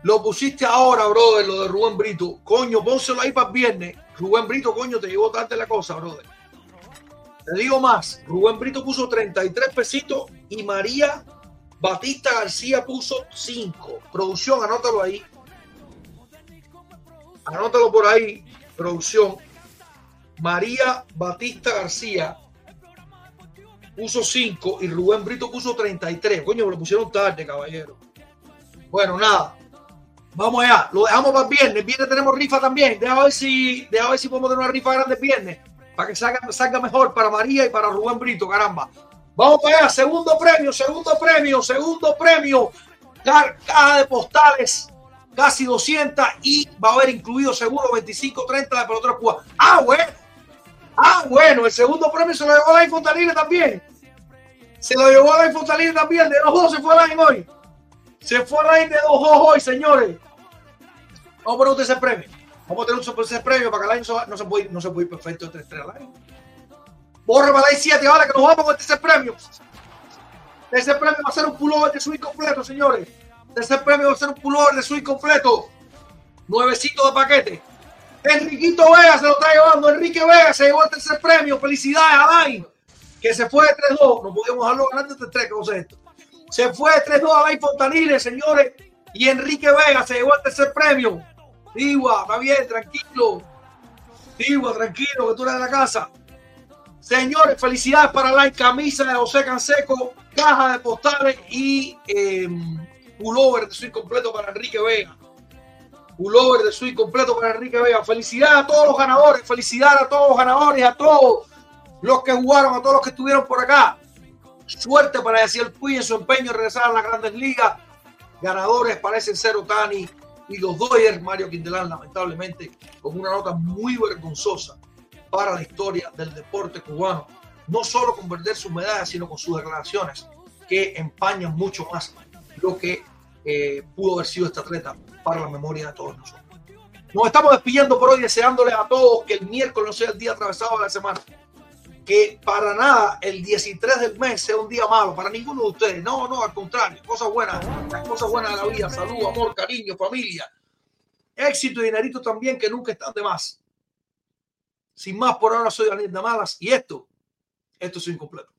S1: Lo pusiste ahora, brother, lo de Rubén Brito. Coño, pónselo ahí para el viernes. Rubén Brito, coño, te llevó tarde la cosa, brother. Te digo más. Rubén Brito puso 33 pesitos y María Batista García puso 5. Producción, anótalo ahí. Anótalo por ahí, producción. María Batista García puso 5 y Rubén Brito puso 33. Coño, me lo pusieron tarde, caballero. Bueno, nada. Vamos allá. Lo dejamos para el viernes. Viernes tenemos rifa también. Deja ver si, deja ver si podemos tener una rifa grande el viernes. Para que salga, salga mejor para María y para Rubén Brito, caramba. Vamos para allá. Segundo premio, segundo premio, segundo premio. Caja de postales casi 200 y va a haber incluido seguro 25, 30 de peloteros cubanos. Ah, bueno. Ah, bueno, el segundo premio se lo llevó a la Fontanile también. Se lo llevó a la Fontanile también. De dos ojos se fue la hoy. Se fue la de dos hoy, señores. Vamos a poner un ese premio. Vamos a tener un ese premio para que el año no se puede, no se puede ir perfecto de 3 al año. Para la 7, vale, que nos vamos con ese premio. Ese premio va a ser un pullover de suite completo, señores. Ese premio va a ser un pullover de suite completo. Nuevecito de paquete. Enriquito Vega se lo está llevando. Enrique Vega se llevó el tercer premio. Felicidades Alain, que se fue de 3-2. No podíamos dejarlo ganando de 3, ¿cómo es esto? Se fue de 3-2 a Alain Fontanile, señores. Y Enrique Vega se llevó el tercer premio. Digua, está bien, tranquilo. Digua, tranquilo, que tú eres de la casa. Señores, felicidades para Alain. Camisa de José Canseco, caja de postales y eh, pullover de suite completo para Enrique Vega pullover de suite completo para Enrique Vega. Felicidades a todos los ganadores, felicidades a todos los ganadores, a todos los que jugaron, a todos los que estuvieron por acá. Suerte para el Puy en su empeño de regresar a las grandes ligas. Ganadores parecen ser Otani y los Dodgers, Mario Quindelán, lamentablemente, con una nota muy vergonzosa para la historia del deporte cubano. No solo con perder sus medallas, sino con sus declaraciones que empañan mucho más lo que eh, pudo haber sido este atleta para la memoria de todos nosotros. Nos estamos despidiendo por hoy, deseándoles a todos que el miércoles no sea el día atravesado de la semana. Que para nada el 13 del mes sea un día malo para ninguno de ustedes. No, no, al contrario. Cosas buenas, cosas buenas de la vida. Salud, amor, cariño, familia. Éxito y dinerito también que nunca están de más. Sin más, por ahora soy de Malas y esto, esto es incompleto.